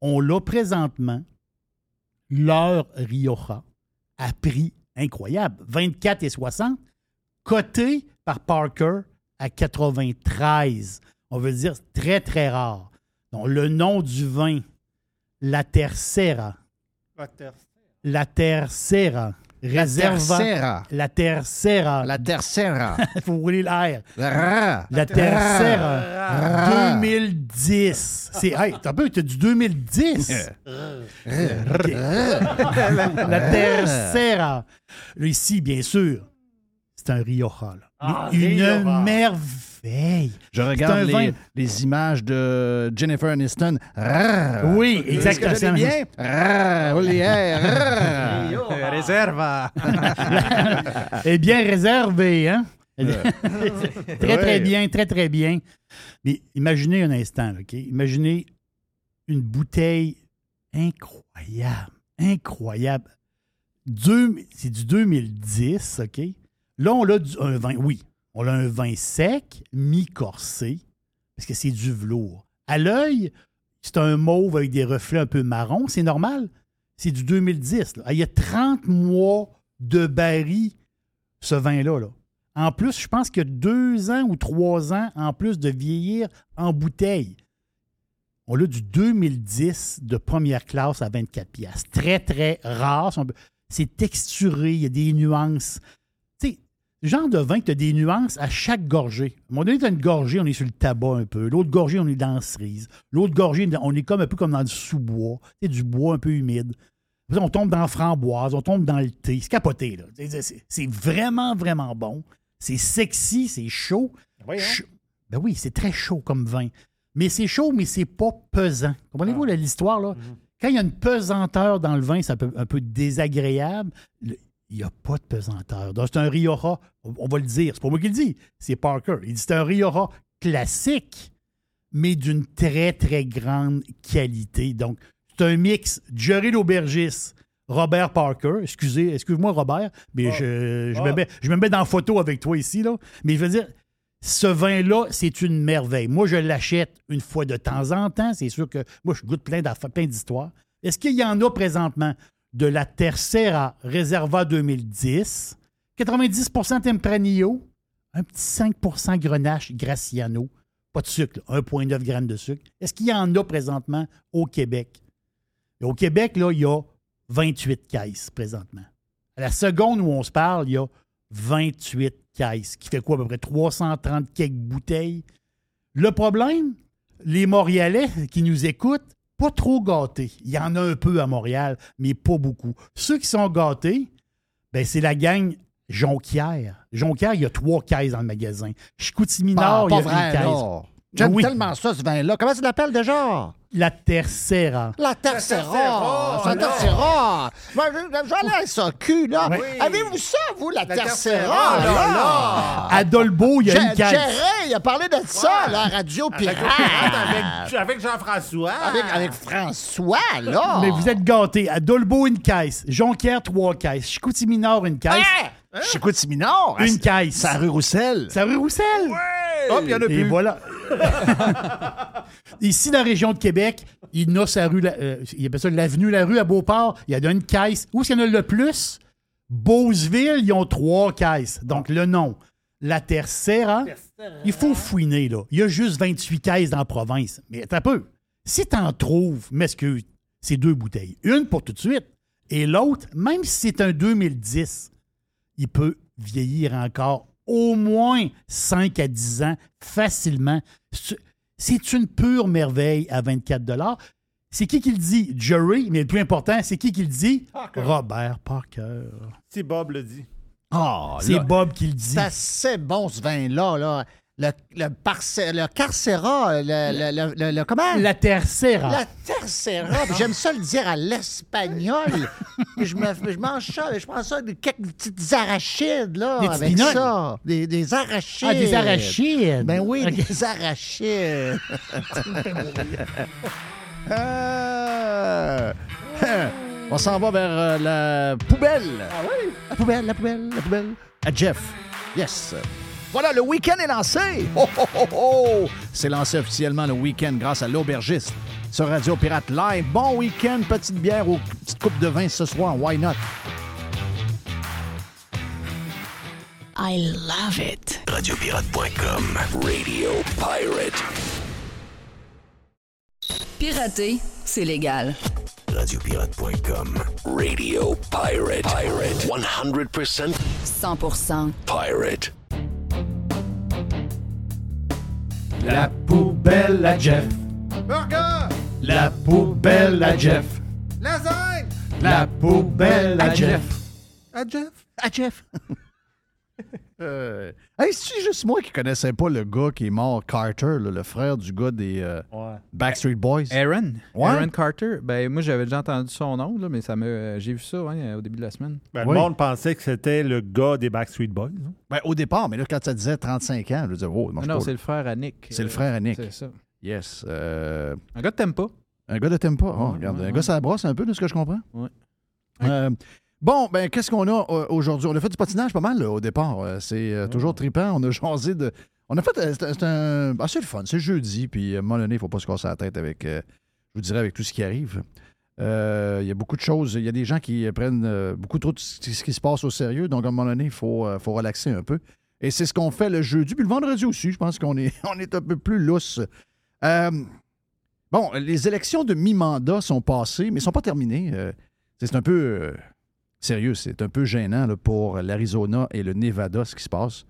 On l'a présentement, leur Rioja, à prix incroyable, 24 et 60, coté par Parker à 93. On veut dire très, très rare. Donc, le nom du vin, la Tercera. La Tercera. Réserva. Tercera. La Tercera. La Tercera. Il faut rouler l'air. La Tercera. 2010. C'est. Hey, t'as peu, t'as du 2010. OK. La Tercera. Ici, bien sûr, c'est un Rioja. là. Ah, Une Rioja. Merveille. Je regarde vin- les, images de Jennifer Aniston. Oui, exactement. Que bien? Ra. Oui, hein, ra. Réserva. Elle est bien réservée, hein? Très, très bien, très, très bien. Mais imaginez un instant, OK? Imaginez une bouteille incroyable, incroyable. C'est du 2010, OK? Là, on a du- un vin, oui, on a un vin sec, mi-corsé, parce que c'est du velours. À l'œil, c'est un mauve avec des reflets un peu marron, c'est normal. C'est du 2010. là. Ah, Il y a 30 mois de baril, ce vin-là. Là. En plus, je pense qu'il y a deux ans ou trois ans en plus de vieillir en bouteille. On a du 2010 de première classe à 24 pièces. Très, très rare. C'est texturé, il y a des nuances. Le genre de vin que tu as des nuances à chaque gorgée. À un moment donné, tu as une gorgée, on est sur le tabac un peu. L'autre gorgée, on est dans la cerise. L'autre gorgée, on est comme un peu comme dans du sous-bois. C'est du bois un peu humide. On tombe dans la framboise, on tombe dans le thé. C'est capoté, là. C'est- vraiment, vraiment bon. C'est sexy, c'est chaud. Ch- Ben oui, c'est très chaud comme vin. Mais c'est chaud, mais c'est pas pesant. Comprenez-vous là, l'histoire, là? Quand il y a une pesanteur dans le vin, c'est un peu, un peu désagréable. Le- il n'y a pas de pesanteur. Donc, c'est un Rioja, on va le dire, c'est pas moi qui le dis, c'est Parker. Il dit c'est un Rioja classique, mais d'une très, très grande qualité. Donc, c'est un mix Jerry l'aubergiste, Robert Parker. Excusez, excuse-moi, Robert, mais je, je, me Ah. mets, je me mets dans la photo avec toi ici. Là. Mais je veux dire, ce vin-là, c'est une merveille. Moi, je l'achète une fois de temps en temps. C'est sûr que moi, je goûte plein plein d'histoires. Est-ce qu'il y en a présentement? De la Tercera Reserva 2010, 90% Tempranillo, un petit 5% Grenache Graciano, pas de sucre, là, 1,9 g de sucre. Est-ce qu'il y en a présentement au Québec? Au Québec, là, il y a 28 caisses présentement. À la seconde où on se parle, il y a 28 caisses, qui fait quoi, à peu près 330 quelques bouteilles. Le problème, les Montréalais qui nous écoutent, pas trop gâtés. Il y en a un peu à Montréal, mais pas beaucoup. Ceux qui sont gâtés, ben, c'est la gang Jonquière. Jonquière, il y a trois caisses dans le magasin. Chicoutimi-Nord, Pas- il y a une vrai, caisse. là. J'aime Oui. tellement ça, ce vin-là. Comment tu l'appelles déjà? La Tercera. La Tercera! La Tercera! J'allais à ça, cul, là. Oui. Avez-vous ça, vous, la, Tercera, Tercera? là? À Dolbeau, il y a une caisse. Géré, il a parlé de ça, la radio pirate. Avec, avec Jean-François. Avec, avec François, là. Mais vous êtes gâtés. À Dolbeau, une caisse. Jonquière, trois caisses. Chicoutimi-Nord, une caisse. Chicoutimi-Nord? Une caisse. C'est à rue Roussel. C'est à rue Roussel. Hop, il y en a Et plus. voilà. Ici, dans la région de Québec, il y a sa rue, la- euh, il appelle ça l'avenue La Rue à Beauport. Il y a une caisse. Où est-ce qu'il y en a le plus? Beauceville, ils ont trois caisses. Donc, le nom. La Tercera. Il faut fouiner, là. Il y a juste 28 caisses dans la province. Mais un peu. Si t'en trouves, m'excuse, c'est deux bouteilles. Une pour tout de suite. Et l'autre, même si c'est un 2010, il peut vieillir encore au moins 5 à 10 ans facilement. C'est- C'est une pure merveille à 24 C'est qui qui le dit? Jerry, mais le plus important, c'est qui qui le dit? Robert Parker. Si Bob le dit. Ah, C'est là, Bob qui le dit. C'est assez bon, ce vin-là. Là. Le, le, parce- le carcera, le, le, le- comment? La tercera. La tercera. J'aime ça le dire à l'espagnol. Je, me, je mange ça, je prends ça avec quelques petites arachides, là, Des avec ça. Des, des arachides. Ah, des arachides. Ben oui, des arachides. Euh, On s'en va vers euh, la poubelle. Ah oui? La poubelle, la poubelle, la poubelle. À Jeff. Yes. Voilà, le week-end est lancé. Oh, oh, oh, oh. C'est lancé officiellement le week-end grâce à l'aubergiste sur Radio Pirate Live. Bon week-end, petite bière ou petite coupe de vin ce soir. Why not? I love it. Radiopirate.com. Radio Pirate. Pirater, c'est légal. Radiopirate.com. Radio Pirate. Pirate. 100% 100% pirate. La poubelle à Jeff. Burger! La poubelle à Jeff. Lasagne! La poubelle à Jeff. À Jeff? À Jeff. Euh, hey, c'est juste moi qui connaissais pas le gars qui est mort, Carter, là, le frère du gars des euh, Backstreet Boys. Aaron. Ouais. Aaron Carter. Ben, moi, j'avais déjà entendu son nom, là, mais ça me, euh, j'ai vu ça ouais, au début de la semaine. Ben, Oui. Le monde pensait que c'était le gars des Backstreet Boys. hein. Ben, au départ, mais là, quand ça disait 35 ans, je disais, oh, Non, non, c'est le frère à Nick. C'est le Euh, frère à Nick. C'est ça. Yes. euh, Un gars de Tempa. Un gars de Tempa. Oh, Ouais, regarde, ouais, un ouais. gars, ça brosse un peu de ce que je comprends? Ouais. Euh, bon, ben, qu'est-ce qu'on a euh, aujourd'hui? On a fait du patinage pas mal là, au départ. Euh, c'est euh, toujours trippant. On a jasé de. On a fait. C'est un. ah, c'est le fun. C'est jeudi. Puis, à un moment donné, il ne faut pas se casser la tête avec. je vous dirais, avec tout ce qui arrive. Il y a beaucoup de choses. Il y a des gens qui prennent beaucoup trop de ce qui se passe au sérieux. Donc, à un moment donné, il faut, faut relaxer un peu. Et c'est ce qu'on fait le jeudi. Puis le vendredi aussi, je pense qu'on est, on est un peu plus lousse. Bon, les élections de mi-mandat sont passées, mais ne sont pas terminées. C'est un peu sérieux, c'est un peu gênant pour l'Arizona et le Nevada, ce qui se passe.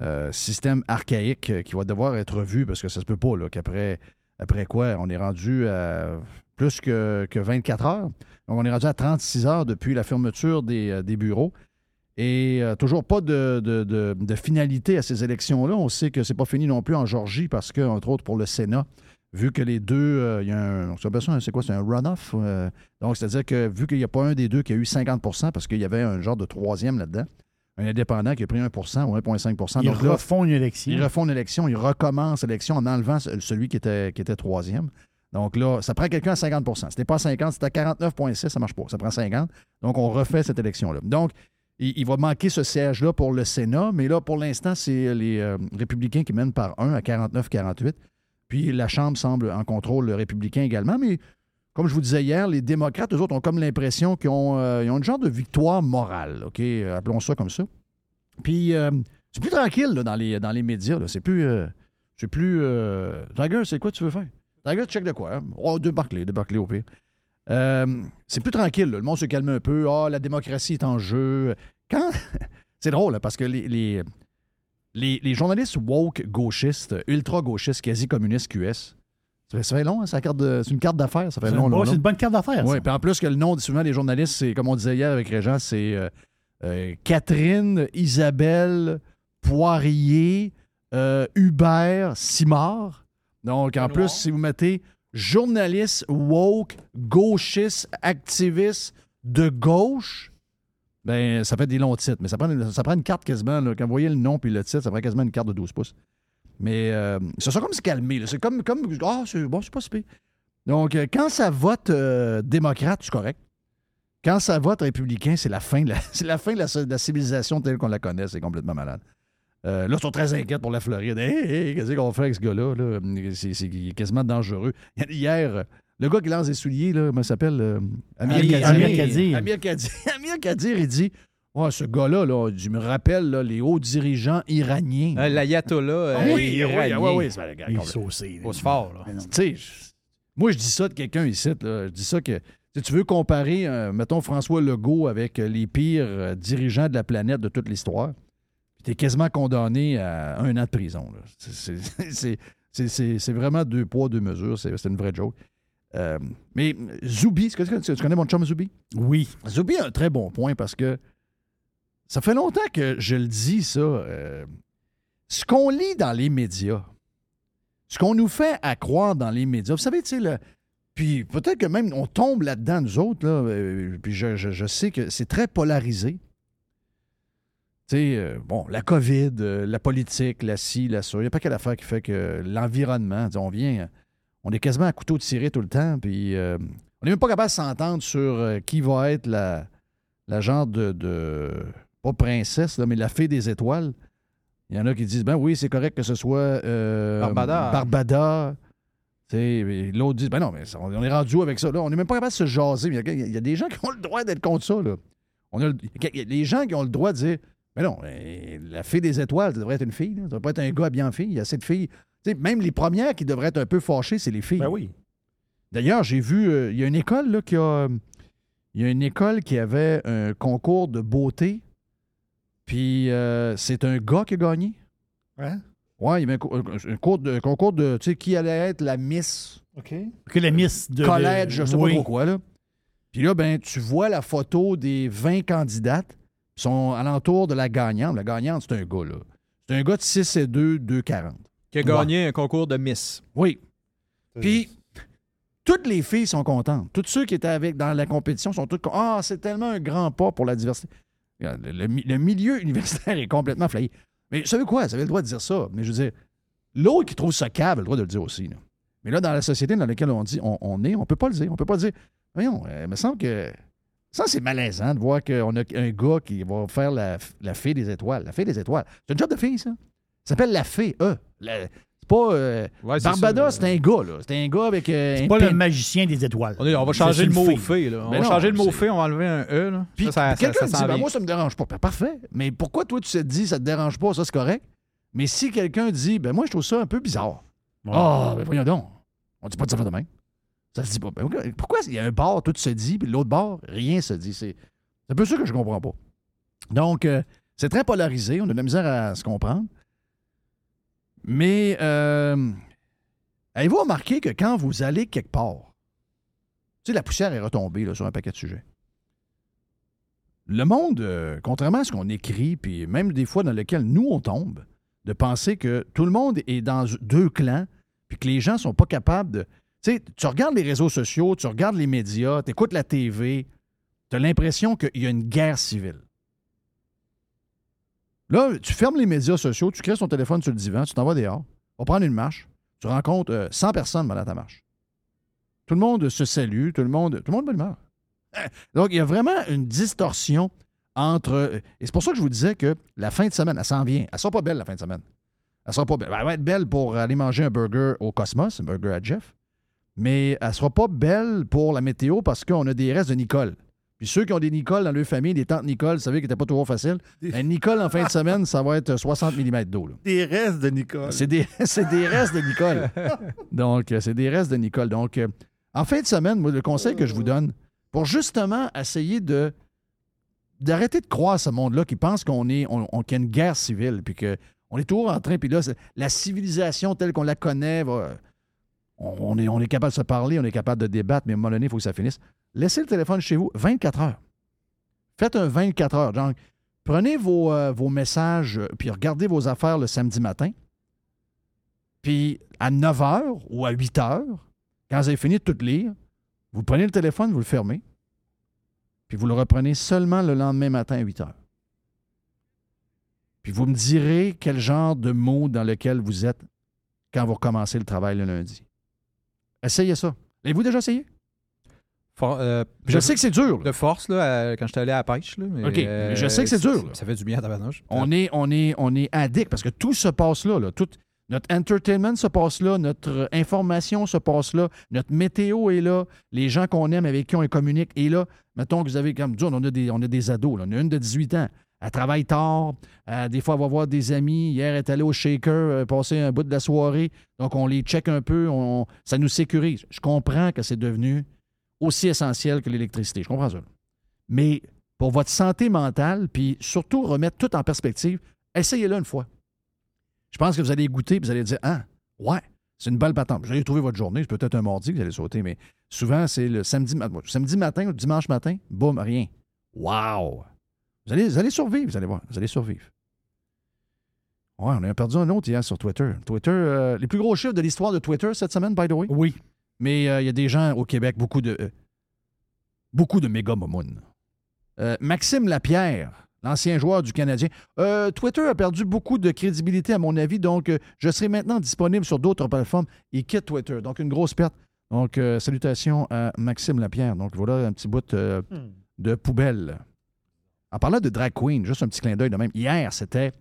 Euh, système archaïque euh, qui va devoir être revu parce que ça se peut pas qu'après après quoi, on est rendu à plus que, que 24 heures. Donc, on est rendu à 36 heures depuis la fermeture des, euh, bureaux. Et toujours pas de finalité à ces élections-là. On sait que c'est pas fini non plus en Georgie parce que, entre autres, pour le Sénat, vu que les deux, euh, il y a un. on C'est quoi? C'est un runoff? euh, donc, c'est-à-dire que vu qu'il n'y a pas un des deux qui a eu 50% parce qu'il y avait un genre de troisième là-dedans, un indépendant qui a pris 1% ou 1,5% Ils Donc là, refont une élection. ils refont une élection, ils recommencent l'élection en enlevant ce- celui qui était, qui était troisième. Donc là, ça prend quelqu'un à 50% C'était pas 50, c'était à 49,6, ça marche pas. Ça prend 50. Donc, on refait cette élection-là. Donc, il, il va manquer ce siège-là pour le Sénat, mais là, pour l'instant, c'est les euh, républicains qui mènent par un à 49-48. Puis la Chambre semble en contrôle républicain également, mais comme je vous disais hier, les démocrates, eux autres, ont comme l'impression qu'ils ont, euh, une genre de victoire morale, OK? Euh, Appelons ça comme ça. Puis euh, c'est plus tranquille là, dans, les, dans les médias. C'est plus. euh, c'est plus. Tiger, c'est quoi tu veux faire? Tiger, check de quoi? hein? Oh, deux Barclay, au pire. C'est plus tranquille. Le monde se calme un peu. Ah, la démocratie est en jeu. Quand. c'est drôle, parce que les, les, les journalistes woke gauchistes, ultra-gauchistes, quasi-communistes QS, ça fait, ça fait long, hein, c'est la carte de- c'est une carte d'affaires. Ça fait C'est long, c'est une bonne carte d'affaires. Oui, puis en plus que le nom souvent des journalistes, c'est comme on disait hier avec Régent, c'est euh, euh, Catherine, Isabelle, Poirier, euh, Hubert, Simard. Donc en plus, si vous mettez journaliste, woke, gauchiste, activiste de gauche, ben ça fait des longs titres. Mais ça prend, ça prend une carte quasiment. quand vous voyez le nom puis le titre, ça prend quasiment une carte de 12 pouces. Mais euh, ça sont comme se calmer. C'est comme, comme ah, c'est bon, c'est pas si pire. Donc, euh, quand ça vote euh, démocrate, c'est correct. Quand ça vote républicain, c'est la fin de la, fin de la, civilisation telle qu'on la connaît. C'est complètement malade. Euh, là, ils sont très inquiets pour la Floride. Qu'est-ce qu'on fait avec ce gars-là? là? C'est, quasiment dangereux. Hier, euh, le gars qui lance des souliers, là, comment s'appelle? Euh, Amir Amir- Kadir. Amir Kadir. Amir Kadir. Amir Kadir, il dit Ouais, ce gars-là, là, il me rappelle là, les hauts dirigeants iraniens. Euh, L'ayatollah. euh, Ah oui, oui, iranien. oui, oui, c'est Il est saucé. fort, là. Moi, je dis ça de quelqu'un ici. Là. Je dis ça que si tu veux comparer, euh, mettons, François Legault avec euh, les pires euh, dirigeants de la planète de toute l'histoire, tu es quasiment condamné à un an de prison. C'est- vraiment deux poids, deux mesures. C'est une vraie joke. Euh, mais Zoubi, est-ce que tu connais mon chum Zoubi? Oui. Zoubi a un très bon point parce que ça fait longtemps que je le dis, ça. euh, ce qu'on lit dans les médias, ce qu'on nous fait à croire dans les médias, vous savez, tu sais, puis peut-être que même on tombe là-dedans, nous autres, là, euh, puis je, je- je sais que c'est très polarisé. Tu sais, euh, bon, la COVID, euh, la politique, la ci, la ça, il n'y a pas quelle affaire qui fait que l'environnement, on vient, on est quasiment à couteau tiré tout le temps, puis euh, on n'est même pas capable de s'entendre sur euh, qui va être la, la genre de, de- pas princesse, là, mais la fée des étoiles. Il y en a qui disent, ben oui, c'est correct que ce soit euh, Barbada. Barbada. L'autre dit, ben non, mais on est rendu avec ça? Là, on n'est même pas capable de se jaser. Il y, a- il y a des gens qui ont le droit d'être contre ça. Là. On a le- il y a les gens qui ont le droit de dire, mais non, la fée des étoiles, ça devrait être une fille. là. Ça devrait pas être un gars bien en fille. Il y a assez de même les premières qui devraient être un peu fâchées, c'est les filles. Ben oui. D'ailleurs, j'ai vu, euh, il y a une école là, qui a. euh, Il y a une école qui avait un concours de beauté. Puis euh, c'est un gars qui a gagné. Hein? Ouais, il y avait un, co- un- un cours de, un concours de. Tu sais, qui allait être la Miss OK. Que la Miss de. collège, je sais Oui. pas trop quoi, là. Puis là, ben, tu vois la photo des 20 candidates qui sont alentour de la gagnante. La gagnante, c'est un gars, là. C'est un gars de 6 et 2, 2,40. Qui a gagné un concours de Miss. Oui. Puis, toutes les filles sont contentes. Tous ceux qui étaient avec dans la compétition sont tous contents. Ah, c'est tellement un grand pas pour la diversité. Le, le mi- le milieu universitaire est complètement flayé. Mais vous savez quoi? Vous avez le droit de dire ça. Mais je veux dire, l'autre qui trouve ça cave a le droit de le dire aussi. là. Mais là, dans la société dans laquelle on dit on, on est, on peut pas le dire. On peut pas dire. Voyons, euh, il me semble que. Ça, c'est malaisant de voir qu'on a un gars qui va faire la, la fée des étoiles. La fée des étoiles. C'est un job de fille, ça. Ça s'appelle la fée, E. La- C'est pas. euh, Ouais, c'est Barbada, ça. c'est un gars, là. C'est un gars avec. euh, C'est pas le magicien des étoiles. On, est- on va changer le mot fée. Là. On Ben va non, changer le mot fée, on va enlever un E. Là. Puis ça, ça, ça, quelqu'un ça dit, ben, moi, ça me dérange pas. Ben, parfait. Mais pourquoi toi, tu te dis, ça te dérange pas, ça, c'est correct. Mais si quelqu'un dit, ben, moi, je trouve ça un peu bizarre. Ah, ben, voyons donc. On dit pas de ça de même. Ça se dit pas. Ben, pourquoi il y a un bar, tout se dit, puis l'autre bar, rien se dit? C'est c'est un peu ça que je comprends pas. Donc, euh, c'est très polarisé. On a de la misère à se comprendre. Mais, euh, avez-vous remarqué que quand vous allez quelque part, tu sais, la poussière est retombée sur un paquet de sujets? Le monde, euh, contrairement à ce qu'on écrit, puis même des fois dans lequel nous on tombe, de penser que tout le monde est dans deux clans, puis que les gens sont pas capables de. Tu sais, tu regardes les réseaux sociaux, tu regardes les médias, tu écoutes la TV, tu as l'impression qu'il y a une guerre civile. Là, tu fermes les médias sociaux, tu crées ton téléphone sur le divan, tu t'en vas dehors, on va prendre une marche, tu rencontres euh, 100 personnes pendant ta marche. Tout le monde se salue, tout le monde, tout le monde humeur. Donc, il y a vraiment une distorsion entre. Et c'est pour ça que je vous disais que la fin de semaine, elle s'en vient. Elle sera pas belle, la fin de semaine. Elle sera pas belle. Elle va être belle pour aller manger un burger au Cosmos, un burger à Jeff. Mais elle sera pas belle pour la météo parce qu'on a des restes de Nicole. Puis ceux qui ont des Nicole dans leur famille, des tantes Nicole, vous savez que n'était pas toujours facile. Un Nicole en fin de semaine, ça va être 60 mm d'eau. Des restes de Nicole. C'est des, des restes de Nicole. Donc, euh, c'est des restes de Nicole. Donc, euh, en fin de semaine, moi, le conseil que je vous donne, pour justement essayer de d'arrêter de croire à ce monde-là qui pense qu'on est on, on- qu'il y a une guerre civile, puis qu'on est toujours en train, puis là, la civilisation telle qu'on la connaît, va- on, on est, on est capable de se parler, on est capable de débattre, mais à un moment donné, il faut que ça finisse. Laissez le téléphone chez vous 24 heures. Faites un 24 heures. Donc, prenez vos, euh, messages, euh, puis regardez vos affaires le samedi matin. Puis à 9 h ou à 8 h, quand vous avez fini de tout lire, vous prenez le téléphone, vous le fermez, puis vous le reprenez seulement le lendemain matin à 8 h. Puis vous me direz quel genre de mots dans lequel vous êtes quand vous recommencez le travail le lundi. Essayez ça. L'avez-vous déjà essayé? For- euh, Je sais que c'est dur. là. De force, là, euh, quand j'étais allé à la pêche. Là, mais, OK, euh, mais je sais que c'est dur, là. Ça fait du bien à tabarnouche. On est, on est, on est addict parce que tout se passe là. là. Tout, notre entertainment se passe là, notre information se passe là, notre météo est là, les gens qu'on aime, avec qui on communique est là. Mettons que vous avez, comme on a des, on a des ados. là. On a une de 18 ans. Elle travaille tard. Euh, des fois, elle va voir des amis. Hier, elle est allée au shaker, euh, passer un bout de la soirée. Donc, on les check un peu. On, ça nous sécurise. Je comprends que c'est devenu aussi essentiel que l'électricité. Je comprends ça. Mais pour votre santé mentale, puis surtout remettre tout en perspective, essayez-le une fois. Je pense que vous allez goûter, puis vous allez dire Ah, ouais, C'est une belle patente. Vous allez trouver votre journée, c'est peut-être un mardi que vous allez sauter, mais souvent, c'est le samedi, ma- samedi matin ou dimanche matin, boum, rien. Wow! Vous allez, vous allez survivre, vous allez voir. Vous allez survivre. Ouais, on a perdu un autre hier sur Twitter. Twitter, euh, les plus gros chiffres de l'histoire de Twitter cette semaine, by the way? Oui. Mais euh, il y a des gens au Québec, beaucoup de. euh, beaucoup de méga momounes. Euh, Maxime Lapierre, l'ancien joueur du Canadien. Twitter a perdu beaucoup de crédibilité, à mon avis, donc je serai maintenant disponible sur d'autres plateformes. Il quitte Twitter, donc une grosse perte. Donc, salutations à Maxime Lapierre. Donc, voilà un petit bout euh, de poubelle. En parlant de drag queen, juste un petit clin d'œil de même. Hier, c'était.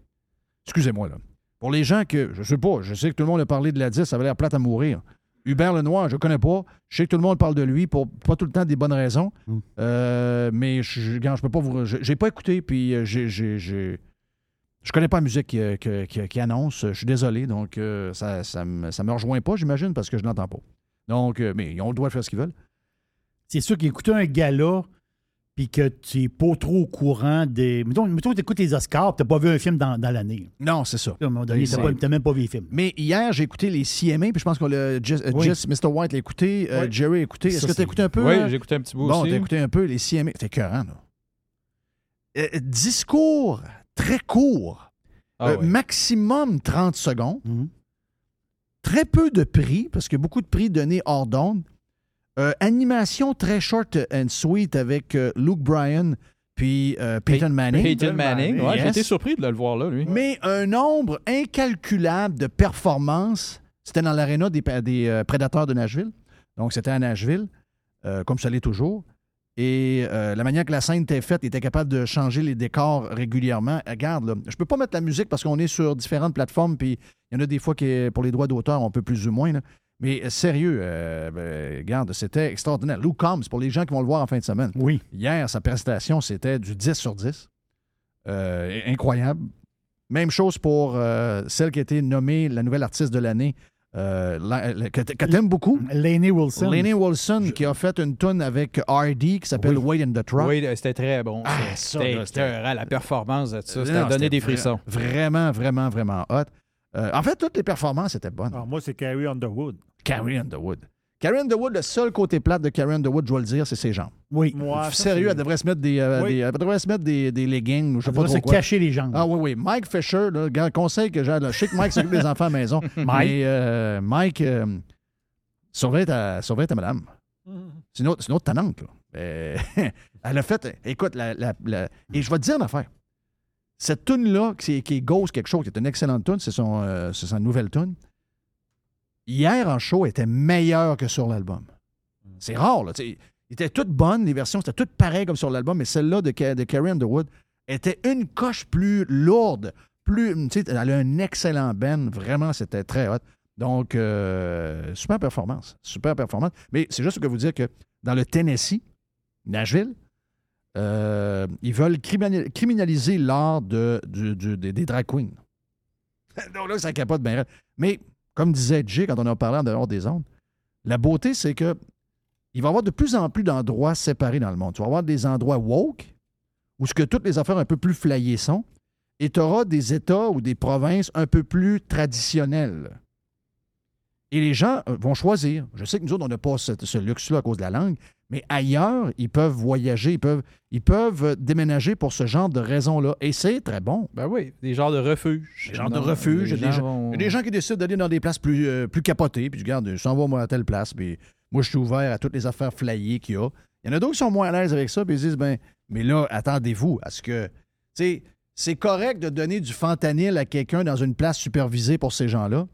Excusez-moi, là. Pour les gens que. Je sais pas, je sais que tout le monde a parlé de la 10, ça avait l'air plate à mourir. Hubert Lenoir, je connais pas. Je sais que tout le monde parle de lui pour pas tout le temps des bonnes raisons. Euh, mais je, je peux pas vous. je- J'ai pas écouté, puis euh, j'ai. Je connais pas la musique qui, qui- qui- qui annonce. Je suis désolé, donc euh, ça, ça, me, ça me rejoint pas, j'imagine, parce que je l'entends pas. Donc, euh, mais ils ont le droit de faire ce qu'ils veulent. C'est sûr qu'écouter un gala, puis que tu n'es pas trop au courant des. Mettons, mettons que tu écoutes les Oscars, tu n'as pas vu un film dans, dans l'année. Non, c'est ça. À un moment donné, tu n'as même pas vu les films. Mais hier, j'ai écouté les CMA, puis je pense que le euh, Oui. Mr. White l'a écouté, euh. Jerry l'a écouté. Est-ce que tu as écouté un peu? Oui, euh? j'ai écouté un petit bout Bon, aussi. t'as écouté un peu les CMA. C'était écœurant, là. Euh, discours très court. Ah Euh. Maximum 30 secondes. Mhm. Très peu de prix, parce que beaucoup de prix donnés hors d'onde. Euh, animation très short and sweet avec euh, Luke Bryan puis euh, Peyton Manning. Peyton Manning, ouais, j'ai Yes. été surpris de le voir là, lui. Mais un nombre incalculable de performances. C'était dans l'aréna des, des, euh, prédateurs de Nashville. Donc, c'était à Nashville, euh, comme ça l'est toujours. Et euh, la manière que la scène était faite, il était capable de changer les décors régulièrement. Regarde, là, je peux pas mettre la musique parce qu'on est sur différentes plateformes, puis il y en a des fois qui, pour les droits d'auteur, on peut plus ou moins. là. Mais euh, sérieux, euh, ben, regarde, c'était extraordinaire. Lou Combs, pour les gens qui vont le voir en fin de semaine. Oui. Hier, sa prestation, c'était du 10 sur 10. Euh, incroyable. Même chose pour euh, celle qui a été nommée la nouvelle artiste de l'année, euh, la- la- que, que t'aimes beaucoup. Lainey Wilson. Lainey Wilson, qui a fait une tonne avec Hardy qui s'appelle Wait in the Truck. Oui, c'était très bon. Ah, ça. ça, C'était la performance de ça. Non, C'était donné des vra- frissons. Vraiment, vraiment, vraiment hot. Euh, en fait, toutes les performances étaient bonnes. Ah, moi, c'est Carrie Underwood. Carrie Underwood. Carrie Underwood, le seul côté plate de Carrie Underwood, je dois le dire, c'est ses jambes. Oui. Moi, ça, Sérieux, elle devrait se mettre des, euh, Oui. des- elle devrait se mettre des, des leggings ou je sais Elle pas devrait trop se quoi. cacher les jambes. Ah oui, oui. Mike Fisher, là, gars, conseil que j'ai. là, Je sais que Mike s'occupe des enfants à la maison. Mike? Mais euh, Mike, euh, surveille, ta, surveille ta madame. C'est une autre, c'est une autre. Là. Euh, elle a fait. Écoute, la, la- la- et je vais te dire une affaire. Cette tune-là, qui, est- qui est Ghost quelque chose, qui est une excellente tune, c'est son, euh, nouvelle tune. Hier en show, était meilleure que sur l'album. C'est rare, là. tu sais. Il était toutes bonnes, les versions, c'était toutes pareilles comme sur l'album, mais celle-là de, de Carrie Underwood était une coche plus lourde, plus. Elle a un excellent band, vraiment, c'était très hot. Donc, euh, super performance. Super performance. Mais c'est juste que vous dire que dans le Tennessee, Nashville, euh, ils veulent criminal- criminaliser l'art de, des, drag queens. Donc là, ça capote bien. Mais, comme disait Jay quand on a parlé en dehors des ondes, la beauté, c'est que il va y avoir de plus en plus d'endroits séparés dans le monde. Tu vas avoir des endroits woke, où ce que toutes les affaires un peu plus flyées sont, et tu auras des États ou des provinces un peu plus traditionnelles. Et les gens euh, vont choisir. Je sais que nous autres, on n'a pas ce luxe-là à cause de la langue, mais ailleurs, ils peuvent voyager, ils peuvent, ils peuvent déménager pour ce genre de raisons-là. Et c'est très bon. Ben oui, des genres de refuge. Des genres de Non, refuge. les Il y a des, gens vont- des gens qui décident d'aller dans des places plus, euh, plus capotées. Puis, regarde, je s'en vais moi à telle place. Puis, moi, je suis ouvert à toutes les affaires flyées qu'il y a. Il y en a d'autres qui sont moins à l'aise avec ça. Puis, ils disent, ben, mais là, attendez-vous à ce que. C'est correct de donner du fentanyl à quelqu'un dans une place supervisée pour ces gens-là.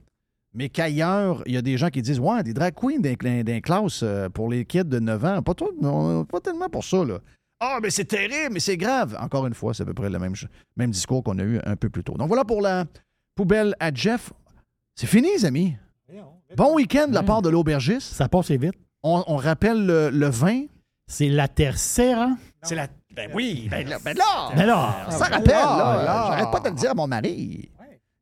Mais qu'ailleurs, il y a des gens qui disent Ouais, des drag queens d'un cl- d'un classe euh, pour les kids de 9 ans. Pas, tout, non, pas tellement pour ça, là. Ah, mais c'est terrible, mais c'est grave. Encore une fois, c'est à peu près le même, discours qu'on a eu un peu plus tôt. Donc voilà pour la poubelle à Jeff. C'est fini, les amis. Bon week-end de la part de l'aubergiste. Ça passe vite. On, on rappelle le, le vin. C'est la tercera. C'est la. Ben oui, ben là, ben là, Ben là. ça rappelle, là. là. J'arrête pas de le dire à mon mari.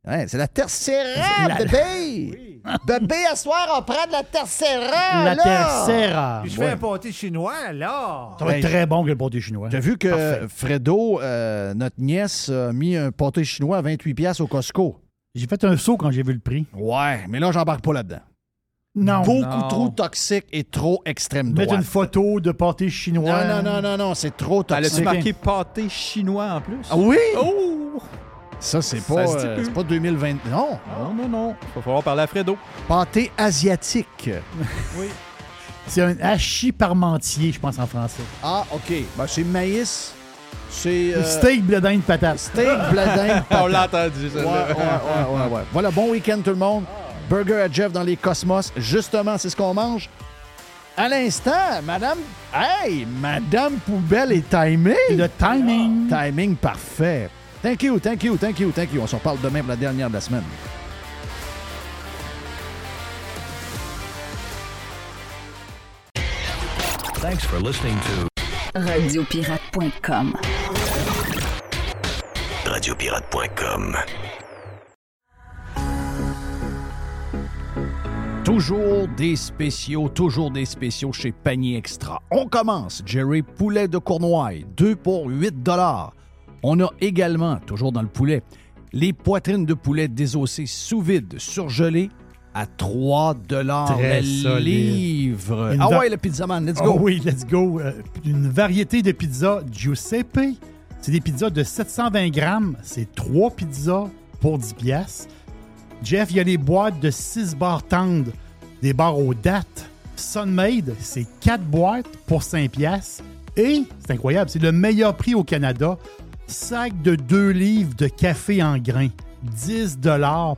Ouais, c'est la tercera, La- bébé. Bébé, à soir, on prend de la tercera. La là. tercera. Puis je fais Ouais. un pâté chinois, là. Ça va être très bon que le pâté chinois. T'as vu que Parfait. Fredo, euh, notre nièce, a mis un pâté chinois à 28$ piastres au Costco. J'ai fait un saut quand j'ai vu le prix. Ouais, mais là, j'embarque pas là-dedans. Non. beaucoup Non. trop toxique et trop extrême droite. Mettre une photo de pâté chinois. Non, non, non, non, non, c'est trop Elle toxique. a-tu marqué pâté chinois en plus? Ah oui? Oh! Ça, c'est Ça pas, se dit euh, plus. c'est pas 2020. Non. Non, non, non. Il va falloir parler à Fredo. Pâté asiatique. Oui. C'est un hachis parmentier, je pense, en français. Ah, OK. Ben, c'est maïs. C'est. euh, Steak, bledin de patate. Steak, bledin, On l'a patate. entendu, Ouais, celle-là. ouais, ouais, ouais, ouais. Voilà, bon week-end tout le monde. Burger à Jeff dans les Cosmos. Justement, c'est ce qu'on mange. À l'instant, Madame. Hey, Madame Poubelle est timée. Le timing. Timing parfait. Thank you, thank you, thank you, thank you. On s'en parle demain pour la dernière de la semaine. Thanks for listening to Radiopirate.com. Radiopirate.com. Toujours des spéciaux, toujours des spéciaux chez Panier Extra. On commence, Jerry, poulet de Cournoye, 2 pour 8 On a également, toujours dans le poulet, les poitrines de poulet désossées sous vide, surgelées à 3 Très le livre. Une Ah ouais, le pizzaman, let's Oh go. oui, let's go. Euh, une variété de pizzas Giuseppe. C'est des pizzas de 720 grammes. C'est trois pizzas pour 10 piastres. Jeff, il y a les boîtes de 6 barres tendres, des barres aux dates. Sunmade, c'est 4 boîtes pour 5 piastres. Et, c'est incroyable, c'est le meilleur prix au Canada. Sac de 2 livres de café en grains. 10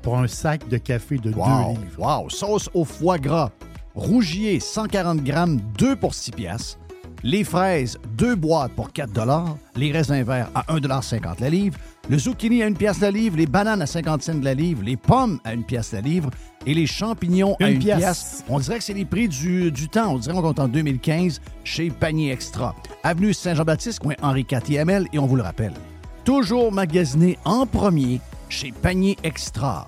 pour un sac de café de 2 Wow, livres. wow. Sauce au foie gras. Rougier, 140 grammes, 2 pour 6 piastres. Les fraises, 2 boîtes pour 4 Les raisins verts à 1,50 la livre. Le zucchini à 1 pièce la livre. Les bananes à 50 cents la livre. Les pommes à 1 pièce la livre. Et les champignons à Une 1 pièce. pièce. On dirait que c'est les prix du, du temps. On dirait qu'on compte en 2015 chez Panier Extra. Avenue Saint-Jean-Baptiste, coin Henri IML. Et on vous le rappelle, toujours magasiné en premier chez Panier Extra.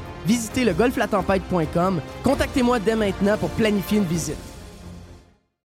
Visitez le golflatempête.com. Contactez-moi dès maintenant pour planifier une visite.